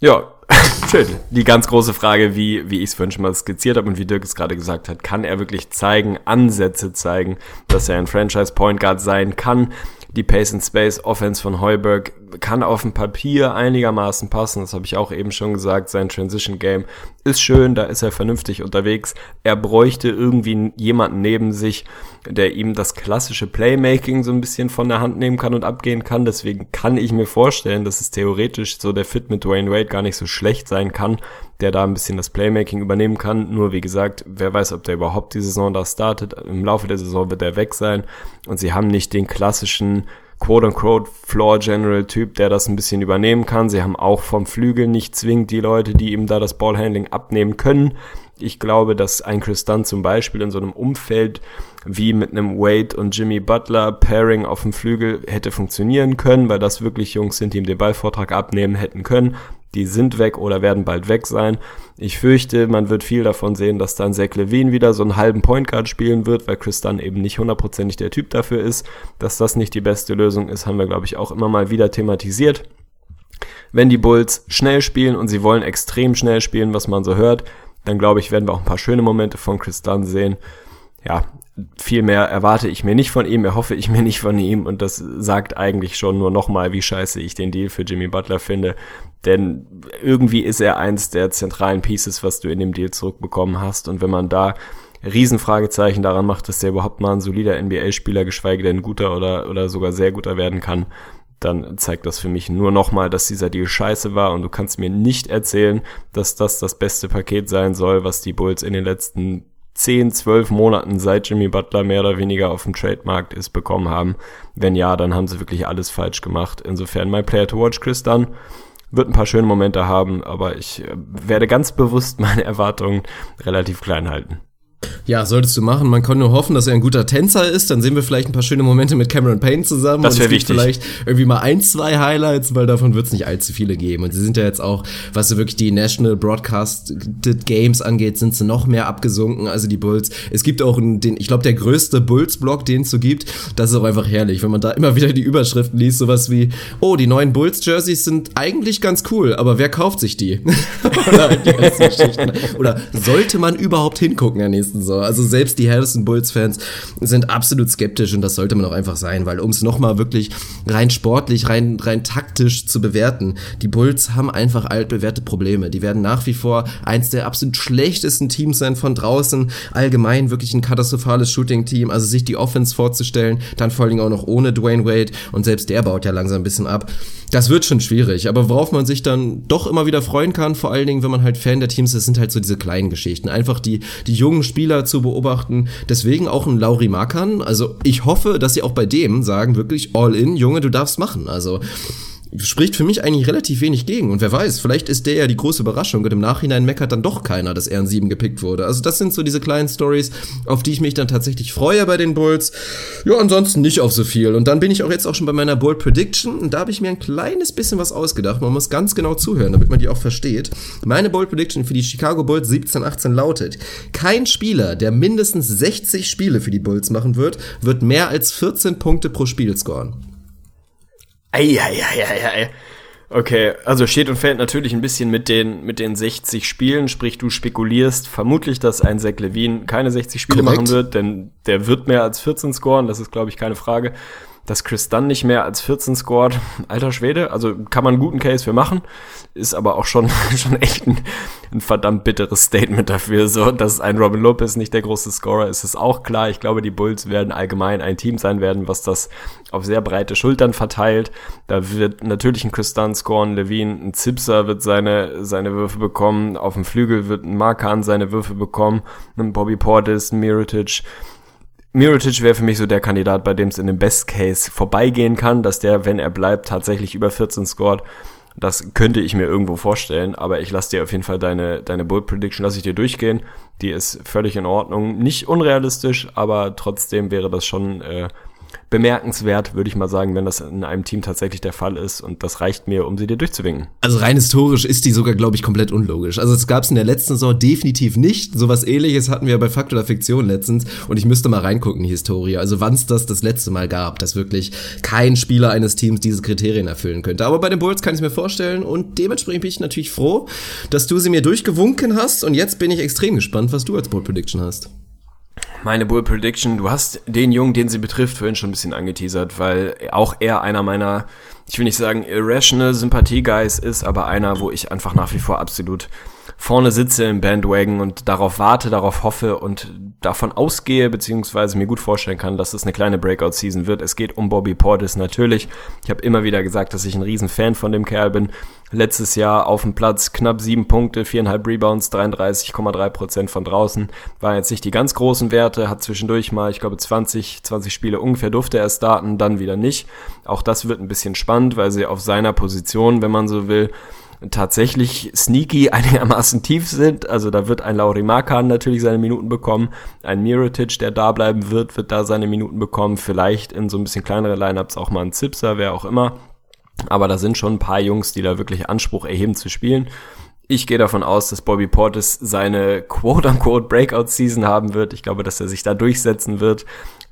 Ja, schön. Die ganz große Frage, wie, wie ich es vorhin schon mal skizziert habe und wie Dirk es gerade gesagt hat, kann er wirklich zeigen, Ansätze zeigen, dass er ein Franchise Point Guard sein kann? Die Pace and Space Offense von Heuberg kann auf dem Papier einigermaßen passen. Das habe ich auch eben schon gesagt. Sein Transition Game ist schön, da ist er vernünftig unterwegs. Er bräuchte irgendwie jemanden neben sich, der ihm das klassische Playmaking so ein bisschen von der Hand nehmen kann und abgehen kann. Deswegen kann ich mir vorstellen, dass es theoretisch so der Fit mit Dwayne Wade gar nicht so schlecht sein kann, der da ein bisschen das Playmaking übernehmen kann. Nur wie gesagt, wer weiß, ob der überhaupt die Saison da startet. Im Laufe der Saison wird er weg sein und sie haben nicht den klassischen quote-unquote Floor General Typ, der das ein bisschen übernehmen kann. Sie haben auch vom Flügel nicht zwingend die Leute, die ihm da das Ballhandling abnehmen können. Ich glaube, dass ein Chris Dunn zum Beispiel in so einem Umfeld wie mit einem Wade und Jimmy Butler Pairing auf dem Flügel hätte funktionieren können, weil das wirklich Jungs sind, die ihm den Ballvortrag abnehmen hätten können die sind weg oder werden bald weg sein. Ich fürchte, man wird viel davon sehen, dass dann Zach Levine wieder so einen halben Point Guard spielen wird, weil Chris dann eben nicht hundertprozentig der Typ dafür ist. Dass das nicht die beste Lösung ist, haben wir, glaube ich, auch immer mal wieder thematisiert. Wenn die Bulls schnell spielen und sie wollen extrem schnell spielen, was man so hört, dann glaube ich, werden wir auch ein paar schöne Momente von Chris Dunn sehen. Ja, viel mehr erwarte ich mir nicht von ihm, erhoffe ich mir nicht von ihm. Und das sagt eigentlich schon nur nochmal, wie scheiße ich den Deal für Jimmy Butler finde, denn irgendwie ist er eins der zentralen Pieces, was du in dem Deal zurückbekommen hast. Und wenn man da Riesenfragezeichen daran macht, dass der überhaupt mal ein solider NBA-Spieler, geschweige denn guter oder, oder sogar sehr guter werden kann, dann zeigt das für mich nur nochmal, dass dieser Deal scheiße war und du kannst mir nicht erzählen, dass das das beste Paket sein soll, was die Bulls in den letzten 10, 12 Monaten, seit Jimmy Butler mehr oder weniger auf dem Trademarkt ist, bekommen haben. Wenn ja, dann haben sie wirklich alles falsch gemacht. Insofern, my player to watch, Chris Dunn, wird ein paar schöne Momente haben, aber ich äh, werde ganz bewusst meine Erwartungen relativ klein halten. Ja, solltest du machen. Man kann nur hoffen, dass er ein guter Tänzer ist. Dann sehen wir vielleicht ein paar schöne Momente mit Cameron Payne zusammen. Das wäre wichtig. Vielleicht irgendwie mal ein, zwei Highlights, weil davon wird es nicht allzu viele geben. Und sie sind ja jetzt auch, was so wirklich die National Broadcasted Games angeht, sind sie noch mehr abgesunken. Also die Bulls. Es gibt auch den, ich glaube, der größte Bulls-Blog, den es so gibt. Das ist auch einfach herrlich, wenn man da immer wieder die Überschriften liest, sowas wie, oh, die neuen Bulls-Jerseys sind eigentlich ganz cool, aber wer kauft sich die? Oder, die Oder sollte man überhaupt hingucken der nächsten so. Also selbst die Harrison Bulls-Fans sind absolut skeptisch und das sollte man auch einfach sein, weil um es nochmal wirklich rein sportlich, rein, rein taktisch zu bewerten, die Bulls haben einfach altbewährte Probleme. Die werden nach wie vor eins der absolut schlechtesten Teams sein von draußen. Allgemein wirklich ein katastrophales Shooting-Team. Also sich die Offense vorzustellen, dann vor allen Dingen auch noch ohne Dwayne Wade und selbst der baut ja langsam ein bisschen ab. Das wird schon schwierig, aber worauf man sich dann doch immer wieder freuen kann, vor allen Dingen, wenn man halt Fan der Teams ist, sind halt so diese kleinen Geschichten. Einfach die, die jungen Spieler zu beobachten. Deswegen auch ein Lauri Markan. Also ich hoffe, dass sie auch bei dem sagen, wirklich all in, Junge, du darfst machen. Also spricht für mich eigentlich relativ wenig gegen. Und wer weiß, vielleicht ist der ja die große Überraschung und im Nachhinein meckert dann doch keiner, dass er an sieben gepickt wurde. Also das sind so diese kleinen Stories, auf die ich mich dann tatsächlich freue bei den Bulls. Ja, ansonsten nicht auf so viel. Und dann bin ich auch jetzt auch schon bei meiner Bold Prediction. Und da habe ich mir ein kleines bisschen was ausgedacht. Man muss ganz genau zuhören, damit man die auch versteht. Meine Bold Prediction für die Chicago Bulls 17-18 lautet, kein Spieler, der mindestens 60 Spiele für die Bulls machen wird, wird mehr als 14 Punkte pro Spiel scoren. Eieieiei. Okay, also steht und fällt natürlich ein bisschen mit den, mit den 60 Spielen, sprich du spekulierst vermutlich, dass ein Zach Levine keine 60 Spiele Korrekt. machen wird, denn der wird mehr als 14 scoren, das ist glaube ich keine Frage. Dass Chris Dunn nicht mehr als 14 scored, alter Schwede, also kann man einen guten Case für machen, ist aber auch schon, schon echt ein, ein verdammt bitteres Statement dafür, so, dass ein Robin Lopez nicht der große Scorer ist, ist auch klar. Ich glaube, die Bulls werden allgemein ein Team sein werden, was das auf sehr breite Schultern verteilt. Da wird natürlich ein Chris Dunn scoren, Levine, ein Zipser wird seine, seine Würfe bekommen, auf dem Flügel wird ein Markan seine Würfe bekommen, ein Bobby Portis, ein Mirotic, Mirotic wäre für mich so der Kandidat, bei dem es in dem Best Case vorbeigehen kann, dass der, wenn er bleibt, tatsächlich über 14 scored. Das könnte ich mir irgendwo vorstellen, aber ich lasse dir auf jeden Fall deine, deine Bold Prediction, lasse ich dir durchgehen. Die ist völlig in Ordnung. Nicht unrealistisch, aber trotzdem wäre das schon äh, bemerkenswert, würde ich mal sagen, wenn das in einem Team tatsächlich der Fall ist. Und das reicht mir, um sie dir durchzuwinken. Also rein historisch ist die sogar, glaube ich, komplett unlogisch. Also es gab es in der letzten Saison definitiv nicht. Sowas ähnliches hatten wir bei Fakt oder Fiktion letztens. Und ich müsste mal reingucken in die Historie. Also wann es das das letzte Mal gab, dass wirklich kein Spieler eines Teams diese Kriterien erfüllen könnte. Aber bei den Bulls kann ich mir vorstellen. Und dementsprechend bin ich natürlich froh, dass du sie mir durchgewunken hast. Und jetzt bin ich extrem gespannt, was du als Bold Prediction hast. Meine Bull Prediction, du hast den Jungen, den sie betrifft, vorhin schon ein bisschen angeteasert, weil auch er einer meiner, ich will nicht sagen irrational Sympathie-Guys ist, aber einer, wo ich einfach nach wie vor absolut vorne sitze im Bandwagon und darauf warte, darauf hoffe und davon ausgehe, beziehungsweise mir gut vorstellen kann, dass es eine kleine Breakout-Season wird. Es geht um Bobby Portis natürlich. Ich habe immer wieder gesagt, dass ich ein Riesenfan von dem Kerl bin. Letztes Jahr auf dem Platz knapp sieben Punkte, viereinhalb Rebounds, 33,3 Prozent von draußen. War jetzt nicht die ganz großen Werte, hat zwischendurch mal, ich glaube, 20, 20 Spiele ungefähr durfte er starten, dann wieder nicht. Auch das wird ein bisschen spannend, weil sie auf seiner Position, wenn man so will, tatsächlich sneaky einigermaßen tief sind. Also da wird ein Lauri Markan natürlich seine Minuten bekommen. Ein Mirotic, der da bleiben wird, wird da seine Minuten bekommen. Vielleicht in so ein bisschen kleinere Lineups auch mal ein Zipser, wer auch immer. Aber da sind schon ein paar Jungs, die da wirklich Anspruch erheben zu spielen. Ich gehe davon aus, dass Bobby Portis seine quote-unquote Breakout-Season haben wird. Ich glaube, dass er sich da durchsetzen wird.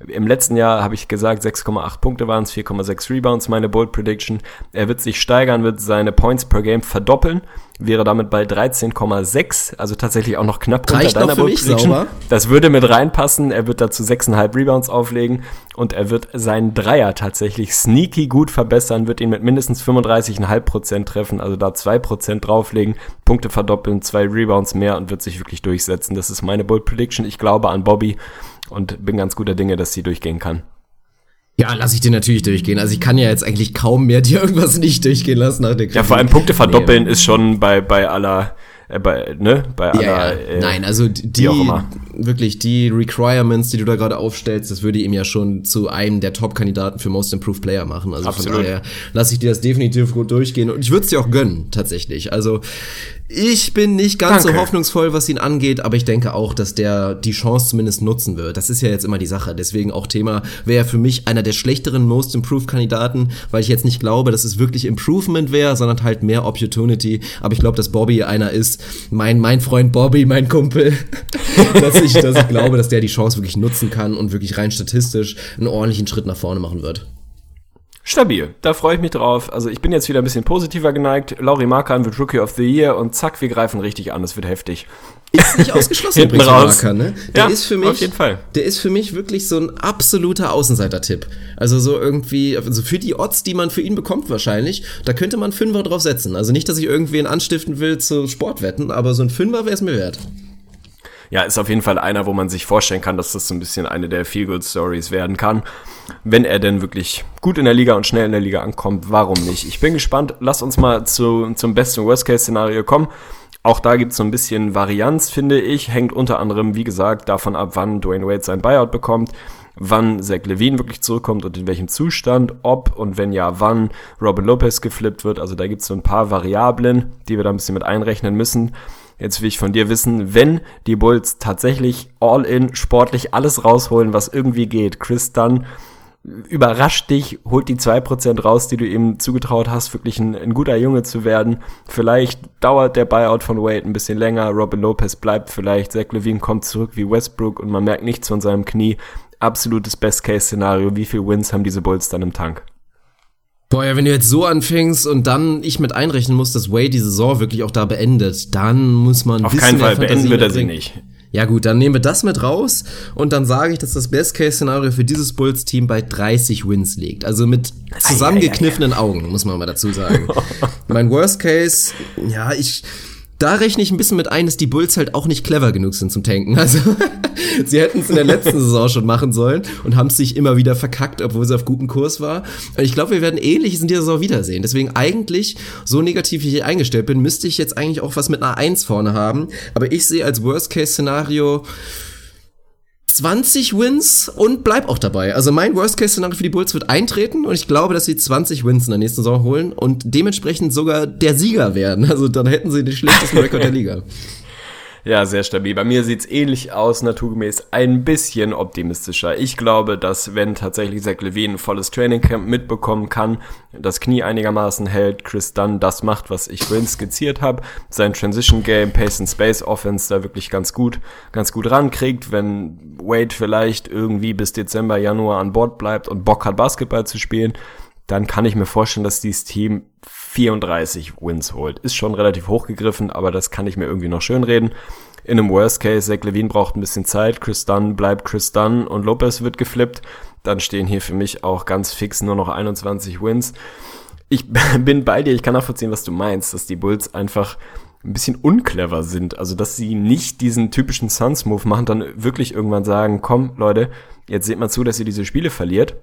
Im letzten Jahr habe ich gesagt, 6,8 Punkte waren es, 4,6 Rebounds, meine Bold Prediction. Er wird sich steigern, wird seine Points per Game verdoppeln, wäre damit bei 13,6, also tatsächlich auch noch knapp Reicht unter deiner für Bold mich, Prediction. sauber. Das würde mit reinpassen. Er wird dazu 6,5 Rebounds auflegen und er wird seinen Dreier tatsächlich sneaky gut verbessern, wird ihn mit mindestens 35,5% treffen, also da 2% drauflegen, Punkte verdoppeln, zwei Rebounds mehr und wird sich wirklich durchsetzen. Das ist meine Bold Prediction. Ich glaube an Bobby und bin ganz guter Dinge, dass sie durchgehen kann. Ja, lass ich dir natürlich durchgehen. Also ich kann ja jetzt eigentlich kaum mehr dir irgendwas nicht durchgehen lassen nach der Ja, vor allem Punkte verdoppeln ist schon bei, bei aller, äh, bei, ne, bei aller, Ja, ja. äh, Nein, also die, wirklich die Requirements, die du da gerade aufstellst, das würde ihm ja schon zu einem der Top-Kandidaten für Most Improved Player machen. Also Absolut. von daher lasse ich dir das definitiv gut durchgehen und ich würde es dir auch gönnen, tatsächlich. Also ich bin nicht ganz Danke. so hoffnungsvoll, was ihn angeht, aber ich denke auch, dass der die Chance zumindest nutzen wird. Das ist ja jetzt immer die Sache. Deswegen auch Thema wäre für mich einer der schlechteren Most Improved Kandidaten, weil ich jetzt nicht glaube, dass es wirklich Improvement wäre, sondern halt mehr Opportunity. Aber ich glaube, dass Bobby einer ist, mein, mein Freund Bobby, mein Kumpel, dass ich, dass ich glaube, dass der die Chance wirklich nutzen kann und wirklich rein statistisch einen ordentlichen Schritt nach vorne machen wird. Stabil, da freue ich mich drauf. Also ich bin jetzt wieder ein bisschen positiver geneigt. Lauri Markan wird Rookie of the Year und zack, wir greifen richtig an. Es wird heftig. Ist nicht ausgeschlossen übrigens, raus. Marker, ne? Der Ja, ist für mich, auf jeden Fall. Der ist für mich wirklich so ein absoluter Außenseiter-Tipp. Also so irgendwie, also für die Odds, die man für ihn bekommt wahrscheinlich, da könnte man Fünfer drauf setzen. Also nicht, dass ich irgendwen anstiften will zu Sportwetten, aber so ein Fünfer wäre es mir wert. Ja, ist auf jeden Fall einer, wo man sich vorstellen kann, dass das so ein bisschen eine der Feel-Good-Stories werden kann. Wenn er denn wirklich gut in der Liga und schnell in der Liga ankommt, warum nicht? Ich bin gespannt. Lass uns mal zu, zum Best- und Worst-Case-Szenario kommen. Auch da gibt es so ein bisschen Varianz, finde ich. Hängt unter anderem, wie gesagt, davon ab, wann Dwayne Wade sein Buyout bekommt, wann Zach Levine wirklich zurückkommt und in welchem Zustand, ob und wenn ja, wann Robin Lopez geflippt wird. Also da gibt es so ein paar Variablen, die wir da ein bisschen mit einrechnen müssen. Jetzt will ich von dir wissen, wenn die Bulls tatsächlich all in sportlich alles rausholen, was irgendwie geht, Chris Dunn überrascht dich, holt die zwei Prozent raus, die du ihm zugetraut hast, wirklich ein, ein, guter Junge zu werden. Vielleicht dauert der Buyout von Wade ein bisschen länger, Robin Lopez bleibt vielleicht, Zach Levine kommt zurück wie Westbrook und man merkt nichts von seinem Knie. Absolutes Best-Case-Szenario. Wie viel Wins haben diese Bulls dann im Tank? Boah, ja, wenn du jetzt so anfängst und dann ich mit einrechnen muss, dass Wade die Saison wirklich auch da beendet, dann muss man Auf keinen Fall beenden wird er sie nicht. Ja gut, dann nehmen wir das mit raus und dann sage ich, dass das Best-Case-Szenario für dieses Bulls-Team bei 30 Wins liegt. Also mit zusammengekniffenen Augen, muss man mal dazu sagen. mein Worst-Case, ja, ich da rechne ich ein bisschen mit ein, dass die Bulls halt auch nicht clever genug sind zum Tanken. Also sie hätten es in der letzten Saison schon machen sollen und haben es sich immer wieder verkackt, obwohl sie auf gutem Kurs war. Und ich glaube, wir werden ähnliches in dieser Saison wiedersehen. Deswegen eigentlich, so negativ wie ich eingestellt bin, müsste ich jetzt eigentlich auch was mit einer 1 vorne haben. Aber ich sehe als Worst-Case-Szenario 20 Wins und bleib auch dabei. Also mein Worst-Case-Szenario für die Bulls wird eintreten und ich glaube, dass sie 20 Wins in der nächsten Saison holen und dementsprechend sogar der Sieger werden. Also dann hätten sie den schlechtesten Rekord der Liga. Ja, sehr stabil. Bei mir sieht's ähnlich aus, naturgemäß ein bisschen optimistischer. Ich glaube, dass wenn tatsächlich Zach Levine ein volles Trainingcamp mitbekommen kann, das Knie einigermaßen hält, Chris Dunn das macht, was ich vorhin skizziert habe, sein Transition Game, Pace and Space Offense da wirklich ganz gut, ganz gut rankriegt, wenn Wade vielleicht irgendwie bis Dezember, Januar an Bord bleibt und Bock hat, Basketball zu spielen, dann kann ich mir vorstellen, dass dieses Team 34 Wins holt. Ist schon relativ hochgegriffen, aber das kann ich mir irgendwie noch schön reden. In einem Worst Case, Zach Levine braucht ein bisschen Zeit, Chris Dunn bleibt Chris Dunn und Lopez wird geflippt. Dann stehen hier für mich auch ganz fix nur noch 21 Wins. Ich bin bei dir, ich kann nachvollziehen, was du meinst, dass die Bulls einfach ein bisschen unclever sind. Also, dass sie nicht diesen typischen Suns-Move machen, dann wirklich irgendwann sagen, komm, Leute, jetzt seht mal zu, dass ihr diese Spiele verliert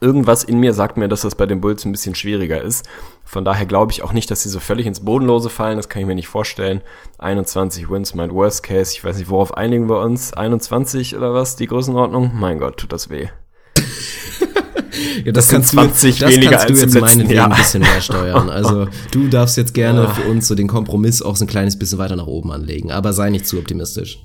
Irgendwas in mir sagt mir, dass das bei den Bulls ein bisschen schwieriger ist. Von daher glaube ich auch nicht, dass sie so völlig ins Bodenlose fallen. Das kann ich mir nicht vorstellen. 21 Wins, mein Worst Case. Ich weiß nicht, worauf einigen wir uns? 21 oder was? Die Größenordnung? Mein Gott, tut das weh. ja, das, das sind 20 du, weniger als im letzten Jahr. ein bisschen mehr steuern. Also du darfst jetzt gerne für uns so den Kompromiss auch so ein kleines bisschen weiter nach oben anlegen. Aber sei nicht zu optimistisch.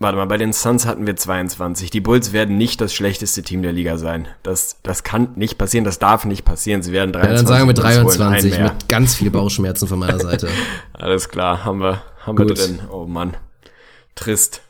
Warte mal, bei den Suns hatten wir 22. Die Bulls werden nicht das schlechteste Team der Liga sein. Das, das kann nicht passieren, das darf nicht passieren. Sie werden 23. Ja, dann sagen wir 23 mit ganz viel Bauchschmerzen von meiner Seite. Alles klar, haben wir, haben wir drin. Oh Mann. Trist.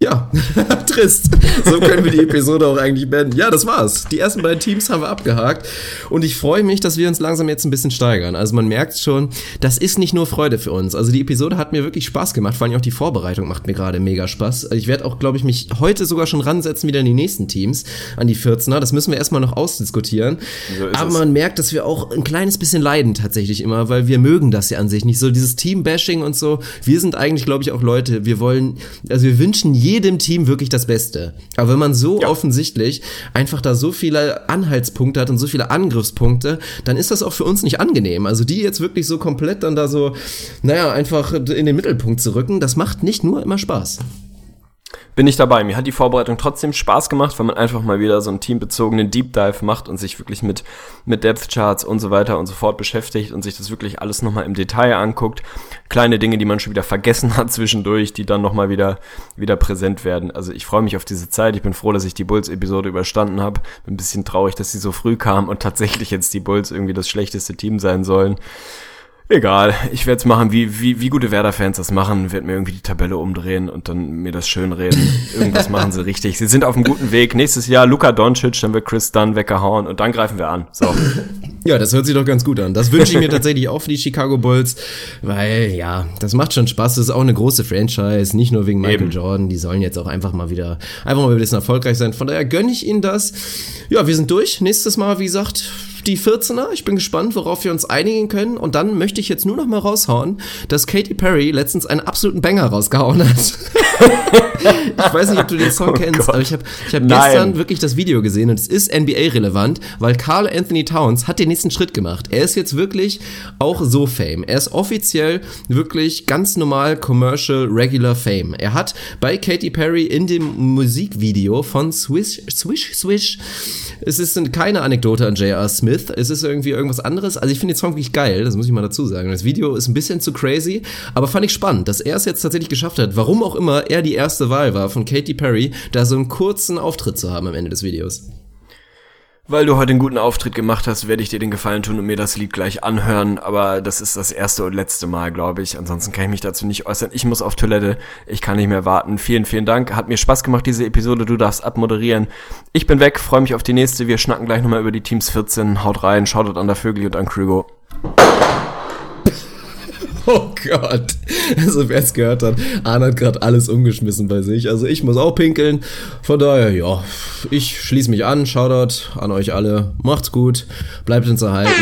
Ja, trist. So können wir die Episode auch eigentlich beenden. Ja, das war's. Die ersten beiden Teams haben wir abgehakt. Und ich freue mich, dass wir uns langsam jetzt ein bisschen steigern. Also man merkt schon, das ist nicht nur Freude für uns. Also die Episode hat mir wirklich Spaß gemacht. Vor allem auch die Vorbereitung macht mir gerade mega Spaß. Ich werde auch, glaube ich, mich heute sogar schon ransetzen wieder in die nächsten Teams, an die 14er. Das müssen wir erstmal noch ausdiskutieren. So Aber man merkt, dass wir auch ein kleines bisschen leiden tatsächlich immer, weil wir mögen das ja an sich nicht. So dieses Team-Bashing und so. Wir sind eigentlich, glaube ich, auch Leute, wir wollen, also wir wünschen jedem Team wirklich das Beste. Aber wenn man so ja. offensichtlich einfach da so viele Anhaltspunkte hat und so viele Angriffspunkte, dann ist das auch für uns nicht angenehm. Also die jetzt wirklich so komplett dann da so, naja, einfach in den Mittelpunkt zu rücken, das macht nicht nur immer Spaß bin ich dabei. Mir hat die Vorbereitung trotzdem Spaß gemacht, weil man einfach mal wieder so einen teambezogenen Deep Dive macht und sich wirklich mit, mit Depth Charts und so weiter und so fort beschäftigt und sich das wirklich alles nochmal im Detail anguckt. Kleine Dinge, die man schon wieder vergessen hat zwischendurch, die dann nochmal wieder, wieder präsent werden. Also ich freue mich auf diese Zeit. Ich bin froh, dass ich die Bulls-Episode überstanden habe. Bin ein bisschen traurig, dass sie so früh kam und tatsächlich jetzt die Bulls irgendwie das schlechteste Team sein sollen. Egal, ich werde es machen, wie, wie, wie gute Werder-Fans das machen, werde mir irgendwie die Tabelle umdrehen und dann mir das schön reden. Irgendwas machen sie richtig. Sie sind auf einem guten Weg. Nächstes Jahr Luka Doncic, dann wird Chris Dunn weggehauen und dann greifen wir an. So. Ja, das hört sich doch ganz gut an. Das wünsche ich mir tatsächlich auch für die Chicago Bulls, weil ja, das macht schon Spaß. Das ist auch eine große Franchise, nicht nur wegen Michael Eben. Jordan. Die sollen jetzt auch einfach mal wieder, einfach mal ein bisschen erfolgreich sein. Von daher gönne ich ihnen das. Ja, wir sind durch. Nächstes Mal, wie gesagt, die 14er. Ich bin gespannt, worauf wir uns einigen können. Und dann möchte ich jetzt nur noch mal raushauen, dass Katy Perry letztens einen absoluten Banger rausgehauen hat. ich weiß nicht, ob du den Song Oh kennst, Gott. aber ich habe ich hab Nein. gestern wirklich das Video gesehen und es ist NBA-relevant, weil Carl Anthony Towns hat den nächsten Schritt gemacht. Er ist jetzt wirklich auch so Fame. Er ist offiziell wirklich ganz normal Commercial Regular Fame. Er hat bei Katy Perry in dem Musikvideo von Swish, Swish, Swish, es ist keine Anekdote an J.R. Smith, es ist irgendwie irgendwas anderes. Also ich finde den Song wirklich geil, das muss ich mal dazu sagen. Das Video ist ein bisschen zu crazy, aber fand ich spannend, dass er es jetzt tatsächlich geschafft hat, warum auch immer er die erste Wahl war von Katy Perry, da so einen kurzen Auftritt zu haben am Ende des Videos. Weil du heute einen guten Auftritt gemacht hast, werde ich dir den Gefallen tun und mir das Lied gleich anhören. Aber das ist das erste und letzte Mal, glaube ich. Ansonsten kann ich mich dazu nicht äußern. Ich muss auf Toilette. Ich kann nicht mehr warten. Vielen, vielen Dank. Hat mir Spaß gemacht, diese Episode. Du darfst abmoderieren. Ich bin weg. Freue mich auf die nächste. Wir schnacken gleich nochmal über die Teams 14. Haut rein. Shoutout an der Vögel und an Krügo. Oh Gott. Also wer es gehört hat, Arne hat gerade alles umgeschmissen bei sich. Also ich muss auch pinkeln. Von daher, ja, ich schließe mich an. Shoutout an euch alle. Macht's gut. Bleibt uns erhalten.